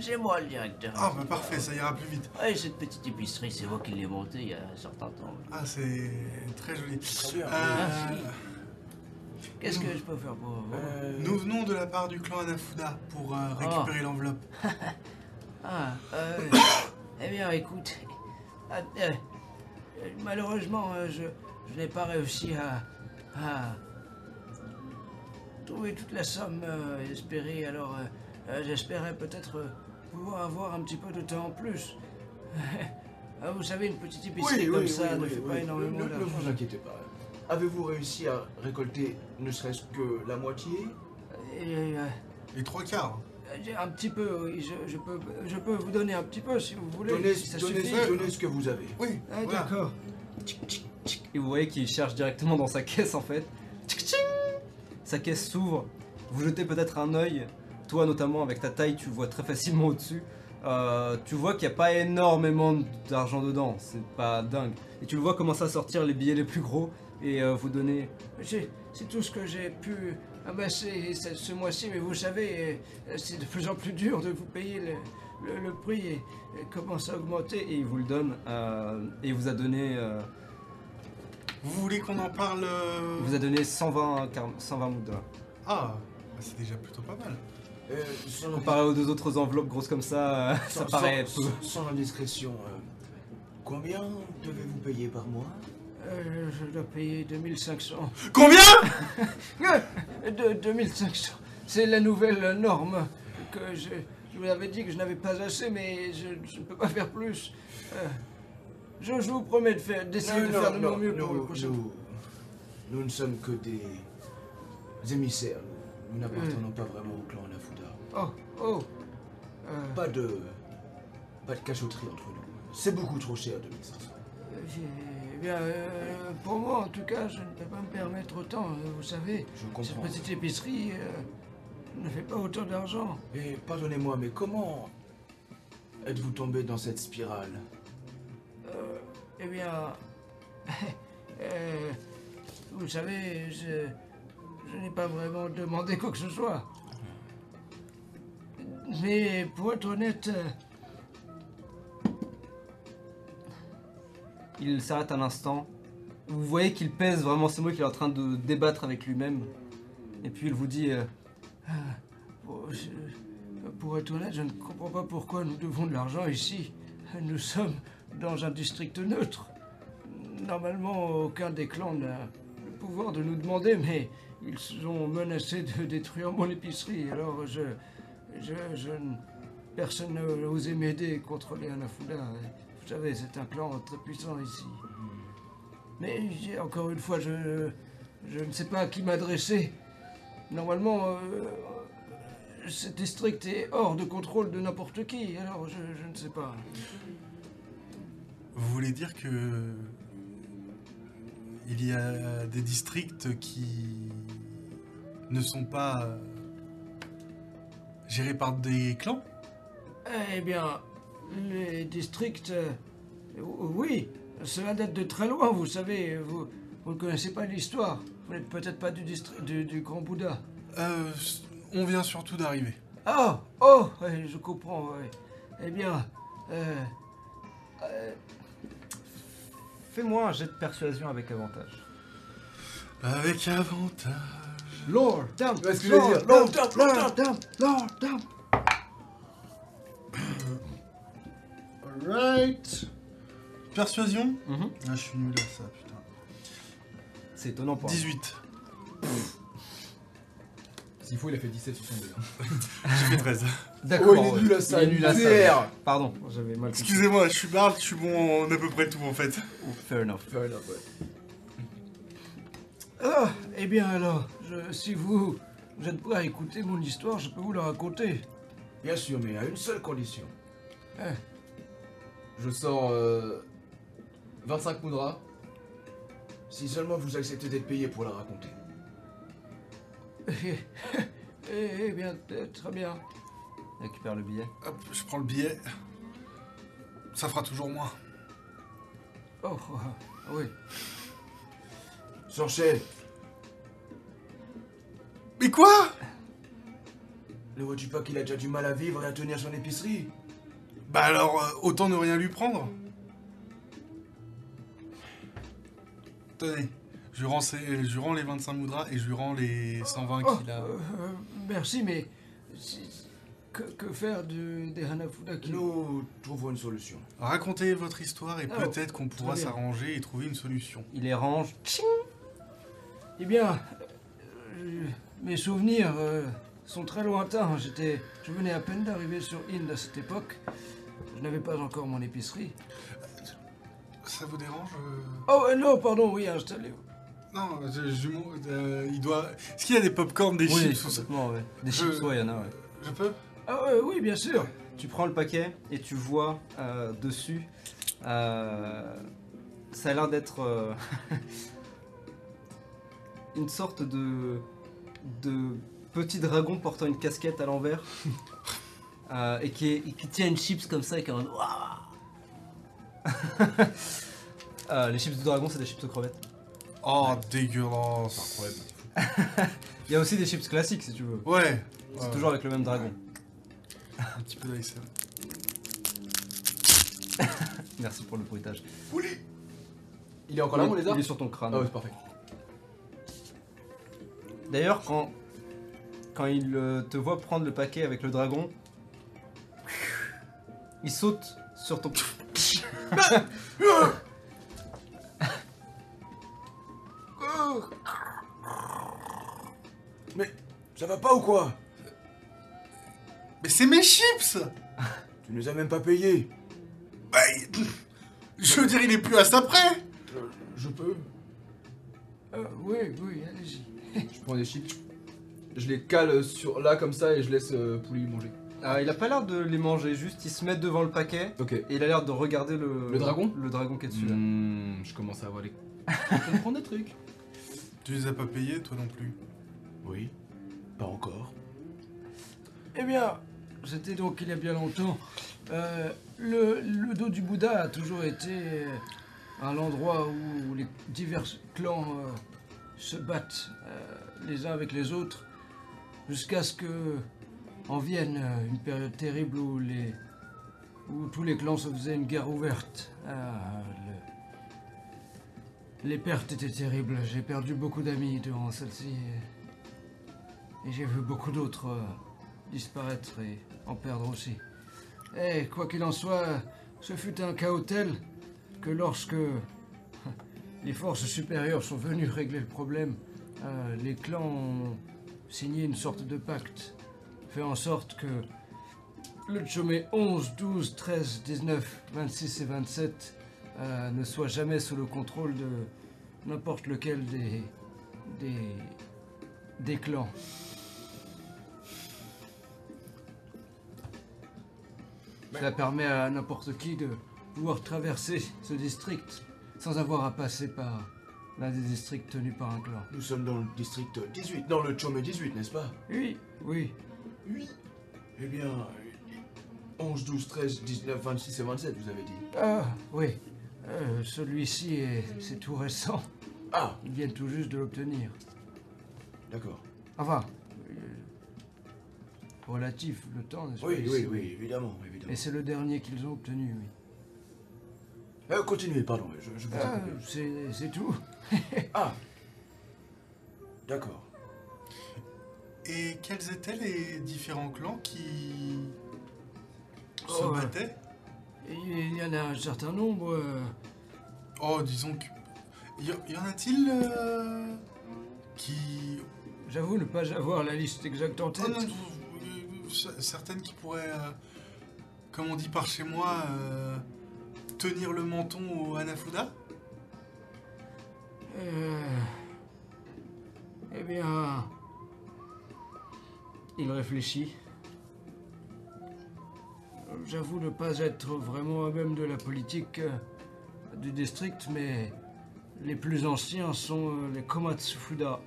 c'est moi le directeur. Ah, bah parfait, ça ira plus vite. Ouais, cette petite épicerie, c'est moi qui l'ai montée il y a un certain temps. Ah, c'est très joli. Euh, Merci. Qu'est-ce que je peux faire pour vous Euh, nous venons de la part du clan Anafuda pour euh, récupérer l'enveloppe. Ah, euh, eh bien, écoute, euh, euh, malheureusement, euh, je, je n'ai pas réussi à, à trouver toute la somme euh, espérée, alors euh, euh, j'espérais peut-être euh, pouvoir avoir un petit peu de temps en plus. Ah, vous savez, une petite épicerie comme ça ne fait pas énormément Ne, ne d'argent. vous inquiétez pas. Avez-vous réussi à récolter ne serait-ce que la moitié? Et, euh, Les trois quarts. j'ai un petit peu, oui, je, je peux, je peux vous donner un petit peu si vous voulez. donnez, si ça donnez- suffit. donnez ce que vous avez. Oui, Ah, voilà. d'accord. Et vous voyez qu'il cherche directement dans sa caisse en fait. Tchic, tching Sa caisse s'ouvre. Vous jetez peut-être un œil. Toi notamment avec ta taille, tu vois très facilement au-dessus. Euh, tu vois qu'il n'y a pas énormément d'argent dedans. C'est pas dingue. Et tu le vois commencer à sortir les billets les plus gros et euh, vous donner. C'est tout ce que j'ai pu amasser ce, ce mois-ci, mais vous savez, euh, c'est de plus en plus dur de vous payer le, le- le prix et, et commence à augmenter. Et il vous le donne. euh, et il vous a donné. Euh, Vous voulez qu'on en parle euh, il vous a donné 120, car- 120 mout de dollars. Ah, bah, c'est déjà plutôt pas mal. Euh, sans, Comparé aux deux autres enveloppes grosses comme ça, euh, ça paraît sans- peu. sans- sans indiscrétion, euh, combien devez-vous payer par mois? Euh, je dois payer 2500. Combien? Euh, de- 2500. C'est la nouvelle norme que je, je vous avais dit que je n'avais pas assez, mais je je ne peux pas faire plus. Euh, je, je vous promets de faire- d'essayer de faire de mon mieux pour le nous, prochain. nous, nous ne sommes que des émissaires. Nous, nous n'appartenons pas vraiment au clan Anafuda. Oh, oh. Euh, Pas de, pas de cachotterie entre nous. C'est beaucoup trop cher, 2500. Eh bien, euh, pour moi, en tout cas, je ne peux pas me permettre autant. euh, Vous savez, Je cette comprends. petite épicerie euh, ne fait pas autant d'argent. Et pardonnez-moi, mais comment êtes-vous tombé dans cette spirale? Euh, eh bien, euh, vous savez, je, n'ai pas vraiment demandé quoi que ce soit. Mais pour être honnête, euh, Il s'arrête un instant. Vous voyez qu'il pèse vraiment ces mots, qu'il est en train de débattre avec lui-même. Et puis il vous dit euh, pour être honnête, je ne comprends pas pourquoi nous devons de l'argent ici. Nous sommes dans un district neutre. Normalement, aucun des clans n'a le pouvoir de nous demander, mais ils ont menacé de détruire mon épicerie. Alors, je. je, je ne- personne n'a osé m'aider contre les Hanafuda. Vous savez, c'est un clan très puissant ici. Mais encore une fois, je, je ne sais pas à qui m'adresser. Normalement, euh, ce district est hors de contrôle de n'importe qui, alors je ne sais pas. Vous voulez dire que il y a des districts qui ne sont pas euh, gérés par des clans? Eh bien, les districts... euh, oui, cela date de très loin, vous savez, vous, vous ne connaissez pas l'histoire. Vous n'êtes peut-être pas du, district, du, du Grand Bouddha. Euh, On vient surtout d'arriver. Ah Oh ouais, Je comprends, ouais. Eh bien, euh, euh, Fais-moi un jet de persuasion avec avantage. Avec avantage. Lord, damn, Ouais, ce que je veux dire? Lord, damn, Lord, Lord, damn, Lord, damn. Alright. Persuasion? Mhm. Ah, je suis nul à ça, putain. C'est étonnant pour un- 18. S'il faut, il a fait 17 sur son dé. hein. J'ai fait 13. D'accord. Oh, il est nul à ça, Il est nul à ça. Pardon, j'avais mal compris. Excusez-moi, je suis barde, je suis bon en à peu près tout en fait. Fair enough. Fair enough, ouais. Ah, eh bien alors, je- si vous, vous êtes prêt à écouter mon histoire, je peux vous la raconter. Bien sûr, mais à une seule condition. Je sors euh, 25 moudras. Si seulement vous acceptez d'être payé pour la raconter. Eh, eh bien, euh, très bien. Récupère le billet. Hop, je prends le billet. Ça fera toujours moins. Oh, oh, oui. Sorchet, Mais quoi? Ne vois-tu pas qu'il a déjà du mal à vivre et à tenir son épicerie Bah alors, euh, autant ne rien lui prendre. Tenez, je lui rends, ses- je lui rends les 25 moudras et je lui rends les 120 Oh, qu'il a. euh, euh, merci, mais que, que faire de, des Hanafuda qui... Nous trouvons une solution. Racontez votre histoire et Oh, peut-être qu'on pourra s'arranger et trouver une solution. Il les range. Eh bien, euh, mes souvenirs euh, sont très lointains. J'étais, je venais à peine d'arriver sur Inde à cette époque. Je n'avais pas encore mon épicerie. Ça vous dérange euh Oh euh, non, pardon, oui, installez-vous. Non, je, je- euh, il doit. Est-ce qu'il y a des popcorn, des Oui, chips ou ça complètement, ouais. Des Je- chips, ouais, il y en a, ouais. Je peux? Ah euh, oui, bien sûr. Tu prends le paquet et tu vois euh, dessus. euh, ça a l'air d'être euh, une sorte de, de petit dragon portant une casquette à l'envers euh, et qui, est- qui tient une chips comme ça et qui est en Euh, Les chips du dragon, c'est des chips aux crevettes. Oh, dégueulasse. Il y a aussi des chips classiques si tu veux. Ouais. C'est Ouais. toujours avec le même dragon. Un petit peu d'ASM. Merci pour le bruitage. Il est encore là, mon lézard? Il est sur ton crâne. Ah ouais, c'est parfait. D'ailleurs, quand, quand il euh, te voit prendre le paquet avec le dragon, il saute sur ton. Ça va pas ou quoi? Mais c'est mes chips Tu nous as même pas payé. Bah, il- Je veux dire, il est plus à ça près Je, je peux Euh, oui, oui, allez-y. Je prends des chips, je les cale sur là comme ça et je laisse euh, Pouli manger. Ah, il a pas l'air de les manger, juste il se met devant le paquet Ok. et il a l'air de regarder le. Le dragon? Le dragon qui est dessus là. Hmm, je commence à avoir les. Je comprends des trucs. Tu les as pas payés, toi non plus Oui. Pas encore. Eh bien, c'était donc il y a bien longtemps. Euh, le, le dos du Bouddha a toujours été euh, un endroit où les divers clans euh, se battent euh, les uns avec les autres, jusqu'à ce que en vienne euh, une période terrible où les où tous les clans se faisaient une guerre ouverte. Le- Les pertes étaient terribles. J'ai perdu beaucoup d'amis durant celle-ci. Et, j'ai vu beaucoup d'autres euh, disparaître et en perdre aussi. Et quoi qu'il en soit, ce fut un chaos tel que lorsque les forces supérieures sont venues régler le problème, euh, les clans ont signé une sorte de pacte, fait en sorte que le Chomé 11, 12, 13, 19, 26 et 27 euh, ne soient jamais sous le contrôle de n'importe lequel des, des, des clans. Cela permet à n'importe qui de pouvoir traverser ce district sans avoir à passer par l'un des districts tenus par un clan. Nous sommes dans le district 18, dans le Chomé 18, n'est-ce pas? Oui, oui. Oui. Eh bien, euh, 11, 12, 13, 19, 26 et 27, vous avez dit. Ah, oui. Euh, Celui-ci, est, c'est tout récent. Ah, Ils viennent tout juste de l'obtenir. d'accord. Enfin, euh, relatif, le temps, n'est-ce Oui, pas oui, ici. oui, évidemment, évidemment. Et c'est le dernier qu'ils ont obtenu, oui. Euh, continuez, pardon, je, je vous ai Ah, coupé. c'est, c'est tout. Ah D'accord. Et quels étaient les différents clans qui se Oh, battaient? Il y en a un certain nombre. euh, Oh, disons que. Y, y en a-t-il euh, qui. J'avoue ne pas avoir la liste exacte en Oh tête. non, euh, c- certaines qui pourraient, euh, comme on dit par chez moi, euh, tenir le menton au Hanafuda? Euh, Eh bien. Il réfléchit. J'avoue ne pas être vraiment à même de la politique euh, du district, mais les plus anciens sont euh, les Komatsufuda.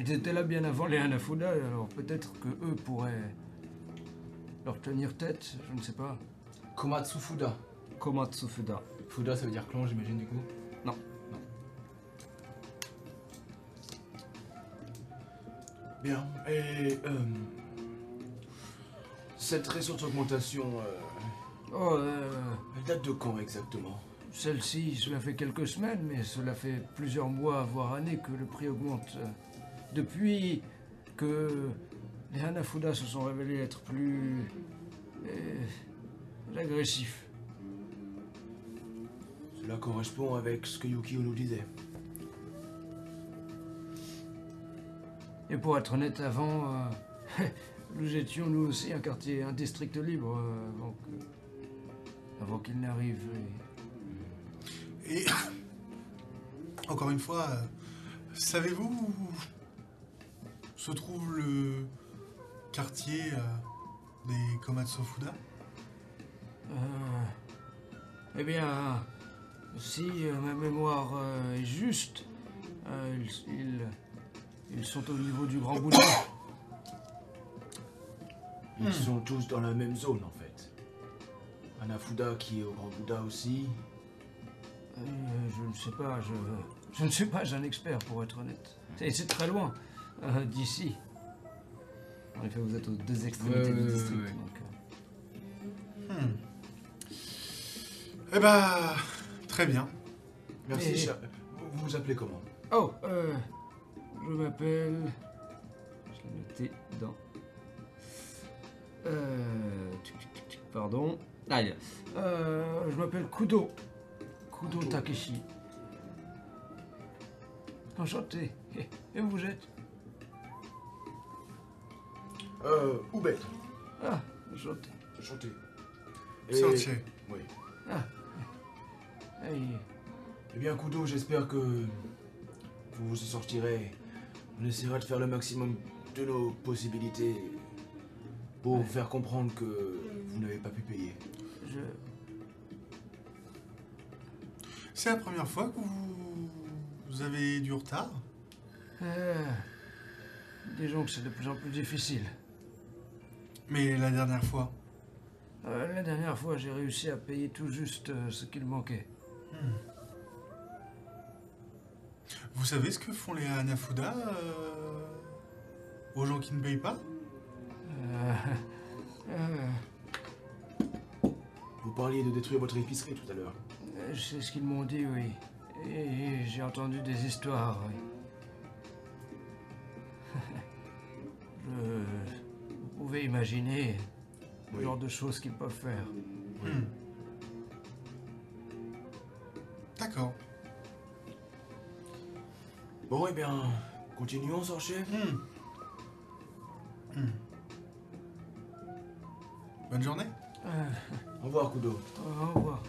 Ils étaient là bien avant les Hanafuda, alors peut-être que eux pourraient leur tenir tête, je ne sais pas. Komatsu Fuda. Komatsu Fuda. Ça veut dire clan, j'imagine, du coup? Bien. Et euh, cette récente augmentation, euh, Oh, euh, elle date de quand exactement? celle-ci, cela fait quelques semaines, mais cela fait plusieurs mois, voire années que le prix augmente. Depuis que les Hanafuda se sont révélés être plus euh, agressifs. Cela correspond avec ce que Yukio nous disait. Et pour être honnête, avant, euh, nous étions nous aussi un quartier, un district libre, euh, avant que- avant qu'il n'arrive. et- Et encore une fois, euh, savez-vous où se trouve le quartier des Komatsu-Fuda eh bien, si ma mémoire est juste, ils, ils- sont au niveau du Grand Bouddha. Ils sont tous dans la même zone en fait. Anafuda qui est au Grand Bouddha aussi. Euh, je ne sais pas, je, je ne suis pas un expert pour être honnête. C'est très loin euh, d'ici. En effet, vous êtes aux deux extrémités du district. ouais, donc, euh, Hmm. Eh bah, très bien. Merci, Et- cher. Vous vous appelez comment? Oh, euh, je m'appelle. Je l'ai noté dans. Euh. Pardon. Ah, il y a- euh, je m'appelle Kudo. Kudo. Takeshi. Enchanté. Et et vous êtes? Euh, Oubet. Ah, enchanté. Chanté. Sortier. Oui. Aïe. Eh bien, Kudo, j'espère que vous vous en sortirez. On essaiera de faire le maximum de nos possibilités pour Ouais. faire comprendre que vous n'avez pas pu payer. Je. C'est la première fois que vous, vous avez du retard Euh, disons que c'est de plus en plus difficile. Mais la dernière fois, Euh, la dernière fois, j'ai réussi à payer tout juste euh, ce qu'il manquait. Vous savez ce que font les Hanafuda euh, aux gens qui ne payent pas? Euh, euh, Vous parliez de détruire votre épicerie tout à l'heure. C'est ce qu'ils m'ont dit, oui. Et j'ai entendu des histoires, oui. Je... Vous pouvez imaginer le Oui. genre de choses qu'ils peuvent faire. Hmm. D'accord. Bon, eh bien, continuons, Sorcier. Hmm. Hmm. Bonne journée. Euh, Au revoir, Kudo. au revoir.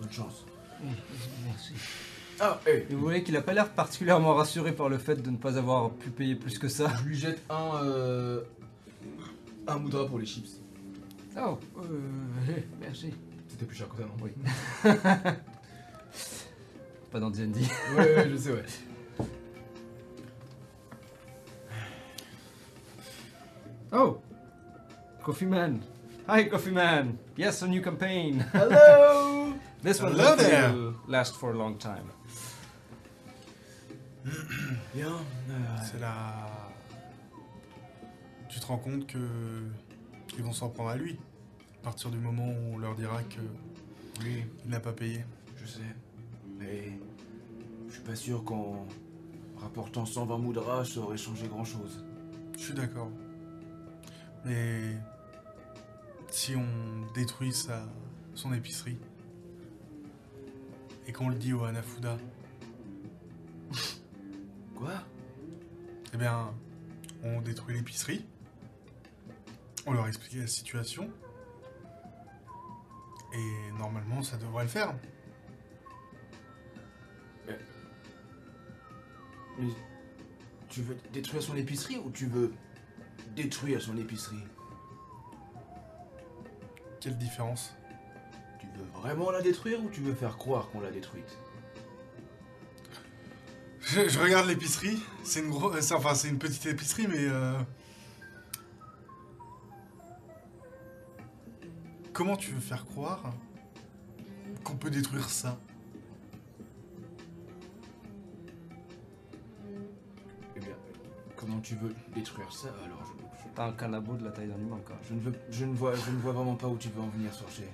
Bonne chance. Merci. Ah, hé Et vous voyez qu'il a pas l'air particulièrement rassuré par le fait de ne pas avoir pu payer plus que ça. Je lui jette un. euh, un moudra pour les chips. Oh, euh, merci. C'était plus cher que ça, non? Oui. Pas dans D&D. Ouais, ouais, je sais, ouais. Oh! Coffee Man. Hi, Coffee Man. Yes, a new campaign. Hello This one Hello there. will last for a long time. Bien, euh, C'est la. Tu te rends compte que ils vont s'en prendre à lui. À partir du moment où on leur dira que oui, il n'a pas payé. je sais. Mais je suis pas sûr qu'en rapportant 120 moudras, ça aurait changé grand-chose. Je suis d'accord. Mais si on détruit sa, son épicerie et qu'on le dit au Hanafuda, Quoi? Eh bien, on détruit l'épicerie. On leur explique la situation. Et normalement, ça devrait le faire. Mais tu veux détruire son épicerie ou tu veux détruire son épicerie. Quelle différence? Tu veux vraiment la détruire ou tu veux faire croire qu'on l'a détruite? Je, je regarde l'épicerie. C'est une gros, enfin c'est une petite épicerie, mais euh, comment tu veux faire croire qu'on peut détruire ça? Eh bien, comment tu veux détruire ça alors je- T'as un canabo de la taille d'un humain, quoi. je ne veux, je ne vois, je ne vois vraiment pas où tu veux en venir, Sorcher.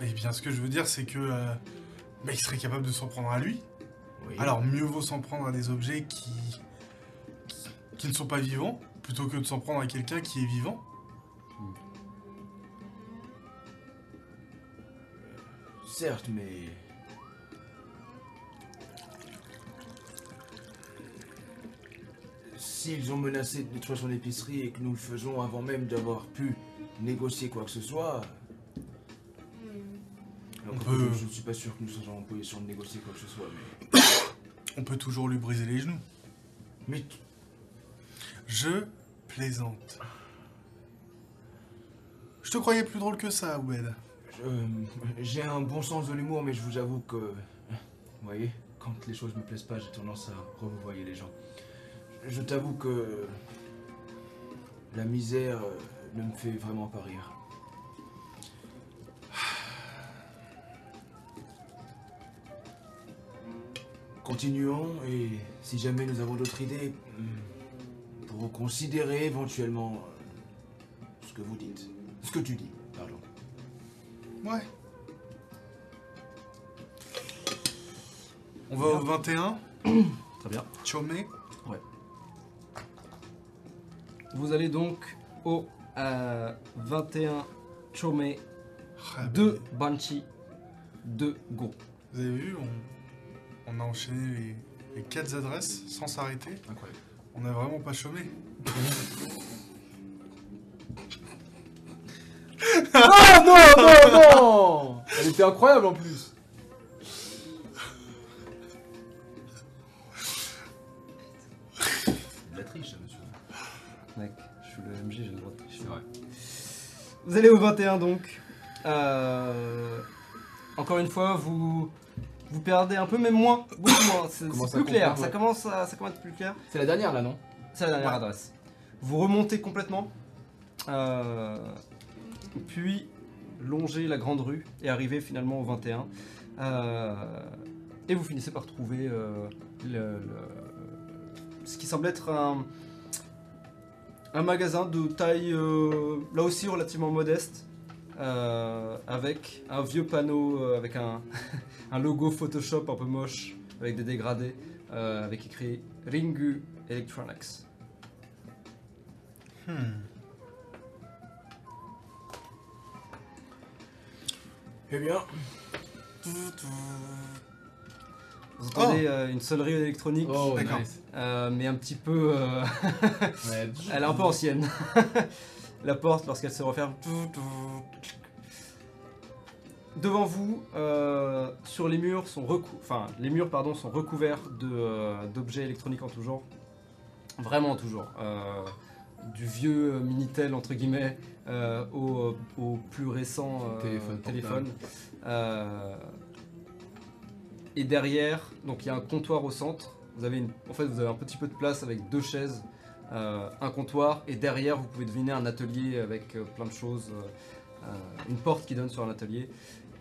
Eh bien, ce que je veux dire, c'est que euh, bah, il serait capable de s'en prendre à lui. Oui. Alors, mieux vaut s'en prendre à des objets qui, qui, qui ne sont pas vivants, plutôt que de s'en prendre à quelqu'un qui est vivant. Certes, mais. S'ils ont menacé de détruire son épicerie et que nous le faisons avant même d'avoir pu négocier quoi que ce soit. Donc, On peut- je, ne suis pas sûr que nous soyons en position de négocier quoi que ce soit, mais. On peut toujours lui briser les genoux. Mais t- Je plaisante. Je te croyais plus drôle que ça, Oubed. je- j'ai un bon sens de l'humour, mais je vous avoue que. Vous voyez, quand les choses me plaisent pas, j'ai tendance à revoyer les gens. Je t'avoue que. La misère euh, ne me fait vraiment pas rire. Continuons et si jamais nous avons d'autres idées, hmm, pour considérer éventuellement euh, ce que vous dites. Ce que tu dis, pardon. Ouais. On va au 21, Très bien. Chomé. Vous allez donc au euh, 21 Chome de Banshee de Go. Vous avez vu, on, on a enchaîné les, les quatre adresses sans s'arrêter. Incroyable. On n'a vraiment pas chômé. Ah non, non, non Elle était incroyable en plus Vous allez au 21 donc. Euh, encore une fois, vous vous perdez un peu, mais moins, beaucoup moins. C'est plus clair. comprendre, Ça commence à, ça commence à être plus clair. C'est la dernière là, non? C'est la dernière adresse. Vous remontez complètement, euh, puis longez la grande rue et arrivez finalement au 21. Euh, et vous finissez par trouver euh, le- le- ce qui semble être un, un magasin de taille euh, là aussi relativement modeste, euh, avec un vieux panneau euh, avec un, logo Photoshop un peu moche, avec des dégradés, avec écrit Ringu Electronics. Hmm. Eh bien, Vous entendez euh, une sonnerie électronique, Oh, nice. euh, mais un petit peu. euh, Ouais. elle est un peu ancienne. La porte, lorsqu'elle se referme. Devant vous, euh, sur les murs sont recou- enfin, les murs pardon sont recouverts de, euh, d'objets électroniques en tout genre, vraiment en tout genre, Euh, du vieux euh, minitel entre guillemets euh, au, au plus récent euh, Téléphone téléphone. Et derrière, donc il y a un comptoir au centre. Vous avez en fait, vous avez un petit peu de place avec deux chaises, euh, un comptoir, et derrière, vous pouvez deviner un atelier avec euh, plein de choses, euh, une porte qui donne sur un atelier,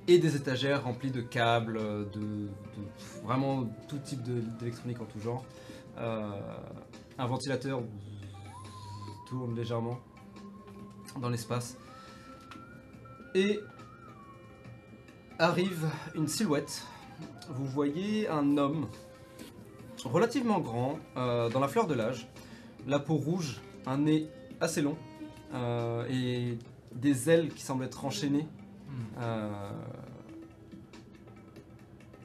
et des étagères remplies de câbles, de, vraiment tout type d'électronique en tout genre. Un ventilateur tourne légèrement dans l'espace. Et arrive une silhouette. Vous voyez un homme relativement grand, euh, dans la fleur de l'âge, la peau rouge, un nez assez long euh, et des ailes qui semblent être enchaînées. Euh,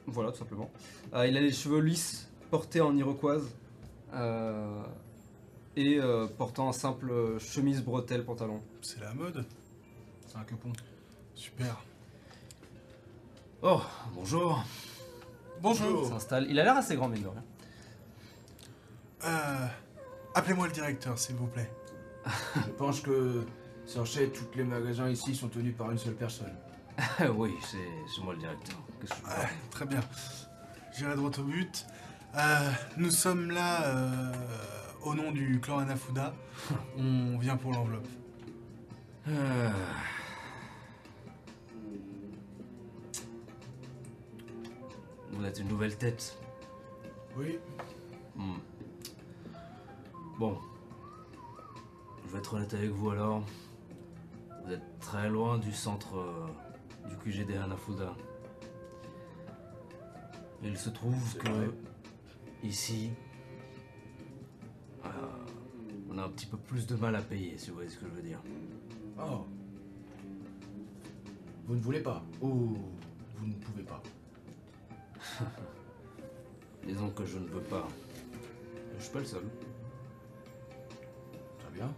voilà, tout simplement. Euh, il a les cheveux lisses, portés en iroquoise euh, et euh, portant un simple chemise bretelle pantalon. C'est la mode. C'est un quepon. Super. Oh, bonjour. Bonjour. S'installe. Il a l'air assez grand, mine de rien. Euh, Appelez-moi le directeur, s'il vous plaît. je pense que, Sorchet, tous les magasins ici sont tenus par une seule personne. oui, c'est moi le directeur. Qu'est-ce que je peux Ouais, très bien. J'irai droit au but. Euh, nous sommes là euh, au nom du clan Anafuda. On vient pour l'enveloppe. Vous êtes une nouvelle tête. Oui. Hmm. Bon. Je vais être honnête avec vous alors. Vous êtes très loin du centre euh, du QGD Hanafuda. Il se trouve que vrai. ici, euh, on a un petit peu plus de mal à payer, si vous voyez ce que je veux dire. Oh. Vous ne voulez pas Ou vous ne pouvez pas Disons que je ne veux pas. Je suis pas le seul. Très bien.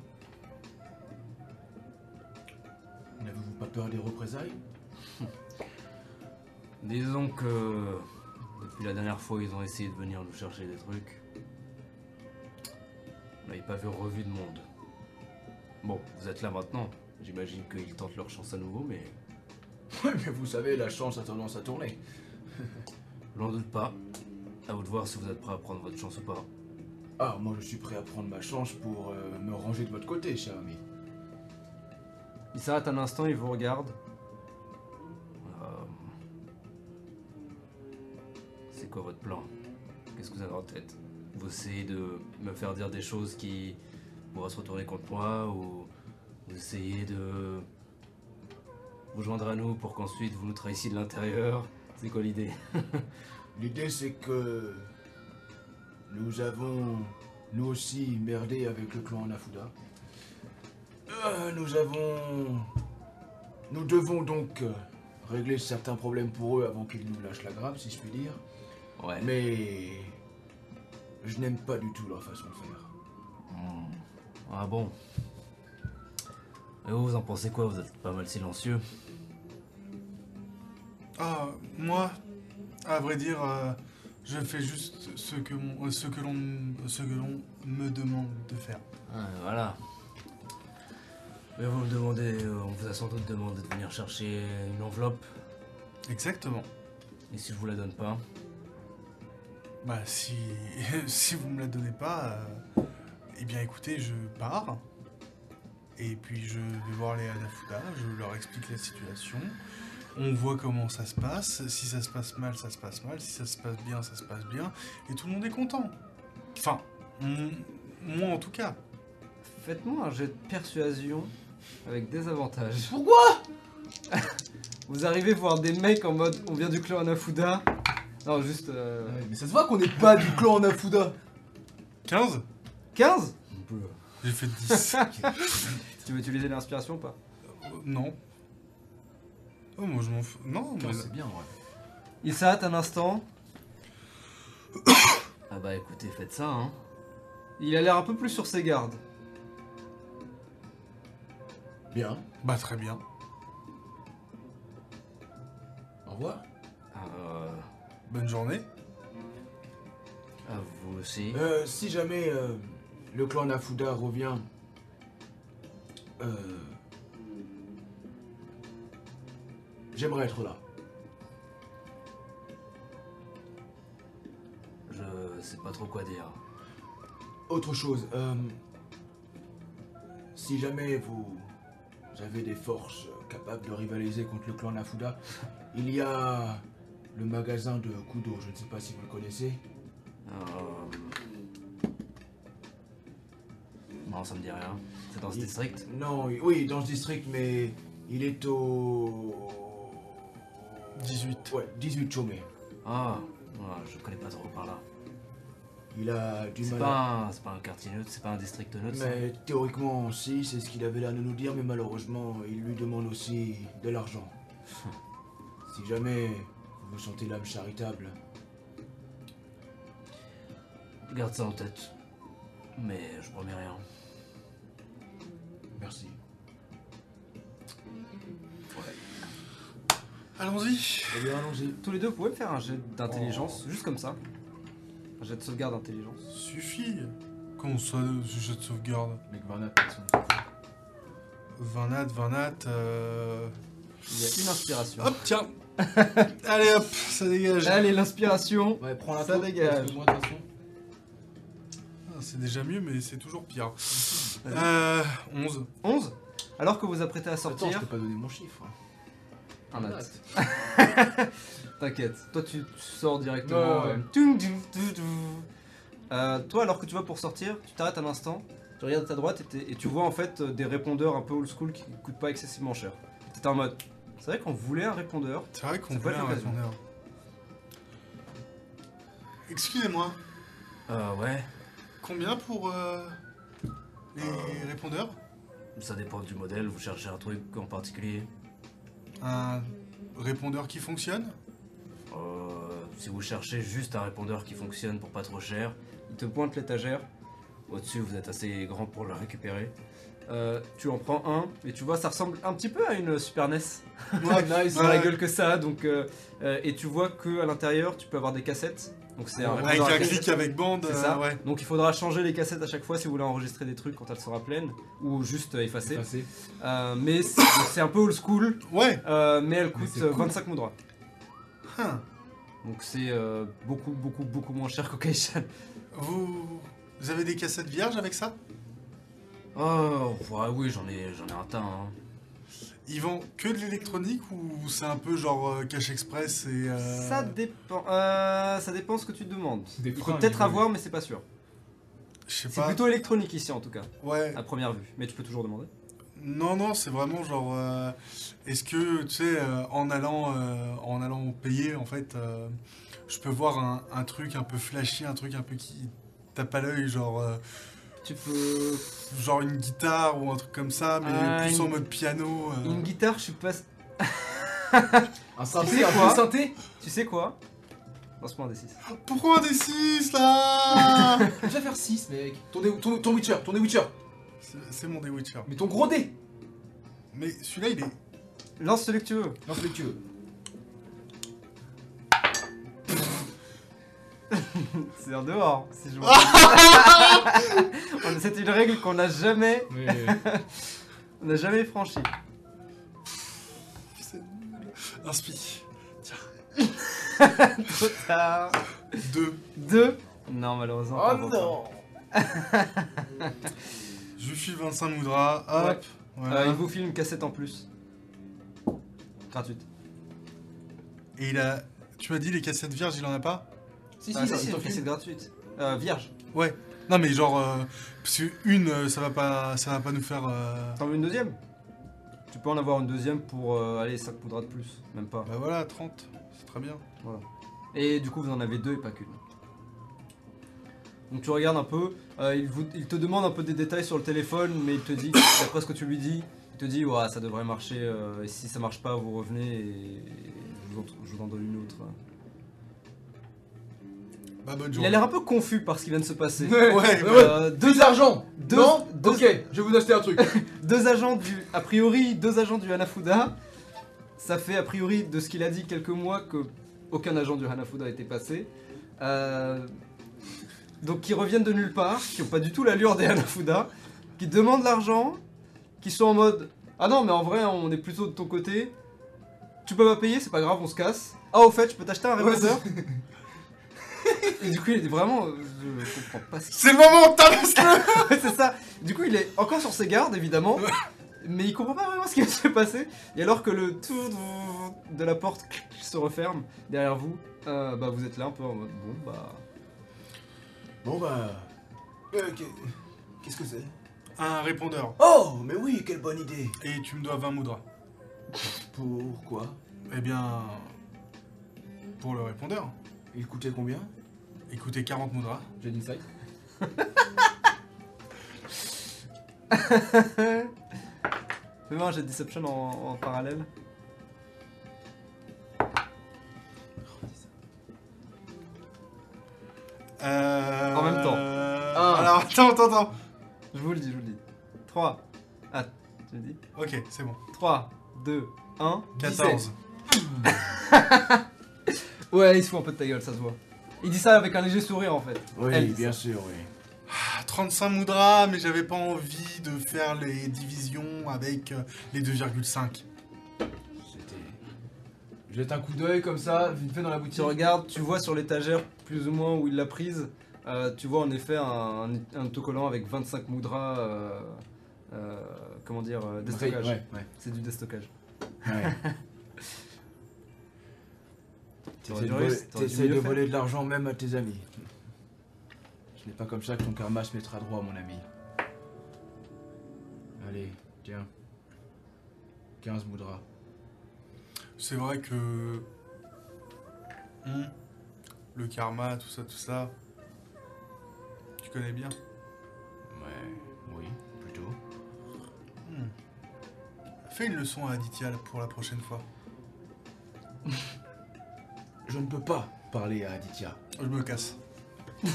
N'avez-vous pas peur des représailles? Disons que depuis la dernière fois, ils ont essayé de venir nous chercher des trucs. On n'avait pas vu revu de monde. Bon, vous êtes là maintenant. J'imagine qu'ils tentent leur chance à nouveau, mais Oui, mais vous savez, la chance a tendance à tourner. Je n'en doute pas. À vous de voir si vous êtes prêt à prendre votre chance ou pas. Ah, moi je suis prêt à prendre ma chance pour euh, me ranger de votre côté, cher ami. Il s'arrête un instant, il vous regarde. Euh, C'est quoi votre plan? Qu'est-ce que vous avez en tête? Vous essayez de me faire dire des choses qui pourraient se retourner contre moi ou vous essayez de vous joindre à nous pour qu'ensuite vous nous trahissiez de l'intérieur? C'est quoi l'idée L'idée c'est que nous avons nous aussi merdé avec le clan Anafuda. Euh, nous avons... Nous devons donc euh, régler certains problèmes pour eux avant qu'ils nous lâchent la grappe, si je puis dire. Ouais. Mais je n'aime pas du tout leur façon de faire. Hmm. Ah bon Et vous, vous en pensez quoi? Vous êtes pas mal silencieux. Ah, moi, à vrai dire, euh, je fais juste ce que, mon- euh, ce que l'on ce que l'on me demande de faire. Ah, voilà. Mais vous me demandez, euh, on vous a sans doute demandé de venir chercher une enveloppe. Exactement. Et si je vous la donne pas Bah si, si vous me la donnez pas, euh, eh bien écoutez, je pars. Et puis je vais voir les Anafuda, je leur explique la situation. On voit comment ça se passe. Si ça se passe mal, ça se passe mal. Si ça se passe bien, ça se passe bien. Et tout le monde est content. Enfin, moi en tout cas. Faites-moi un jet de persuasion avec des avantages. Pourquoi? Vous arrivez voir des mecs en mode on vient du clan Anafuda. Non, juste. euh, Mais ça se voit qu'on n'est pas du clan Anafuda 15 15 J'ai fait 10. Tu veux utiliser l'inspiration ou pas? Euh, non. Oh, moi je m'en fous. Non, mais... C'est bien, ouais. Il s'arrête un instant. Ah bah écoutez, faites ça, hein. Il a l'air un peu plus sur ses gardes. Bien. Bah très bien. Au revoir. Euh, Bonne journée. à vous aussi. Euh, si jamais euh, le clan Nafuda revient, euh, j'aimerais être là. Je sais pas trop quoi dire. Autre chose, euh, si jamais vous avez des forces capables de rivaliser contre le clan Nafuda, il y a le magasin de Kudo, je ne sais pas si vous le connaissez. Euh... Non, ça me dit rien. C'est dans ce Il- district? Non, oui, dans ce district, mais il est au... 18. Ouais, 18 Chomé. Ah, ouais, je connais pas trop par là. Il a du mal pas, un- c'est pas un quartier neutre, c'est pas un district neutre. ça Mais théoriquement, si, c'est ce qu'il avait l'air de nous dire, mais malheureusement, il lui demande aussi de l'argent. si jamais vous vous sentez l'âme charitable, Garde ça en tête. Mais je promets rien. merci. Allons-y. Eh bien, allons-y. Tous les deux, vous pouvez me faire un jet d'intelligence, juste comme ça. Un jet de sauvegarde d'intelligence. Suffit. Comment ça, ce jeu de sauvegarde? Mec, Varnat, personne. 20 nat, 20 nat. Euh... Il y a une inspiration. Hop, tiens. Allez hop, ça dégage. Allez, l'inspiration. Ouais, prends la Ça dégage. parce que moi, de toute façon. Ah, C'est déjà mieux, mais c'est toujours pire. Euh, 11. 11. Alors que vous apprêtez à Attends, je sortir. t'ai pas donné mon chiffre. Un nat. T'inquiète, toi tu, tu sors directement. Ouais, ouais. euh. Euh, toi, alors que tu vas pour sortir, tu t'arrêtes un instant, tu regardes à ta droite et, tu vois en fait euh, des répondeurs un peu old school qui coûtent pas excessivement cher. T'es en mode. C'est vrai qu'on voulait un répondeur. C'est vrai qu'on voulait un répondeur. Excusez-moi, Euh, ouais. combien pour euh, les répondeurs? Ça dépend du modèle, vous cherchez un truc en particulier. Un répondeur qui fonctionne? Euh, si vous cherchez juste un répondeur qui fonctionne pour pas trop cher, il te pointe l'étagère. Au-dessus, vous êtes assez grand pour le récupérer. Euh, tu en prends un et tu vois, ça ressemble un petit peu à une Super NES. Ouais, nice. dans la Ouais. gueule que ça. Donc, euh, euh, et tu vois que à l'intérieur, tu peux avoir des cassettes. Donc c'est un Avec un clic avec bande, C'est euh, ça. ouais. Donc il faudra changer les cassettes à chaque fois si vous voulez enregistrer des trucs quand elle sera pleine ou juste euh, effacer. Euh, mais c'est un peu old school, Ouais. euh, mais elle coûte c'est euh, cool. 25 moudras. Hein. Donc c'est euh, beaucoup beaucoup beaucoup moins cher qu'Okaishan. Vous... vous avez des cassettes vierges avec ça? Oh ouais, oui j'en ai j'en ai un tas. hein. Ils vendent que de l'électronique ou c'est un peu genre euh, cash express et... euh, Ça dépend. euh, ça dépend ce que tu demandes. Des Il fringues, peut-être oui. avoir mais c'est pas sûr. Je sais C'est pas. plutôt électronique ici en tout cas, Ouais. à première vue. Mais tu peux toujours demander. Non, non, c'est vraiment genre... euh, Est-ce que, tu sais, euh, en, allant, euh, en allant payer, en fait, euh, je peux voir un, un truc un peu flashy, un truc un peu qui tape à l'œil, genre... euh, Tu peux. genre une guitare ou un truc comme ça, mais Ah, plus une- en mode piano. euh. Une guitare, je suis pas. Un synthé, sais un quoi peu synthé Tu sais quoi Lance-moi un des 6. Pourquoi un des 6 là Déjà faire 6, mec. Ton, dé- ton, ton Witcher, ton Witcher. C'est- mon The Witcher. Mais ton gros dé. Mais celui-là, il est. Lance celui que tu veux. Non, celui que tu veux. C'est en dehors, si je. On- C'est une règle qu'on n'a jamais, Mais. on n'a jamais franchie. Inspi. Trop tard. 2. Deux. Non, malheureusement. Oh non Je lui file 25 moudras. Hop. Ouais. Voilà. Euh, il vous file une cassette en plus. Gratuite. Et il a. Tu m'as dit les cassettes vierges, il en a pas? Si, si, Ah, si, c'est gratuite. Euh, vierge. Ouais. Non, mais genre. euh, parce que une, euh, ça va pas, ça va pas nous faire. euh, T'en veux une deuxième? Tu peux en avoir une deuxième pour euh, aller 5 poudras de plus, même pas. Bah voilà, 30. C'est très bien. Et du coup, vous en avez deux et pas qu'une. Donc tu regardes un peu, euh, il, vous- il te demande un peu des détails sur le téléphone, mais il te dit, d'après ce que tu lui dis, il te dit, ouais, ça devrait marcher, euh, et si ça marche pas, vous revenez et je vous en, je vous en donne une autre. Bah bonne Il journée. a l'air un peu confus par ce qui vient de se passer. Ouais, Ouais. Euh, deux, d'argent deux- Non deux- Ok, je vais vous acheter un truc. deux agents du, a priori, deux agents du Hanafuda. Ça fait a priori de ce qu'il a dit quelques mois que aucun agent du Hanafuda était passé. Euh, donc qui reviennent de nulle part, qui ont pas du tout l'allure des Hanafuda, qui demandent l'argent, qui sont en mode ah non mais en vrai on est plutôt de ton côté. Tu peux pas payer, c'est pas grave, on se casse. Ah au fait, je peux t'acheter un répondeur. Et du coup il est vraiment, je comprends pas ce qu'il C'est le moment, tabasse-le Ouais, c'est ça. Du coup, il est encore sur ses gardes, évidemment. Mais il comprend pas vraiment ce qui va se passer. Et alors que le tout de la porte se referme derrière vous, euh, bah vous êtes là un peu en mode bon bah. Bon bah. euh, qu'est- Qu'est-ce que c'est? Un répondeur. Oh, mais oui, quelle bonne idée. Et tu me dois 20 moudras. Pourquoi? Eh bien. Pour le répondeur. Il coûtait combien? Écoutez, 40 moudras. J'ai une insight. Fais-moi un jet de Deception en, en parallèle. Euh... En même temps. Un. Alors, attends, attends, attends. Je vous le dis, je vous le dis. 3. Ah, tu me dis Ok, c'est bon. 3, 2, 1. 14. Ouais, il se fout un peu de ta gueule, ça se voit. Il dit ça avec un léger sourire en fait. Oui, Elle bien sûr, oui. Ah, 35 moudras, mais j'avais pas envie de faire les divisions avec euh, les 2,5. C'était jette un coup d'œil comme ça, vite fait dans la Tu boutique. regardes, tu vois sur l'étagère plus ou moins où il l'a prise, euh, tu vois en effet un, un, un autocollant avec 25 moudras, euh, euh, comment dire, euh, déstockage. Ouais, ouais. C'est du déstockage. ouais. T'essayes de, voler, de voler de l'argent même à tes amis. Ce n'est pas comme ça que ton karma se mettra droit, mon ami. Allez, tiens. 15 moudras. C'est vrai que. Hmm. Le karma, tout ça, tout ça. Tu connais bien. Ouais, oui, plutôt. Hmm. Fais une leçon à Aditya pour la prochaine fois. Je ne peux pas parler à Aditya. Je me casse. Il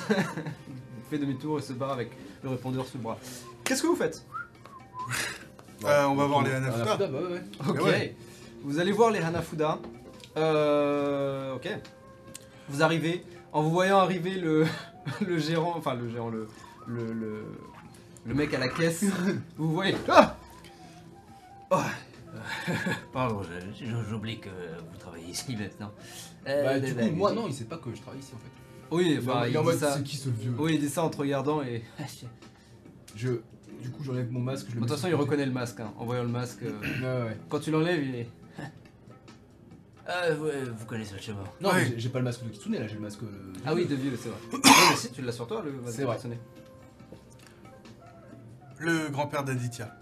fait demi-tour et se barre avec le répondeur sous le bras. Qu'est-ce que vous faites? Euh, on va voir les Hanafuda, Hanafuda. bah ouais, ouais. Ok. ouais. Vous allez voir les Hanafuda. Euh, ok. Vous arrivez. En vous voyant arriver le, le gérant, enfin le gérant, le, le, le, le mec à la caisse, vous voyez. Ah Pardon, j'oublie que vous travaillez ici maintenant. Euh, Bah, de du coup, moi, non, il sait pas que je travaille ici en fait. oui, Il en- il, en dit mode, ça. c'est qui ce vieux? Oui, il dit ça en te regardant et. Je, du coup, j'enlève mon masque. Je De toute façon, il reconnaît le masque. hein. En voyant le masque, euh, Ouais, ouais. quand tu l'enlèves, il est. Ah, ouais, vous connaissez le chemin. Non, j'ai- pas le masque de Kitsune là, j'ai le masque. euh, Ah oui, de vieux, c'est vrai. mais si, tu l'as sur toi, le masque C'est vrai. personné. Le grand-père d'Aditya.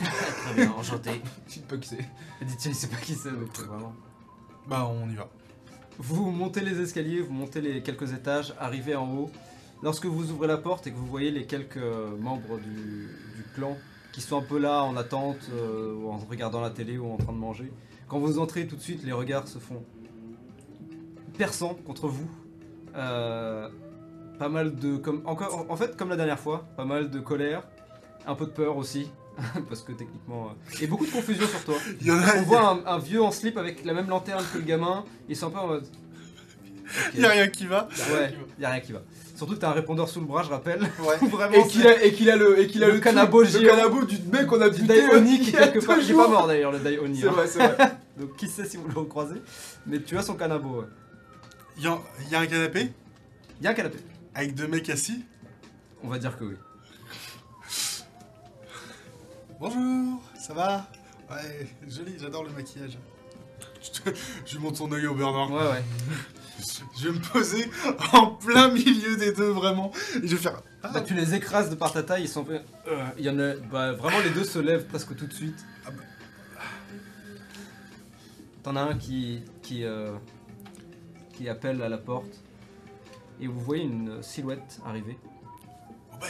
Très bien, enchanté. Je sais pas qui c'est. Tiens, il sait pas qui c'est, donc vraiment. Bah, on y va. Vous montez les escaliers, vous montez les quelques étages, arrivez en haut. Lorsque vous ouvrez la porte et que vous voyez les quelques euh, membres du, du clan qui sont un peu là en attente, euh, ou en regardant la télé ou en train de manger, quand vous entrez tout de suite, les regards se font perçants contre vous. Euh, pas mal de. Comme, encore, en fait, comme la dernière fois, pas mal de colère, un peu de peur aussi, parce que techniquement. euh, et beaucoup de confusion sur toi. Il y en a. On voit un, un vieux en slip avec la même lanterne que le gamin, ils sont un peu en mode. Il y a rien qui va. Ouais, y a rien qui va. Surtout que t'as un répondeur sous le bras, je rappelle. Ouais. Vraiment, Et qu'il a, le, et qu'il a Le le, canabo le canabo du mec qu'on a buté Daioni qui il y a quelque part. Il est pas mort d'ailleurs, le Daioni. C'est hein. vrai, c'est vrai. Donc qui sait si vous le recroisez. Mais tu as son canabo. ouais. Il y, a- il un canapé? Y a un canapé. avec deux mecs assis? On va dire que oui. Bonjour, ça va? Ouais, joli, j'adore le maquillage. Je, lui montre son œil au beurre noir. Ouais, ouais. Je vais me poser en plein milieu des deux, vraiment. Et je vais faire. Ah, Bah, tu les écrases de par ta taille, ils sont. euh, Il y en a. Bah, vraiment, les deux se lèvent presque tout de suite. Ah bah. T'en as un qui. qui. euh, qui appelle à la porte. Et vous voyez une silhouette arriver. Oh ben,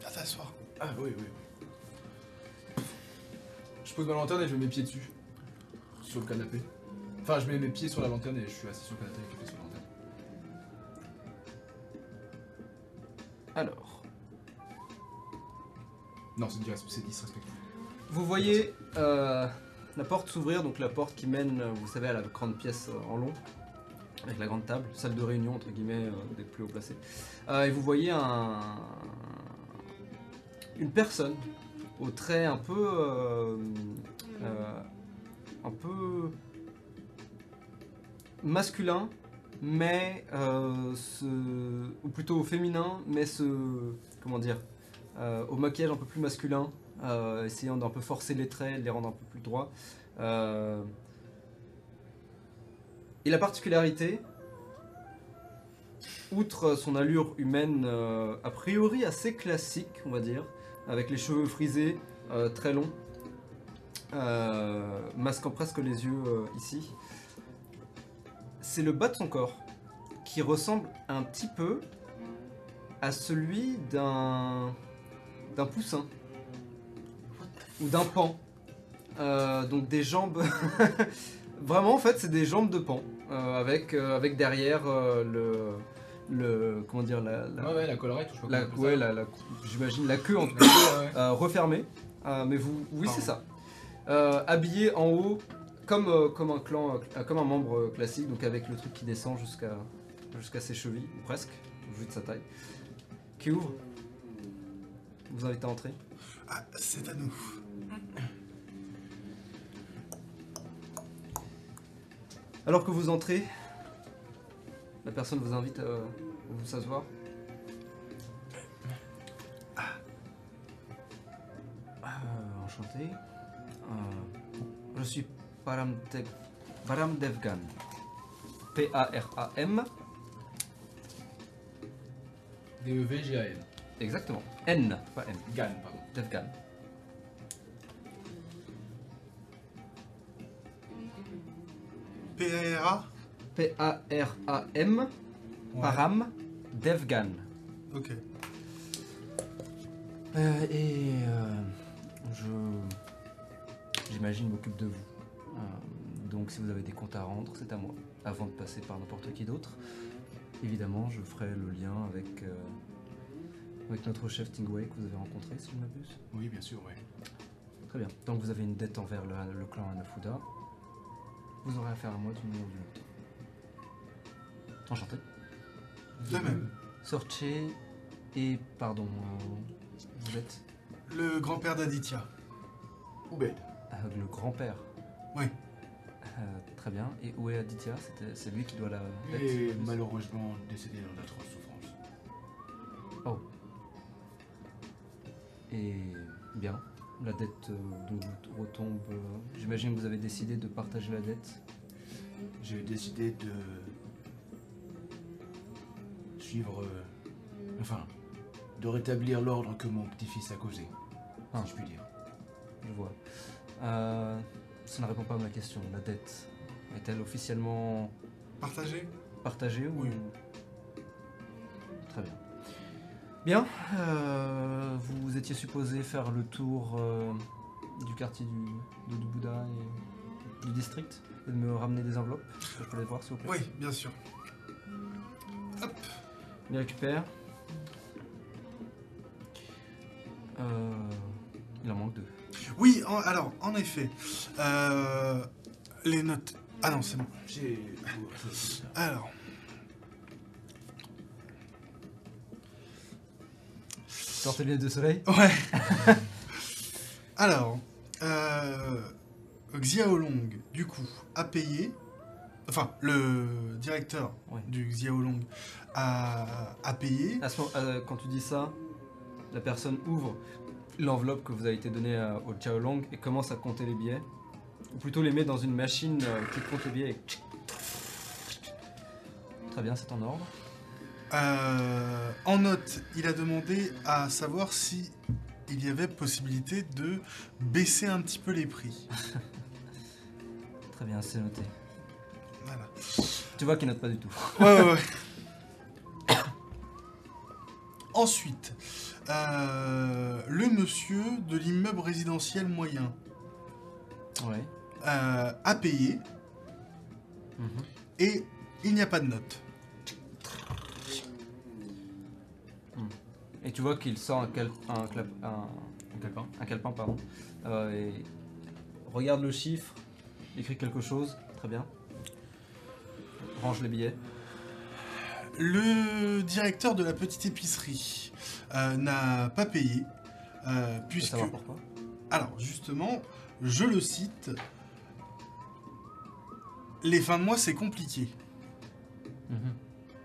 viens t'asseoir. Ah oui, oui. Je pose ma lanterne et je mets mes pieds dessus. Sur le canapé. Enfin, je mets mes pieds sur la lanterne et je suis assis sur le canapé avec les pieds sur la lanterne. Alors. Non, c'est disrespectueux. Vous voyez euh, la porte s'ouvrir, donc la porte qui mène, euh, vous savez, à la grande pièce euh, en long, avec la grande table, salle de réunion entre guillemets euh, des plus haut placés. Euh, et vous voyez un, une personne au trait un peu, euh, euh, un peu masculin, mais euh, ce, ou plutôt féminin, mais ce, comment dire, au maquillage un peu plus masculin, essayant d'un peu forcer les traits, de les rendre un peu plus droits. Et la particularité, outre son allure humaine euh, a priori assez classique, on va dire, avec les cheveux frisés, euh, très longs, euh, masquant presque les yeux euh, ici, c'est le bas de son corps qui ressemble un petit peu à celui d'un d'un poussin ou d'un pan. Donc des jambes. Vraiment, en fait, c'est des jambes de pan avec derrière le le comment dire la, la- Ouais, ouais, la collerette, ou je sais pas la- comment on ouais, appelle la- la- j'imagine la queue en tout cas Ouais, ouais. euh, refermée. Euh, mais vous, oui, c'est ça. Euh, habillé en haut comme euh, comme un clan, euh, comme un membre classique, donc avec le truc qui descend jusqu'à jusqu'à ses chevilles, ou presque, vu de sa taille. Qui ouvre? Vous invite à entrer. Ah, c'est à nous. Alors que vous entrez, la personne vous invite à vous s'asseoir. Euh, enchanté. Euh, je suis Param, Dev- Param Devgan. P-A-R-A-M. D-E-V-G-A-N. Exactement. N, pas M. Gan, pardon. Devgan. P-A-R-A P-A-R-A-M. Ouais. Param Devgan. Ok. Euh, et euh, je, j'imagine, m'occupe de vous. Euh, donc, si vous avez des comptes à rendre, c'est à moi. Avant de passer par n'importe qui d'autre, évidemment, je ferai le lien avec, euh, avec notre chef Tingway que vous avez rencontré, si je ne m'abuse. Oui, bien sûr, ouais. Très bien. Donc, vous avez une dette envers le, le clan Anafuda. Vous aurez affaire à moi d'une manière ou d'une autre. Enchanté. De même. Sorche et pardon. euh, vous êtes Le grand-père d'Aditya. Oubed. euh, le grand-père. Oui. Euh, très bien. Et où est Aditya? C'était- C'est lui qui doit la Il est malheureusement décédé dans d'atroces souffrances. Et bien, la dette euh, donc vous retombe. euh, J'imagine que vous avez décidé de partager la dette? J'ai décidé de suivre, euh, enfin, de rétablir l'ordre que mon petit-fils a causé, Ah. si je puis dire. Je vois. Euh, ça ne répond pas à ma question. La dette est-elle officiellement Partagé partagée ou Oui. Très bien. Bien. euh, vous étiez supposé faire le tour euh, du quartier du, de- du Bouddha et du district et de me ramener des enveloppes. Est-ce que je peux les voir s'il vous plaît Oui, bien sûr. Il récupère. Euh, il en manque deux. Oui, en- alors, en effet. euh, les notes. Ah non, c'est bon. J'ai. Alors. Sortez les de soleil. Ouais. Alors, euh, Xiaolong, du coup, a payé. Enfin, le directeur du Xiaolong a, a payé. À ce moment- euh, quand tu dis ça, la personne ouvre l'enveloppe que vous avez été donnée à- au Chaolong et commence à compter les billets. Ou plutôt les met dans une machine euh, qui compte les billets. et Très bien, c'est en ordre. Euh, en note, il a demandé à savoir si il y avait possibilité de baisser un petit peu les prix. Très bien, c'est noté. Voilà. Tu vois qu'il note pas du tout. Ouais, ouais, ouais. Ensuite, euh, le monsieur de l'immeuble résidentiel moyen Ouais. euh, a payé Mhm. et il n'y a pas de note. Et tu vois qu'il sort un, cal- un, clap- un, Un calepin. un calepin, pardon, euh, et regarde le chiffre, écrit quelque chose, très bien. Range les billets. Le directeur de la petite épicerie euh, n'a pas payé euh, puisque... savoir pourquoi Alors justement, je le cite, les fins de mois c'est compliqué. Mhm.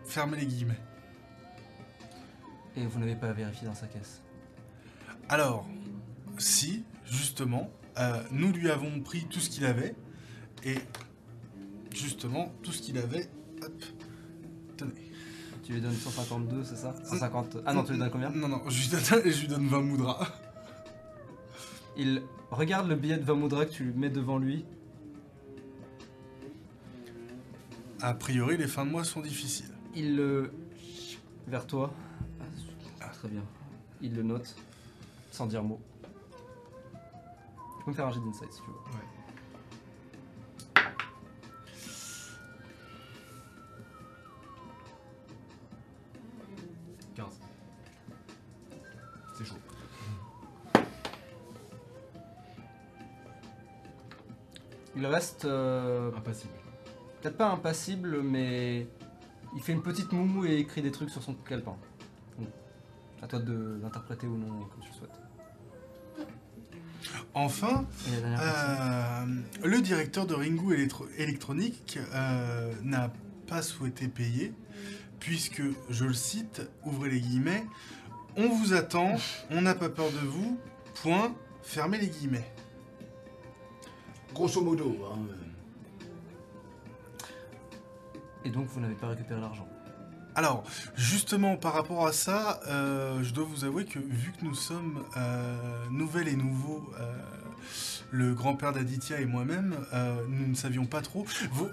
Fermez les guillemets. Et vous n'avez pas vérifié dans sa caisse. Alors, si, justement, euh, nous lui avons pris tout ce qu'il avait, et justement, tout ce qu'il avait, hop, tenez. Tu lui donnes 152, c'est ça? 150. Ah non, tu lui donnes combien? Non, non, je lui donne, je lui donne 20 moudras. Il regarde le billet de 20 moudras que tu lui mets devant lui. A priori, les fins de mois sont difficiles. Il le. vers toi. Ah, très bien. Il le note, sans dire mot. Tu peux me faire un jet d'insight si tu veux. C'est Il reste. euh, Impassible. Peut-être pas impassible, mais. Il fait une petite moue et écrit des trucs sur son calepin. Donc, à toi de- d'interpréter ou non comme tu le souhaites. Enfin, euh, le directeur de Ringu Electro- Electronic euh, n'a pas souhaité payer, puisque, je le cite, ouvrez les guillemets, on vous attend, on n'a pas peur de vous, point, fermez les guillemets. Grosso modo, hein. Et donc vous n'avez pas récupéré l'argent. Alors, justement, par rapport à ça, euh, je dois vous avouer que vu que nous sommes euh, nouvelles et nouveaux, euh, le grand-père d'Aditya et moi-même, euh, nous ne savions pas trop. Vos,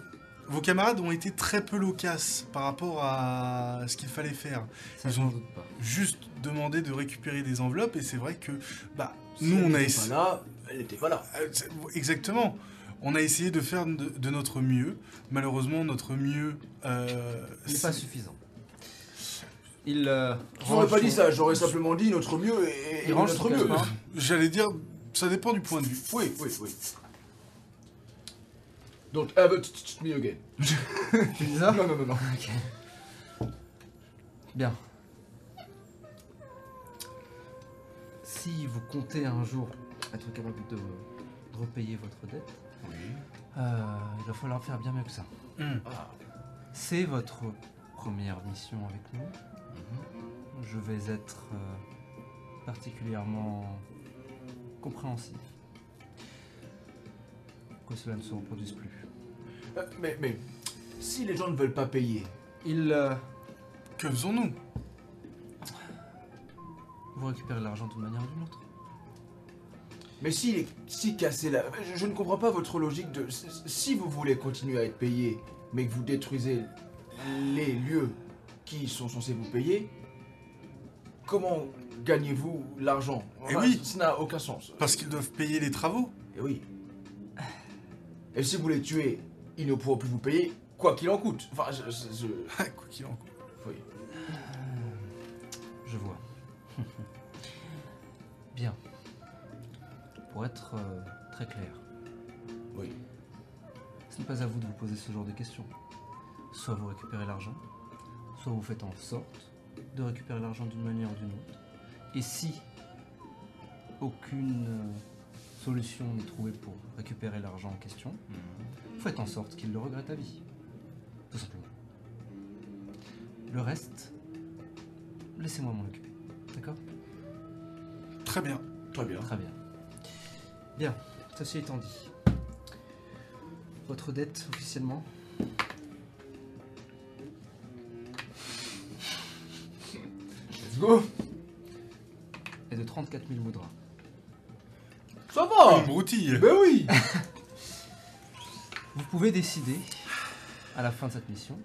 vos camarades ont été très peu loquaces par rapport à ce qu'il fallait faire. Ça, Ils ont- n'en doute pas. Juste demandé de récupérer des enveloppes et c'est vrai que, bah, Si nous on a essayé. pas là, elle n'était pas là. Euh, Exactement. On a essayé de faire de, de notre mieux. Malheureusement, notre mieux. euh, n'est c'est- pas suffisant. Il. euh, J'aurais pas dit ça, j'aurais simplement dit notre mieux et, Il et range notre mieux. calepin. J'allais dire, ça dépend du point de vue. Oui, oui, oui. Don't ever touch me again. Tu dis ça? Non, non, non, non. Ok. Bien. Si vous comptez un jour être capable de, de repayer votre dette, euh, il va falloir faire bien mieux que ça. Hmm. Ah, C'est votre première mission avec nous. Mhm. Je vais être euh, particulièrement compréhensif. Que cela ne se reproduise plus. Euh, mais, mais, si les gens ne veulent pas payer, Il. euh, Que faisons-nous? vous récupérez l'argent d'une manière ou d'une autre. Mais si, si casser la... Je, je ne comprends pas votre logique de... Si vous voulez continuer à être payé, mais que vous détruisez les lieux qui sont censés vous payer, comment gagnez-vous l'argent? Eh oui. Ça n'a aucun sens. Parce qu'ils doivent payer les travaux. Et oui. Et si vous les tuez, ils ne pourront plus vous payer, quoi qu'il en coûte. Enfin, je... je- je- Quoi qu'il en coûte. oui. Je vois. Bien. Pour être euh, très clair, Oui. ce n'est pas à vous de vous poser ce genre de questions. Soit vous récupérez l'argent, soit vous faites en sorte de récupérer l'argent d'une manière ou d'une autre. Et si aucune euh, solution n'est trouvée pour récupérer l'argent en question, vous faites en sorte qu'il le regrette à vie. Tout simplement. Le reste, laissez-moi m'en occuper. D'accord? Très bien. Très bien. Très bien. Bien, ceci étant dit, votre dette officiellement Let's go. est de 34 000 moudras. Ça va Une broutille. Ben oui Vous pouvez décider, à la fin de cette mission,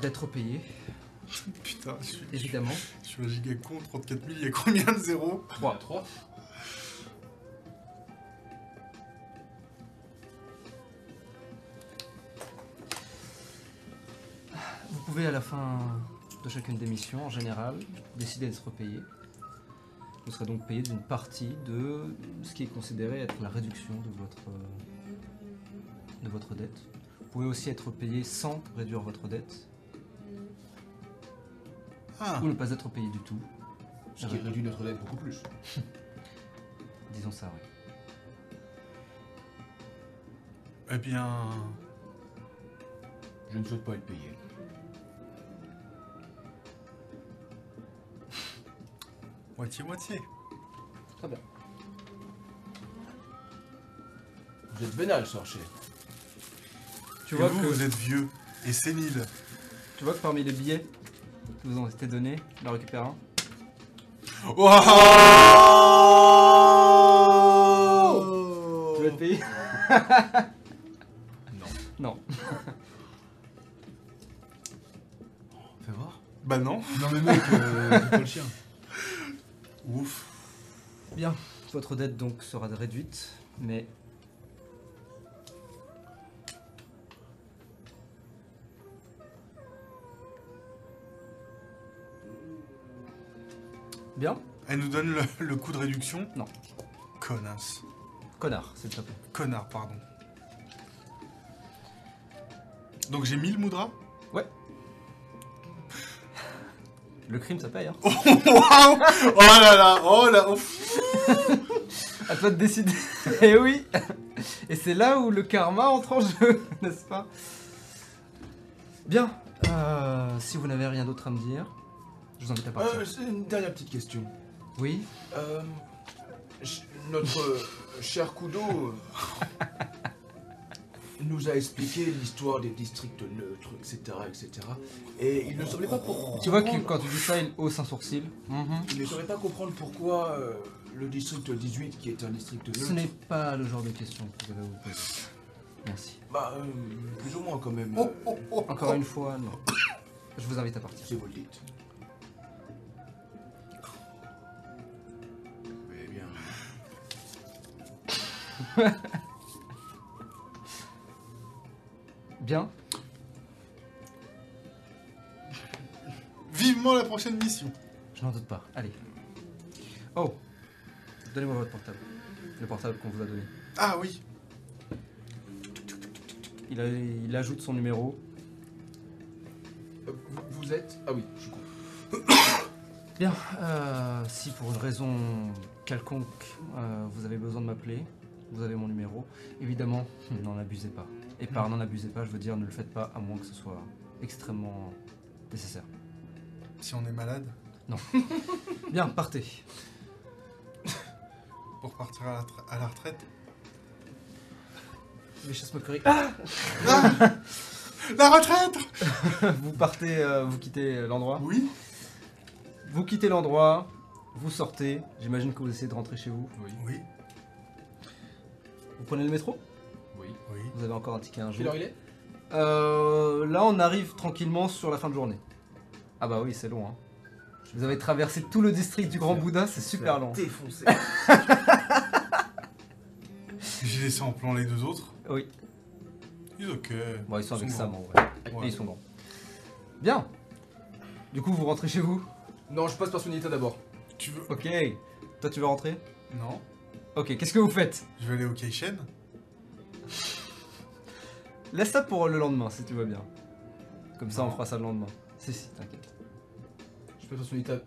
d'être payé, Putain, je suis, évidemment. je suis un gigacon, 34 000, il y a combien de zéros 3. 3. Vous pouvez, à la fin de chacune des missions, en général, décider d'être payé. Vous serez donc payé d'une partie de ce qui est considéré être la réduction de votre, de votre dette. Vous pouvez aussi être payé sans réduire votre dette, Ah, ou ne pas être payé du tout. Ce qui réduit notre dette beaucoup plus. Disons ça, oui. eh bien... Je ne souhaite pas être payé. Moitié-moitié. Très bien. Vous êtes vénal, Sorcher. Tu Et vois, vous, que, vous êtes vieux et sénile. tu vois que parmi les billets vous ont été donnés, la récupère un. Tu veux être payé Non. Non. Fais voir. Bah non. Non mais mec, euh, c'est pas le chien. Ouf. Bien, votre dette donc sera réduite, mais... Bien Elle nous donne le, le coup de réduction Non. Connasse. Connard, s'il te plaît. Connard, pardon. Donc j'ai 1000 moudras Ouais. Le crime, ça paye, hein. Waouh Oh là là Oh là ouf. À toi de décider. Et oui Et c'est là où le karma entre en jeu, n'est-ce pas? Bien. Euh, si vous n'avez rien d'autre à me dire, je vous invite à partir. Euh, c'est une dernière petite question. Oui Euh, notre euh, cher Kudo nous a expliqué l'histoire des districts neutres, etc., etc. Et il ne semblait pas pour Tu vois que quand tu dis ça, il hausse un sourcil. Mhm. il ne saurait pas comprendre pourquoi euh, le district 18, qui est un district neutre, Ce n'est pas le genre de question que vous allez vous poser. Merci. bah, euh, plus ou moins quand même. Oh, oh, oh, Encore une fois, non. Je vous invite à partir. Si vous le dites. Bien. Vivement la prochaine mission. Je n'en doute pas. Allez. Oh Donnez-moi votre portable. Le portable qu'on vous a donné. Ah oui. Il, a- il ajoute son numéro. Euh, vous, vous êtes Ah oui, je suis con. Bien. euh, si pour une raison quelconque euh, vous avez besoin de m'appeler, vous avez mon numéro. Évidemment, n'en abusez pas. Et par n'en abusez pas, je veux dire ne le faites pas à moins que ce soit extrêmement nécessaire. Si on est malade, Bien, partez. pour partir à la, tra- à la retraite. Les chasses moqueries. Ah La retraite vous partez, euh, vous quittez l'endroit. Oui. Vous quittez l'endroit, vous sortez. J'imagine que vous essayez de rentrer chez vous. Oui. Oui. Vous prenez le métro? Oui. Oui. Vous avez encore un ticket un Quelle jour. heure il est? Euh, là, on arrive tranquillement sur la fin de journée. Ah bah oui, c'est long. Hein. Vous avez traversé tout le district du Grand Bouddha, c'est super long. Défoncé. J'ai laissé en plan les deux autres. Oui. Ils ok. Bon, ils sont avec. Sam en vrai. Ouais. Et ils sont grands. Bien. Du coup, vous rentrez chez vous? Non, je passe par son état d'abord. Tu veux Ok. Toi, tu veux rentrer? Non. Ok, qu'est-ce que vous faites Je vais aller au Keishen. Laisse ça pour le lendemain, si tu veux bien. Comme ça, on fera ça le lendemain. Si, si, t'inquiète. Je passe par son état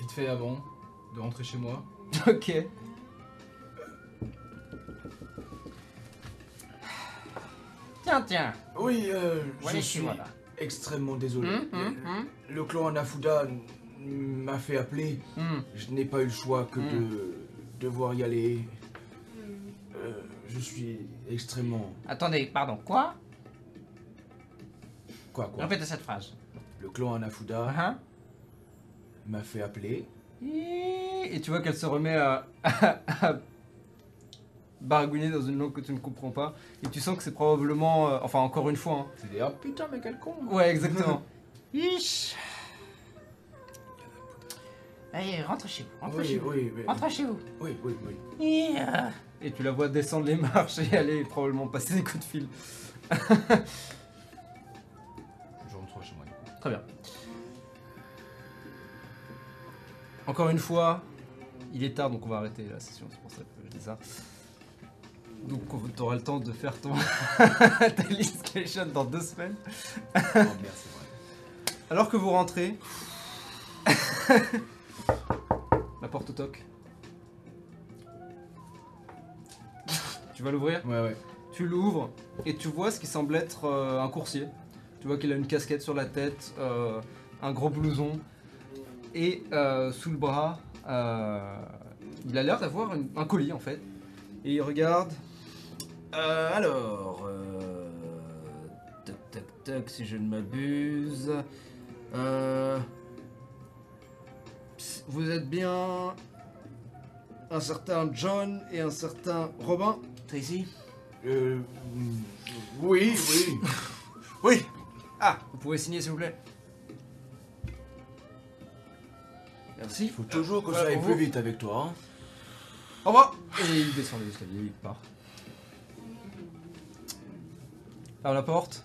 vite fait avant de rentrer chez moi. Ok. Tiens, tiens. Oui, euh, je suis voilà. extrêmement désolé. Hum, hum, le, hum. le clan Anafuda m'a fait appeler. Je n'ai pas eu le choix que de devoir y aller. Euh, je suis extrêmement. Attendez, pardon, quoi? Quoi, quoi? Répétez cette phrase. Le clan Anafuda Hein m'a fait appeler. Et tu vois qu'elle se remet à, à baragouiner dans une langue que tu ne comprends pas. Et tu sens que c'est probablement. euh, enfin, encore une fois. hein. C'est des ah putain, mais quel con Ouais, exactement. Ish. Allez, rentre chez vous, rentre Oui, chez vous. oui, oui, Rentre chez vous. oui, oui, oui. Yeah. Et tu la vois descendre les marches et aller probablement passer des coups de fil. Je rentre chez moi. du coup. Très bien. Encore une fois, il est tard donc on va arrêter la session, c'est pour ça que je dis ça. Donc tu auras le temps de faire ton ta dans deux semaines. Oh merde, c'est vrai. Alors que vous rentrez, la porte toque. Tu vas l'ouvrir Ouais, ouais. Tu l'ouvres et tu vois ce qui semble être euh, un coursier. Tu vois qu'il a une casquette sur la tête, euh, un gros blouson et euh, sous le bras, il a l'air d'avoir une- un colis en fait. Et il regarde. Euh, alors, euh, tac tac tac, si je ne m'abuse. Euh, vous êtes bien un certain John et un certain Robin Tracy Euh, oui, oui. Oui. Ah, vous pouvez signer s'il vous plaît. Merci. Il faut toujours que ça aille plus vous. vite avec toi. Hein. Au revoir Et il descend les escaliers, il part. Par la porte,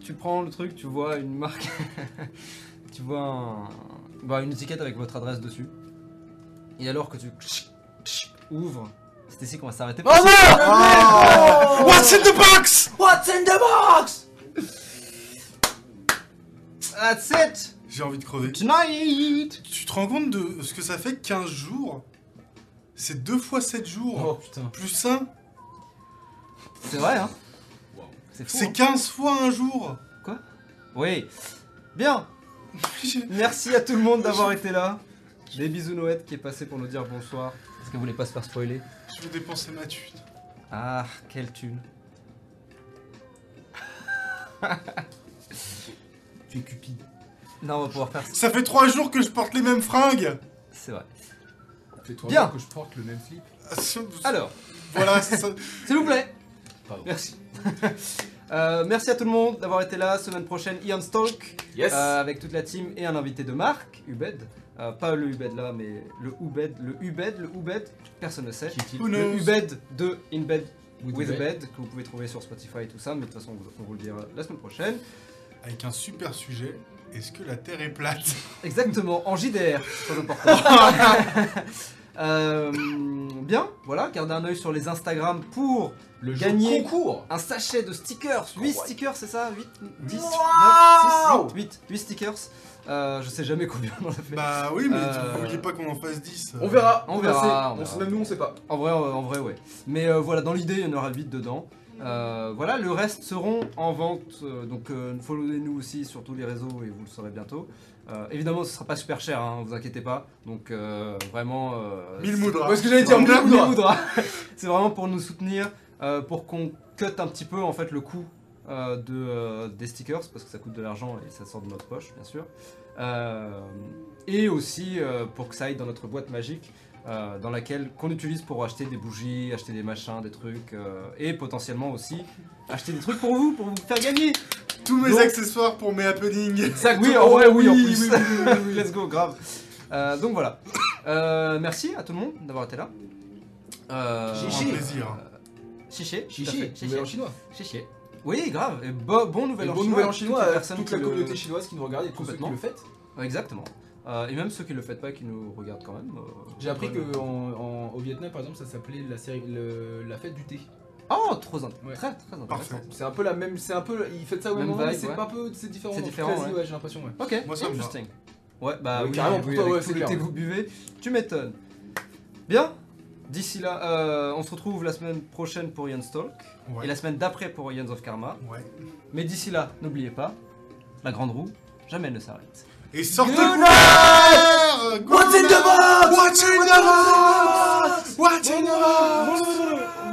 tu prends le truc, tu vois une marque. tu vois un- bah, une étiquette avec votre adresse dessus. Et alors que tu ouvres, c'est ici qu'on va s'arrêter. Oh non What's in the box What's in the box That's it J'ai envie de crever. Tonight Tu te rends compte de ce que ça fait 15 jours? C'est 2 fois 7 jours. Oh putain. Plus 1, C'est vrai, hein Wow. C'est fou. c'est hein 15 fois un jour. Oui. Bien. Merci à tout le monde d'avoir été là. Des bisous Noët qui est passé pour nous dire bonsoir. Est-ce que vous voulez pas se faire spoiler? Je vais dépenser ma thune. Ah, quelle thune. Tu es cupide. Non, on va pouvoir faire ça. Ça fait 3 jours que je porte les mêmes fringues. C'est vrai. Fais-toi Bien. voir que je porte le même slip. Alors, Voilà, c'est ça. s'il vous plaît. Pardon. Merci. Euh, merci à tout le monde d'avoir été là. Semaine prochaine, Ian Stalk. Yes Euh, avec toute la team et un invité de marque, Ubed. Euh, pas le Ubed là, mais le Ubed, le Ubed, le Ubed, personne ne sait. Who Le Ubed de In Bed With with, a a Bed. Bed, que vous pouvez trouver sur Spotify et tout ça, mais de toute façon, on vous- on vous le dira la semaine prochaine. Avec un super sujet. Est-ce que la Terre est plate? Exactement, en JDR, très important. Euh, bien, voilà, gardez un œil sur les Instagram pour Le Gagner. jeu concours un sachet de stickers. 8 stickers, c'est ça 8, 10, 9, 6, Wow 8, 8 stickers. Euh, je sais jamais combien on en a fait. Bah oui, mais Euh, pas qu'on en fasse 10. On verra, On on verra, on On verra. sait- Même nous, on sait pas. En vrai, euh, en vrai, ouais. Mais euh, voilà, dans l'idée, il y en aura 8 dedans. Euh, voilà, le reste seront en vente. euh, donc, euh, followez-nous aussi sur tous les réseaux et vous le saurez bientôt. Euh, évidemment, ce sera pas super cher, hein, vous inquiétez pas. Donc, euh, vraiment. euh, 1000 c'est- moudras. Parce que j'allais dire c'est vraiment- 1000 moudras. mille moudras. c'est vraiment pour nous soutenir, euh, pour qu'on cut un petit peu en fait le coût de, des stickers parce que ça coûte de l'argent et ça sort de notre poche, bien sûr. Et aussi pour que ça aille dans notre boîte magique euh, dans laquelle qu'on utilise pour acheter des bougies, acheter des machins, des trucs euh, et potentiellement aussi acheter des trucs pour vous, pour vous faire gagner. Tous mes Donc- accessoires pour mes happenings. Exactement. Oui, en vrai, oui, en oui, plus. oui, oui, oui, oui, oui. Let's go, grave. Euh, donc voilà. Euh, merci à tout le monde d'avoir été là. Euh, Un plaisir. Chiché. fait, nouvel en chinois. Chiché. Oui, grave. Et bo- bon nouvel Et an bon chinois. nouvel en chinois toute qui la le- communauté chinoise qui nous regarde et tous ceux qui Complètement. le. Ouais, Exactement. Euh, et même ceux qui le font pas, qui nous regardent quand même. euh, J'ai appris que en- en- au Vietnam, par exemple, ça s'appelait la, série, le- la fête du thé. Oh, trop int- Ouais. très très intéressant. Parfait. C'est un peu la même, c'est un peu, il fait ça au même, Même moment, mais vibe, c'est ouais. pas un peu, c'est différent. C'est différent, ouais. ouais, j'ai l'impression, ouais. Ok, Moi, ça me va. interesting. Ouais, bah Oui, oui, carrément, oui, pour toi, avec ouais, tout c'est le clair, thé que ouais. vous buvez, tu m'étonnes. Bien, d'ici là, euh, on se retrouve la semaine prochaine pour Ian Stalk Ouais. et la semaine d'après pour Ians of Karma. Ouais. Mais d'ici là, n'oubliez pas, la grande roue, jamais elle ne s'arrête. Et sortez Good couverts What's in the box? What's in the box? What's in the box?